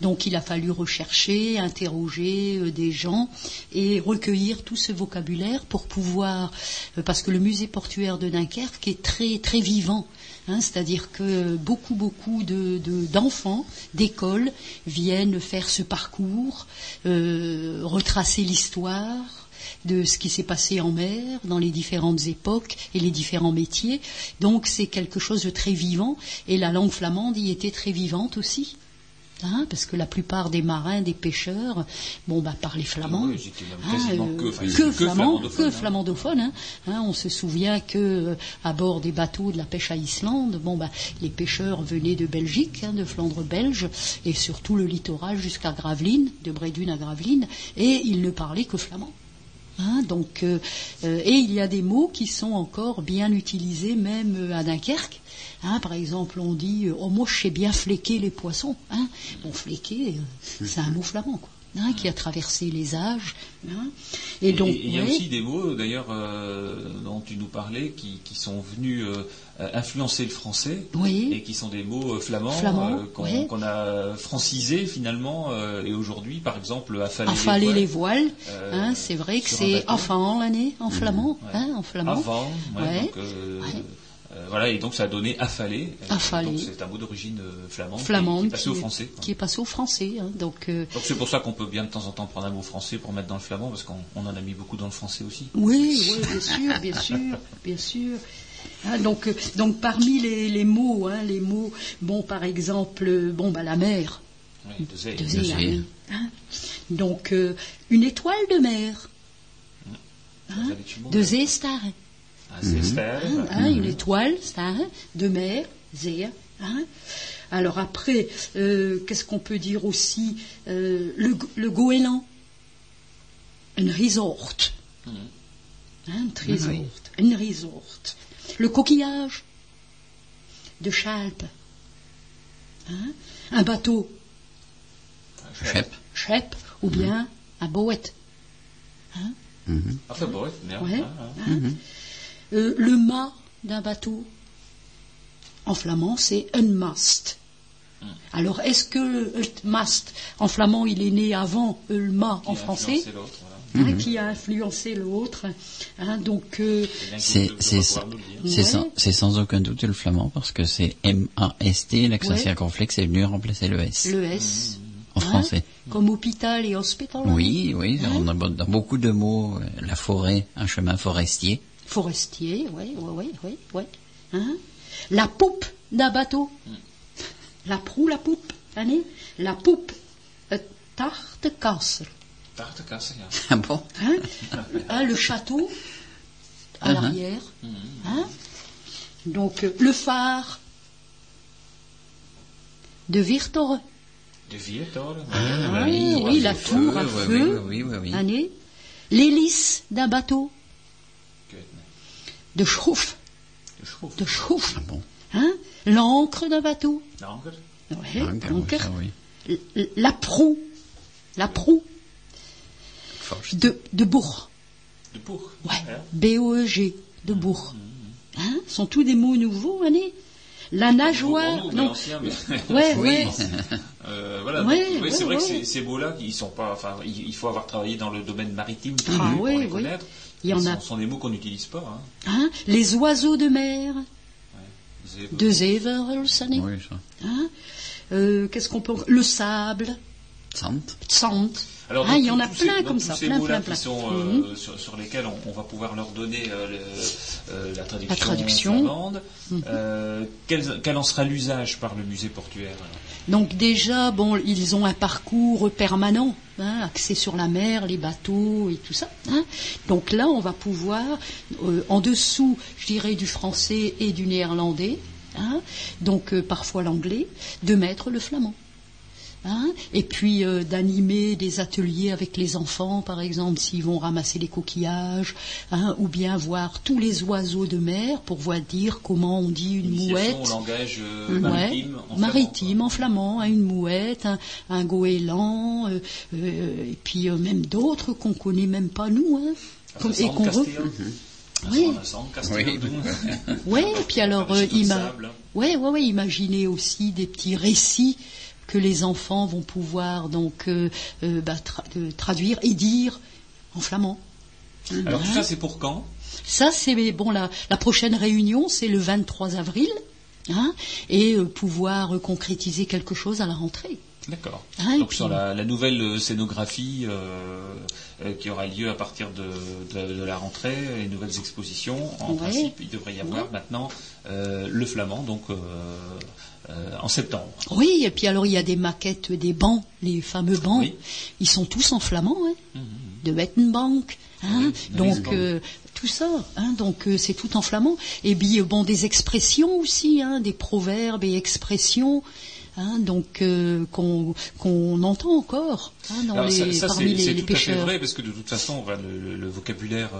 B: Donc il a fallu rechercher, interroger euh, des gens et recueillir tout ce vocabulaire pour pouvoir, euh, parce que le musée portuaire de Dunkerque est très très vivant. Hein, C'est-à-dire que beaucoup, beaucoup de- de- d'enfants, d'écoles, viennent faire ce parcours, euh, retracer l'histoire de ce qui s'est passé en mer dans les différentes époques et les différents métiers. Donc c'est quelque chose de très vivant et la langue flamande y était très vivante aussi. Hein, parce que la plupart des marins, des pêcheurs, bon, bah, parlaient flamand.
A: Oui,
B: Hein, euh,
A: que, enfin,
B: que
A: que
B: flamand,
A: flamandophone,
B: que
A: hein.
B: flamandophone. hein. On se souvient que euh, à bord des bateaux de la pêche à Islande, bon bah les pêcheurs venaient de Belgique, de Flandre belge, et surtout le littoral jusqu'à Gravelines, de Brédune à Gravelines, et ils ne parlaient que flamand. Hein, donc, euh, euh, et il y a des mots qui sont encore bien utilisés même euh, à Dunkerque. Hein, par exemple, on dit Oh, moi, je sais bien fléquer les poissons. Hein. Bon, fléquer, c'est un mot flamand, quoi. hein, qui a traversé les âges. hein. Et donc,
A: il y a aussi des mots, d'ailleurs, euh, dont tu nous parlais, qui, qui sont venus euh, euh, influencer le français,
B: Oui.
A: et qui sont des mots euh, flamands, euh, qu'on
B: oui.
A: qu'on a francisés finalement, euh, et aujourd'hui, par exemple, affaler,
B: affaler les
A: voiles,
B: voiles,
A: euh,
B: hein, c'est vrai que c'est afan l'année en flamand,
A: ouais.
B: hein, en flamand.
A: Avant, ouais,
B: Ouais.
A: donc,
B: Ouais.
A: voilà, et donc ça a donné Affaler. donc C'est un mot d'origine flamande, qui- est passé au français. quoi.
B: qui est passé au français. hein, donc
A: Donc c'est pour ça qu'on peut bien de temps en temps prendre un mot français pour mettre dans le flamand, parce qu'on on en a mis beaucoup dans le français aussi.
B: Oui, oui, bien sûr, bien sûr, bien sûr. Hein, donc, euh, donc parmi les, les mots, hein, les mots, bon, par exemple, euh, bon, bah la mer,
A: Oui, de
B: de
F: zee.
B: hein. donc euh, une étoile de mer, hein,
A: mot,
B: de
A: là.
B: Zeestar,
A: Ah,
B: hein, hein, une étoile, star, de mer, Zéa. Hein. Alors après, euh, qu'est-ce qu'on peut dire aussi Euh, Le, le goéland, un resort.
A: Mhm.
B: Hein, un resort,
F: Oui.
B: un resort. Le coquillage de Chalpe. Hein un bateau,
F: Schep.
B: chep, ou bien un boët. Hein
F: Mhm.
A: Merde.
B: Ouais.
A: hein,
B: Euh, le mât d'un bateau, en flamand, c'est un mast. Alors, est-ce que le mast, en flamand, il est né avant le mât en français,
A: voilà.
B: hein, qui a influencé l'autre hein, Donc, euh,
A: C'est
F: c'est
B: Ouais.
F: sans, c'est sans aucun doute le flamand parce que c'est M-A-S-T, l'accent
B: Ouais.
F: circonflexe est venu remplacer le S
B: le S,
F: en
B: hein,
F: français.
B: comme hôpital et hospital.
F: Oui, oui,
B: Hein
F: on a dans beaucoup de mots, euh, la forêt, un chemin forestier.
B: Forestier, oui, oui, oui, oui. Hein la poupe d'un bateau. La proue, la poupe. Allez, la poupe. euh, Tarte casser.
A: Tarte cassée, hein.
F: Ah bon
B: Hein? Hein, le château à
F: Uh-huh.
B: l'arrière. Hein? Donc, euh, le phare de Virtore.
A: De Viertor,
B: Ah, oui, la tour à
F: oui,
B: feu.
F: oui, oui, oui, oui.
B: Allez. L'hélice d'un bateau. De chauffe. De chauffe.
F: Ah bon
B: Hein? L'ancre d'un bateau.
A: L'encre?
B: Ouais,
F: Ah, ben oui,
B: l'ancre.
F: ça, oui.
B: L- l- La proue. La proue De, de bourg.
A: De pour.
B: Ouais. B-O-E-G. De bourg. Hein sont tous des mots nouveaux, allez. La nageoire.
A: Pour nous,
B: non.
A: l'ancien, mais-
B: Ouais,
F: Oui.
B: ouais.
A: Euh, voilà,
B: Ouais,
A: oui,
B: ouais,
A: c'est vrai
B: ouais.
A: que ces, mots-là, ils sont pas, enfin, il, il faut avoir travaillé dans le domaine maritime pour,
B: Ah,
A: pour les connaître.
B: Il y en
A: Ce
B: a.
A: sont, sont des mots qu'on n'utilise pas. Hein.
B: Hein Les oiseaux de mer. De Zeverelsané.
F: Oui, ça.
B: Hein Euh, Qu'est-ce qu'on peut. Le sable.
F: Sant.
B: Sand.
A: Alors,
B: Ah, il y en a plein comme ça,
A: ces
B: plein, plein,
A: qui
B: plein.
A: sont
B: Mhm.
A: euh, sur, sur lesquels on, on va pouvoir leur donner euh, le- euh, la traduction,
B: La traduction.
A: flamande.
B: Mhm.
A: Quel, quel en sera l'usage par le musée portuaire
B: Donc déjà, bon, ils ont un parcours permanent, hein, axé sur la mer, les bateaux et tout ça. hein. Donc là, on va pouvoir, en dessous, je dirais, du français et du néerlandais, hein, donc parfois l'anglais, de mettre le flamand. Hein, et puis euh, d'animer des ateliers avec les enfants, par exemple, s'ils vont ramasser les coquillages, hein, ou bien voir tous les oiseaux de mer pour voir dire comment on dit une mouette.
A: au langage euh,
B: Ouais,
A: maritime. en
B: maritime, en flamand, hein, une mouette, un, un goéland, euh, euh, et puis euh, même d'autres qu'on connaît même pas nous, hein, comme- et qu'on Oui.
F: Oui.
B: Puis alors, euh,
A: Château de
B: ima-
A: sable.
B: ouais, ouais, ouais, imaginez aussi des petits récits que les enfants vont pouvoir donc euh, euh, bah, tra- euh, traduire et dire en flamand.
A: Alors tout
B: Hein
A: ça, c'est pour quand?
B: Ça, c'est bon. La, la prochaine réunion, c'est le 23 avril, hein, et euh, pouvoir euh, concrétiser quelque chose à la rentrée.
A: D'accord.
B: Hein,
A: Donc
B: puis-
A: sur la, la nouvelle scénographie euh, qui aura lieu à partir de, de- de la rentrée, les nouvelles expositions, en
B: Ouais.
A: principe, il devrait y avoir
B: Ouais.
A: maintenant euh, le flamand, donc euh, euh, en septembre.
B: Oui, et puis alors il y a des maquettes des bancs, les fameux bancs.
A: Oui.
B: Ils sont tous en flamand, hein, de Wettenbank. Hein,
A: Oui,
B: donc euh, tout ça, hein, donc euh, c'est tout en flamand. Et puis bon, des expressions aussi, hein, des proverbes et expressions. Hein, donc qu'on qu'on entend encore hein, dans
A: Alors,
B: les,
A: ça, ça,
B: parmi
A: c'est
B: les,
A: c'est
B: les
A: tout à fait
B: pêcheurs.
A: vrai parce que de toute façon, enfin, le, le- le vocabulaire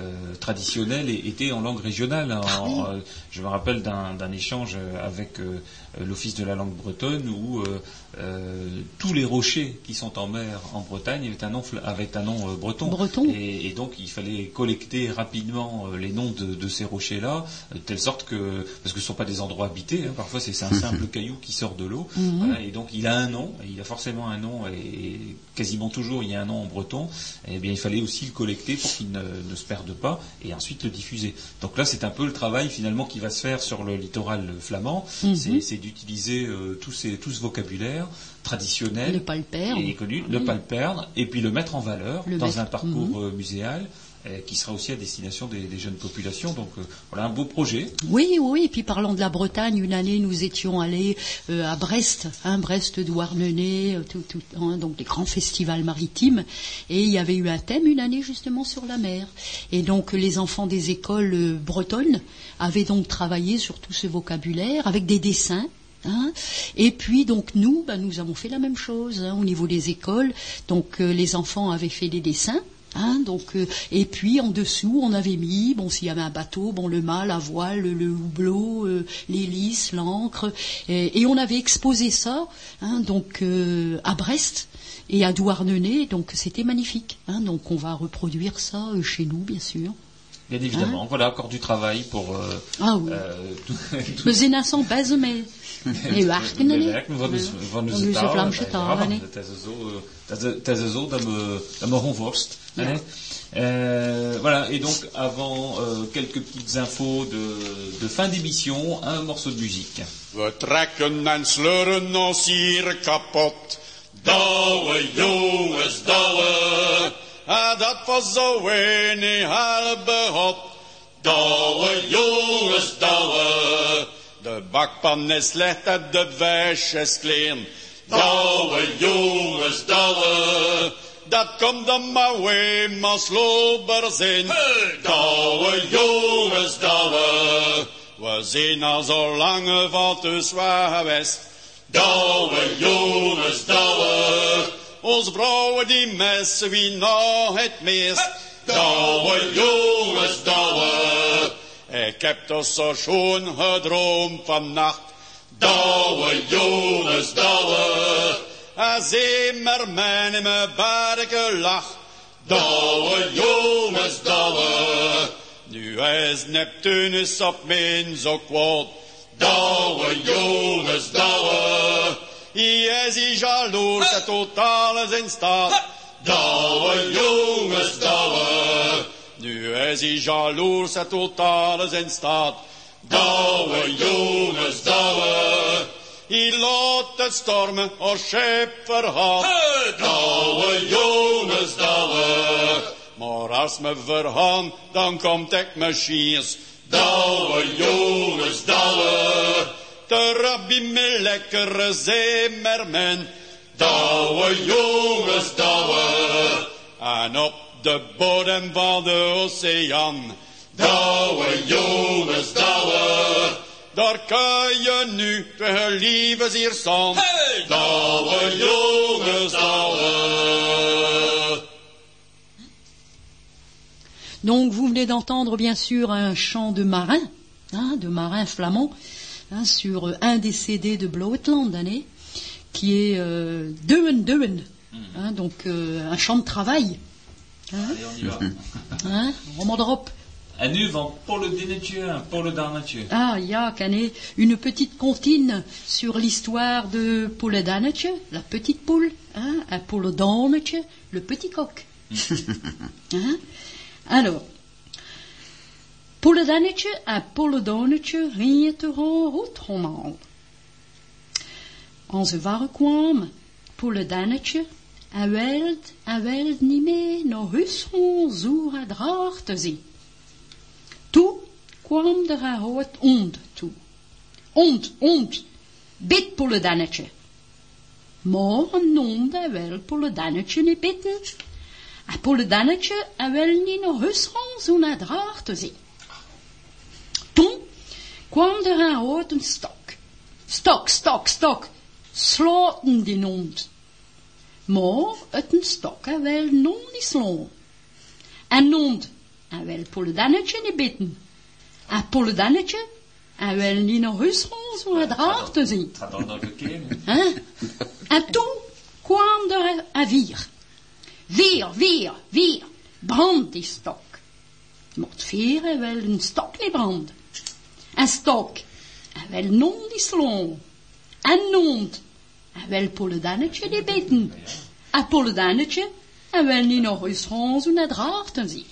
A: euh, traditionnel é- était en langue régionale.
B: Ah
A: En- euh, je me rappelle d'un d'un échange avec euh, l'Office de la langue bretonne où euh, euh, tous les rochers qui sont en mer en Bretagne avaient un nom, fla- avaient un nom euh, breton.
B: Breton.
A: Et, et donc il fallait collecter rapidement euh, les noms de, de ces rochers-là, de telle sorte que parce que ce ne sont pas des endroits habités, hein, parfois c'est un simple caillou qui sort de l'eau.
B: Mhm.
A: Voilà, et donc il a un nom, et il a forcément un nom, et quasiment toujours il y a un nom en breton. Et bien il fallait aussi le collecter pour qu'il ne, ne se perde pas, et ensuite le diffuser. Donc là c'est un peu le travail finalement qui va se faire sur le littoral flamand,
B: Mhm.
A: c'est c'est d'utiliser euh, ces, tout ce vocabulaire traditionnel
B: Ne pas le perdre.
A: et connu, ne pas le perdre, et puis le mettre en valeur
B: Le
A: dans
B: mettre-
A: un parcours
B: Mhm.
A: euh, muséal qui sera aussi à destination des, jeunes populations. Donc euh, voilà un beau projet.
B: Oui, oui, et puis parlant de la Bretagne, une année nous étions allés euh, à Brest, hein, Brest, Douarnenez, euh, tout, tout, hein, donc des grands festivals maritimes, et il y avait eu un thème une année justement sur la mer. Et donc les enfants des écoles euh, bretonnes avaient donc travaillé sur tout ce vocabulaire avec des dessins. hein. et puis donc nous, bah, nous avons fait la même chose au niveau des écoles. Donc euh, les enfants avaient fait des dessins Hein, donc, euh, et puis en dessous, on avait mis, bon, s'il y avait un bateau, bon, le mât, la voile, le, le hublot, euh, l'hélice, l'encre, et, et on avait exposé ça, hein, donc euh, à Brest et à Douarnenez, donc c'était magnifique. Hein, donc on va reproduire ça euh, chez nous, bien sûr.
J: Bien évidemment, voilà encore du travail pour. euh,
B: Ah oui.
J: euh, van onze, is zo, is- zo dat me, dat me renforst. Hè. Euh, voilà, et donc avant euh, quelques petites infos de, de fin d'émission, un morceau de musique.
C: We trekken en sleuren ons hier kapot. Douwe jongens, douwe. Ah, dat was zo een halve hop. Douwe jongens, douwe. De bakpan is slecht en de wijs is klein. Douwe jongens, douwe. Dat komt dan maar weer maar slober zijn. Douwe jongens, douwe. We zijn al zo lang van te zwaar west. Douwe jongens, douwe. Ons vrouwen die messen wie nou het meest. Douwe jongens, douwe. Ik heb toch zo schoon gedroomd vannacht. Douwe jongens, douwe. Als immer men in mijn barke lag. Douwe jongens, douwe. Nu is Neptunus op mijn zo kwaad. Douwe jongens, douwe. Hij is hij jaloers, het totaal is in staat. Douwe jongens, douwe. Nu is hij jaloers, het totaal is in staat. Douwe jongens, douwe. Hij laat het stormen, als schip verhaalt. Douwe jongens, douwe. Maar als me vergaan, dan komt ik machines. Douwe jongens, douwe. Bij me lekkere zeemermen. Douwe jongens, douwe. En op de bodem van de oceaan. Douwe jongens, douwe. Daar kan je nu tegen liefdes hier staan. Douwe jongens, douwe.
B: Donc vous venez d'entendre bien sûr un chant de marin, hein, de marin flamand, hein, sur euh, un des CD de Blauetland, hein, qui est euh, Deuen, hein, donc euh, un chant de travail. Hein,
J: Allez, on y va.
B: hein, roman d'Europe.
J: En nu van Paul Dinnetje en Paul Danetje.
B: Ah, il y a une petite comptine sur l'histoire de Paul Danetje, la petite poule, hein, un Paul Danetje, le petit coq. Hein? Alors, Paul Danetje en Paul Danetje rieten rood roman. Onze ware kwam, Paul Danetje, en weld, en weld niet meer naar gaan zoer het raar te zien. Toen kwam er een hout ond toe. Ond, ond, bid Polledannetje. Maar een ond en wel Polledannetje niet bidden. En Polledannetje en wel niet naar huis gaan zo naar het raar te zien. Toen kwam er een houten stok. Stok, stok, stok, slaten die ond. Maar het een stok en wel non niet slaan. En ond en wel Polledannetje niet bidden. En Polledannetje en wel niet naar huis gaan zo het raar te zien.
J: Het gaat al naar de keer.
B: Hein? En toen kwam er een vier. Vier, vier, vier. Brand die stok. Maar het vier en wel een stok niet branden. En stok en wel non die slaan. En nond en wel Polledannetje die bidden. En Polledannetje en wel niet naar huis gaan zo het raar te zien.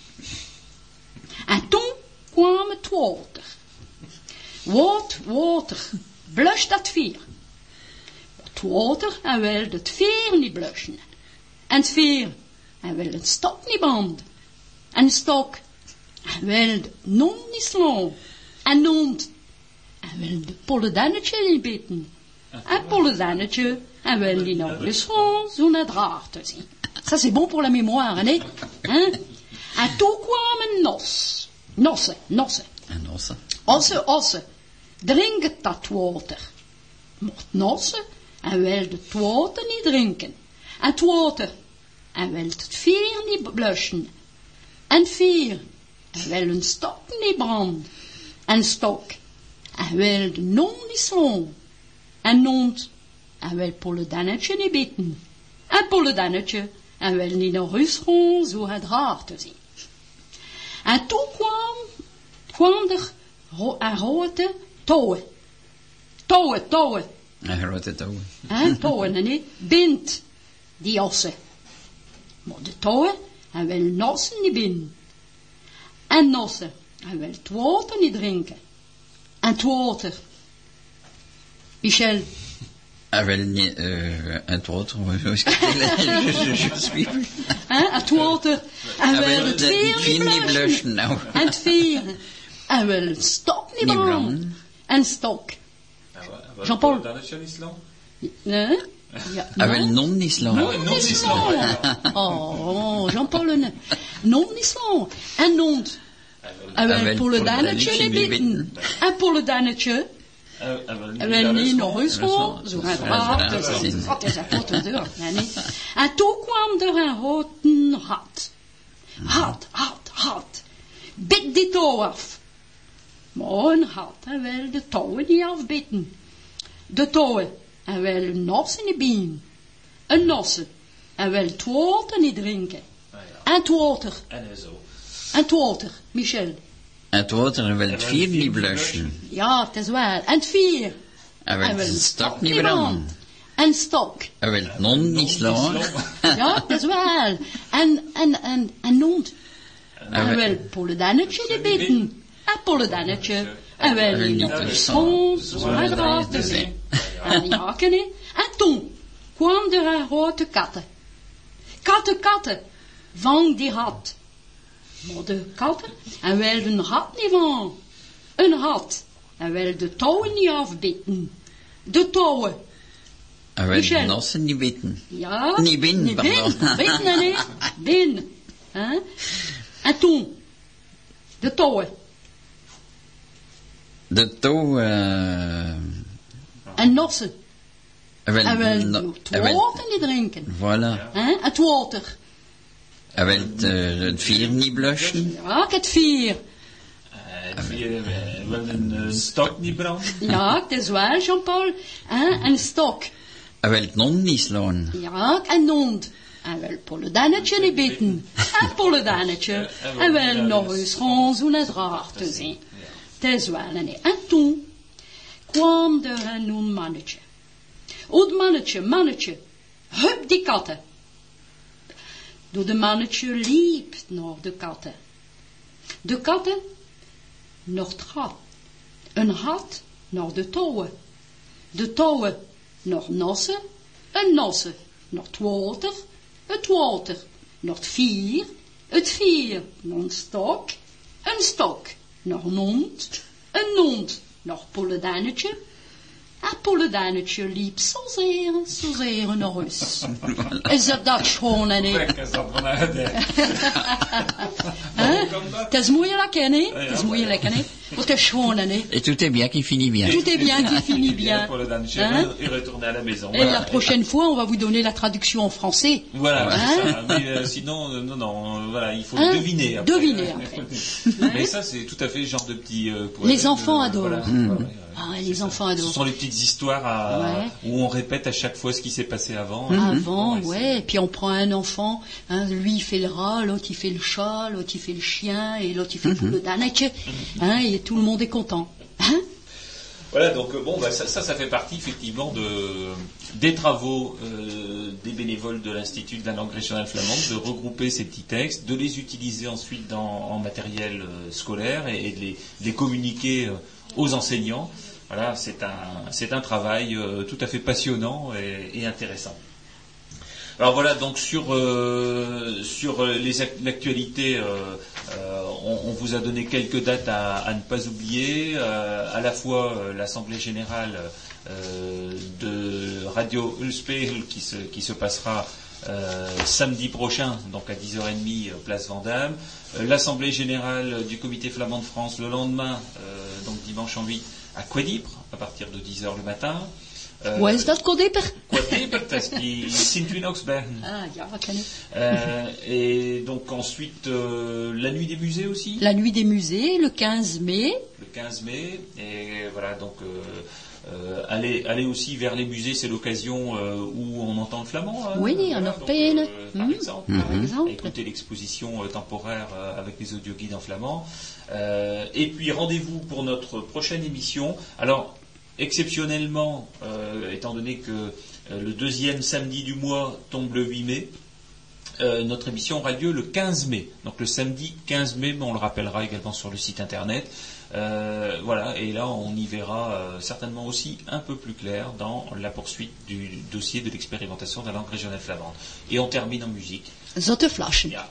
B: En toen kwam het water. Wat water, blus dat vier. Het water en wel het veer niet blussen. En het veer en wel het stok niet branden. En stok en wel de non niet slaan. En nond en wel de polledannetje niet bitten. En polledannetje en wel die naar huis gaan zo naar het te zien. Ça c'est bon pour la mémoire, hein? hein? En toen kwamen nos. Nossen, nossen.
F: En ossen.
B: Ossen, ossen. Drink het dat water. Mocht nossen en wel het water niet drinken. En het water hij wil het vuur niet blussen. En vuur, hij wil een stok niet branden. En stok, hij wil de non niet slaan. En nond, hij wil Polledannetje niet bitten. En Polledannetje, hij wil niet naar huis gaan, zo het raar te zien. En toen kwam, kwam er een grote touwen. Touwen, touwen.
F: Een grote touw.
B: Hè, touwen, en niet bind die ossen. Maar de touwen, hij wil nossen niet binden. En nossen, hij wil het water niet drinken. En het water. Michel,
F: Hij wil niet, uh, het water, hoe is het? Je- je- je suis
B: het
F: de-
B: vier
F: het vuur
B: niet
F: niet blussen, nou.
B: En vier. Wil het stok niet branden. En stok. Jean-Paul. Hè? Ja,
F: Hij
B: non.
F: wil non niet slaan.
B: Non niet slaan. Oh, Jean-Paul, nee. non niet slaan. En nond. Hij wil
F: wil
B: Polledannetje niet
F: Polledannetje
B: bitten. En wil niet naar huis gaan. Zo gaat het.
F: zien.
B: dat is een grote deur. En toen kwam er een houten hat. Hat, hat, hat. Bit die touw af. Maar een hat, hij wil de touwen niet afbitten. De touwen, hij wil een nos in de. Een nosse, hij wil het water niet drinken. En het water,
A: En zo.
B: en het water, Michel.
F: Het water wil het vuur niet blussen.
B: Ja, het is waar. En het vier,
F: Hij wil het stok niet branden.
B: En stok,
F: Hij wil het non niet slaan.
B: ja, dat is waar. En, en, en, en nond.
F: Hij wil-
B: Polledannetje niet bitten. En Polledannetje. Hij wil niet de zo hard raar te zijn. En ja, ken je? En toen kwam er een grote katten. Katten, katten, vang die hat. Maar de katten, hij wil een hat niet van. Een hat. Hij wil de touwen niet afbitten. De touwen.
F: Hij wil
B: Michel.
F: de nossen niet bitten.
B: Ja.
F: Niet binnen,
B: Niet
F: pardon.
B: binnen, binnen, nee. Binnen. Hè? En toen, de touwen.
F: De touw, eh,
B: En nossen.
F: hij wil,
B: Hij wil
F: no-
B: het water niet drinken.
F: voilà.
B: Hè? Het water.
F: Hij wil het, eh, het vuur niet blussen.
B: Ja, ik het vier.
A: Het vier wil een stok niet branden.
B: Ja, het is waar, Jean-Paul. Hè? En stok.
F: Hij wil het non niet slaan.
B: Ja, en nond. En wil Polledannetje niet bitten. En Polledannetje. En wil nog eens gewoon zo net raar te zien. Het is wel en En toen kwam er een mannetje. Oud mannetje, mannetje. Hup die katten. Door de mannetje liep naar de katten. De katten naar het gat. Een gat naar de touwen. De touwen naar nossen. Een nossen naar het water. Het water naar het vier. Het vier naar een stok. Een stok naar een hond. Een hond naar. En Polledannetje liep zozeer, zozeer naar huis. Is dat dat schoon en niet?
A: Lekker zat vanuit. hè.
B: Hè? Het is moeilijk, hè, niet? Het is moeilijk, hè, niet? Maar het is schoon, hè, niet?
F: Et tout est bien qui finit bien.
B: Tout est bien qui finit bien.
A: Pour le Danche,
B: Hein?
A: et retourner à la maison.
B: Et
A: Voilà.
B: la prochaine fois, on va vous donner la traduction en français.
A: Voilà,
B: Hein?
A: c'est ça. Mais euh, sinon, euh, non, non, euh, voilà, il faut
B: Hein?
A: deviner. Après.
B: Deviner après.
A: Mais ça, c'est tout à fait le genre de petit. euh,
B: Les enfants adorent.
A: voilà.
F: Hmm.
A: Ouais.
B: Ah, les enfants
A: Ce
B: adorent.
A: sont les petites histoires à-
B: Ouais.
A: où on répète à chaque fois ce qui s'est passé avant.
B: Avant,
A: Ouais,
B: ouais. Et puis on prend un enfant, hein, lui il fait le rat, l'autre il fait le chat, l'autre il fait le chien, et l'autre il fait tout le danette, hein, et tout le monde est content. Hein
A: Voilà, donc euh, bon, bah, ça, ça, ça fait partie effectivement de, des travaux euh, des bénévoles de l'Institut de la langue régionale flamande, de regrouper ces petits textes, de les utiliser ensuite dans, en matériel euh, scolaire et, et de les, de les communiquer euh, aux enseignants. Voilà, c'est un, un travail euh, tout à fait passionnant et, intéressant. Alors voilà, donc sur, euh, sur euh, l'actualité, on, vous a donné quelques dates à, ne pas oublier. À la fois l'Assemblée générale de Radio Ulspegel qui se, qui se passera samedi prochain, donc à 10h30, euh, place Vendôme. Euh, L'Assemblée générale du Comité flamand de France le lendemain, donc dimanche en 8, à Quadipre, à partir de 10h le matin. Euh,
B: Hoe is dat,
A: dat is die Sint-Winoxbergen.
B: Ah, ja, ken ik.
A: Euh, et donc ensuite, euh, la nuit des musées aussi,
B: La nuit des musées, le 15 mai.
A: le 15 mai. Et voilà, donc euh, euh, aller, aller aussi vers les musées, c'est l'occasion euh, où on entend le flamand. hein.
B: Oui,
A: Voilà,
B: en
A: donc,
B: Orpéenne.
A: euh, par
B: Mhm.
A: exemple.
B: Par exemple.
A: Écouter l'exposition euh, temporaire euh, avec les audioguides en flamand. Euh, et puis rendez-vous pour notre prochaine émission. Alors, exceptionnellement, euh, étant donné que euh, le deuxième samedi du mois tombe le 8 mai, euh, notre émission aura lieu le 15 mai. Donc le samedi 15 mai, mais on le rappellera également sur le site internet. Euh, voilà, et là on y verra euh, certainement aussi un peu plus clair dans la poursuite du dossier de l'expérimentation de la langue régionale flamande. Et on termine en musique.
B: Zotte Flaschen.
A: Ja.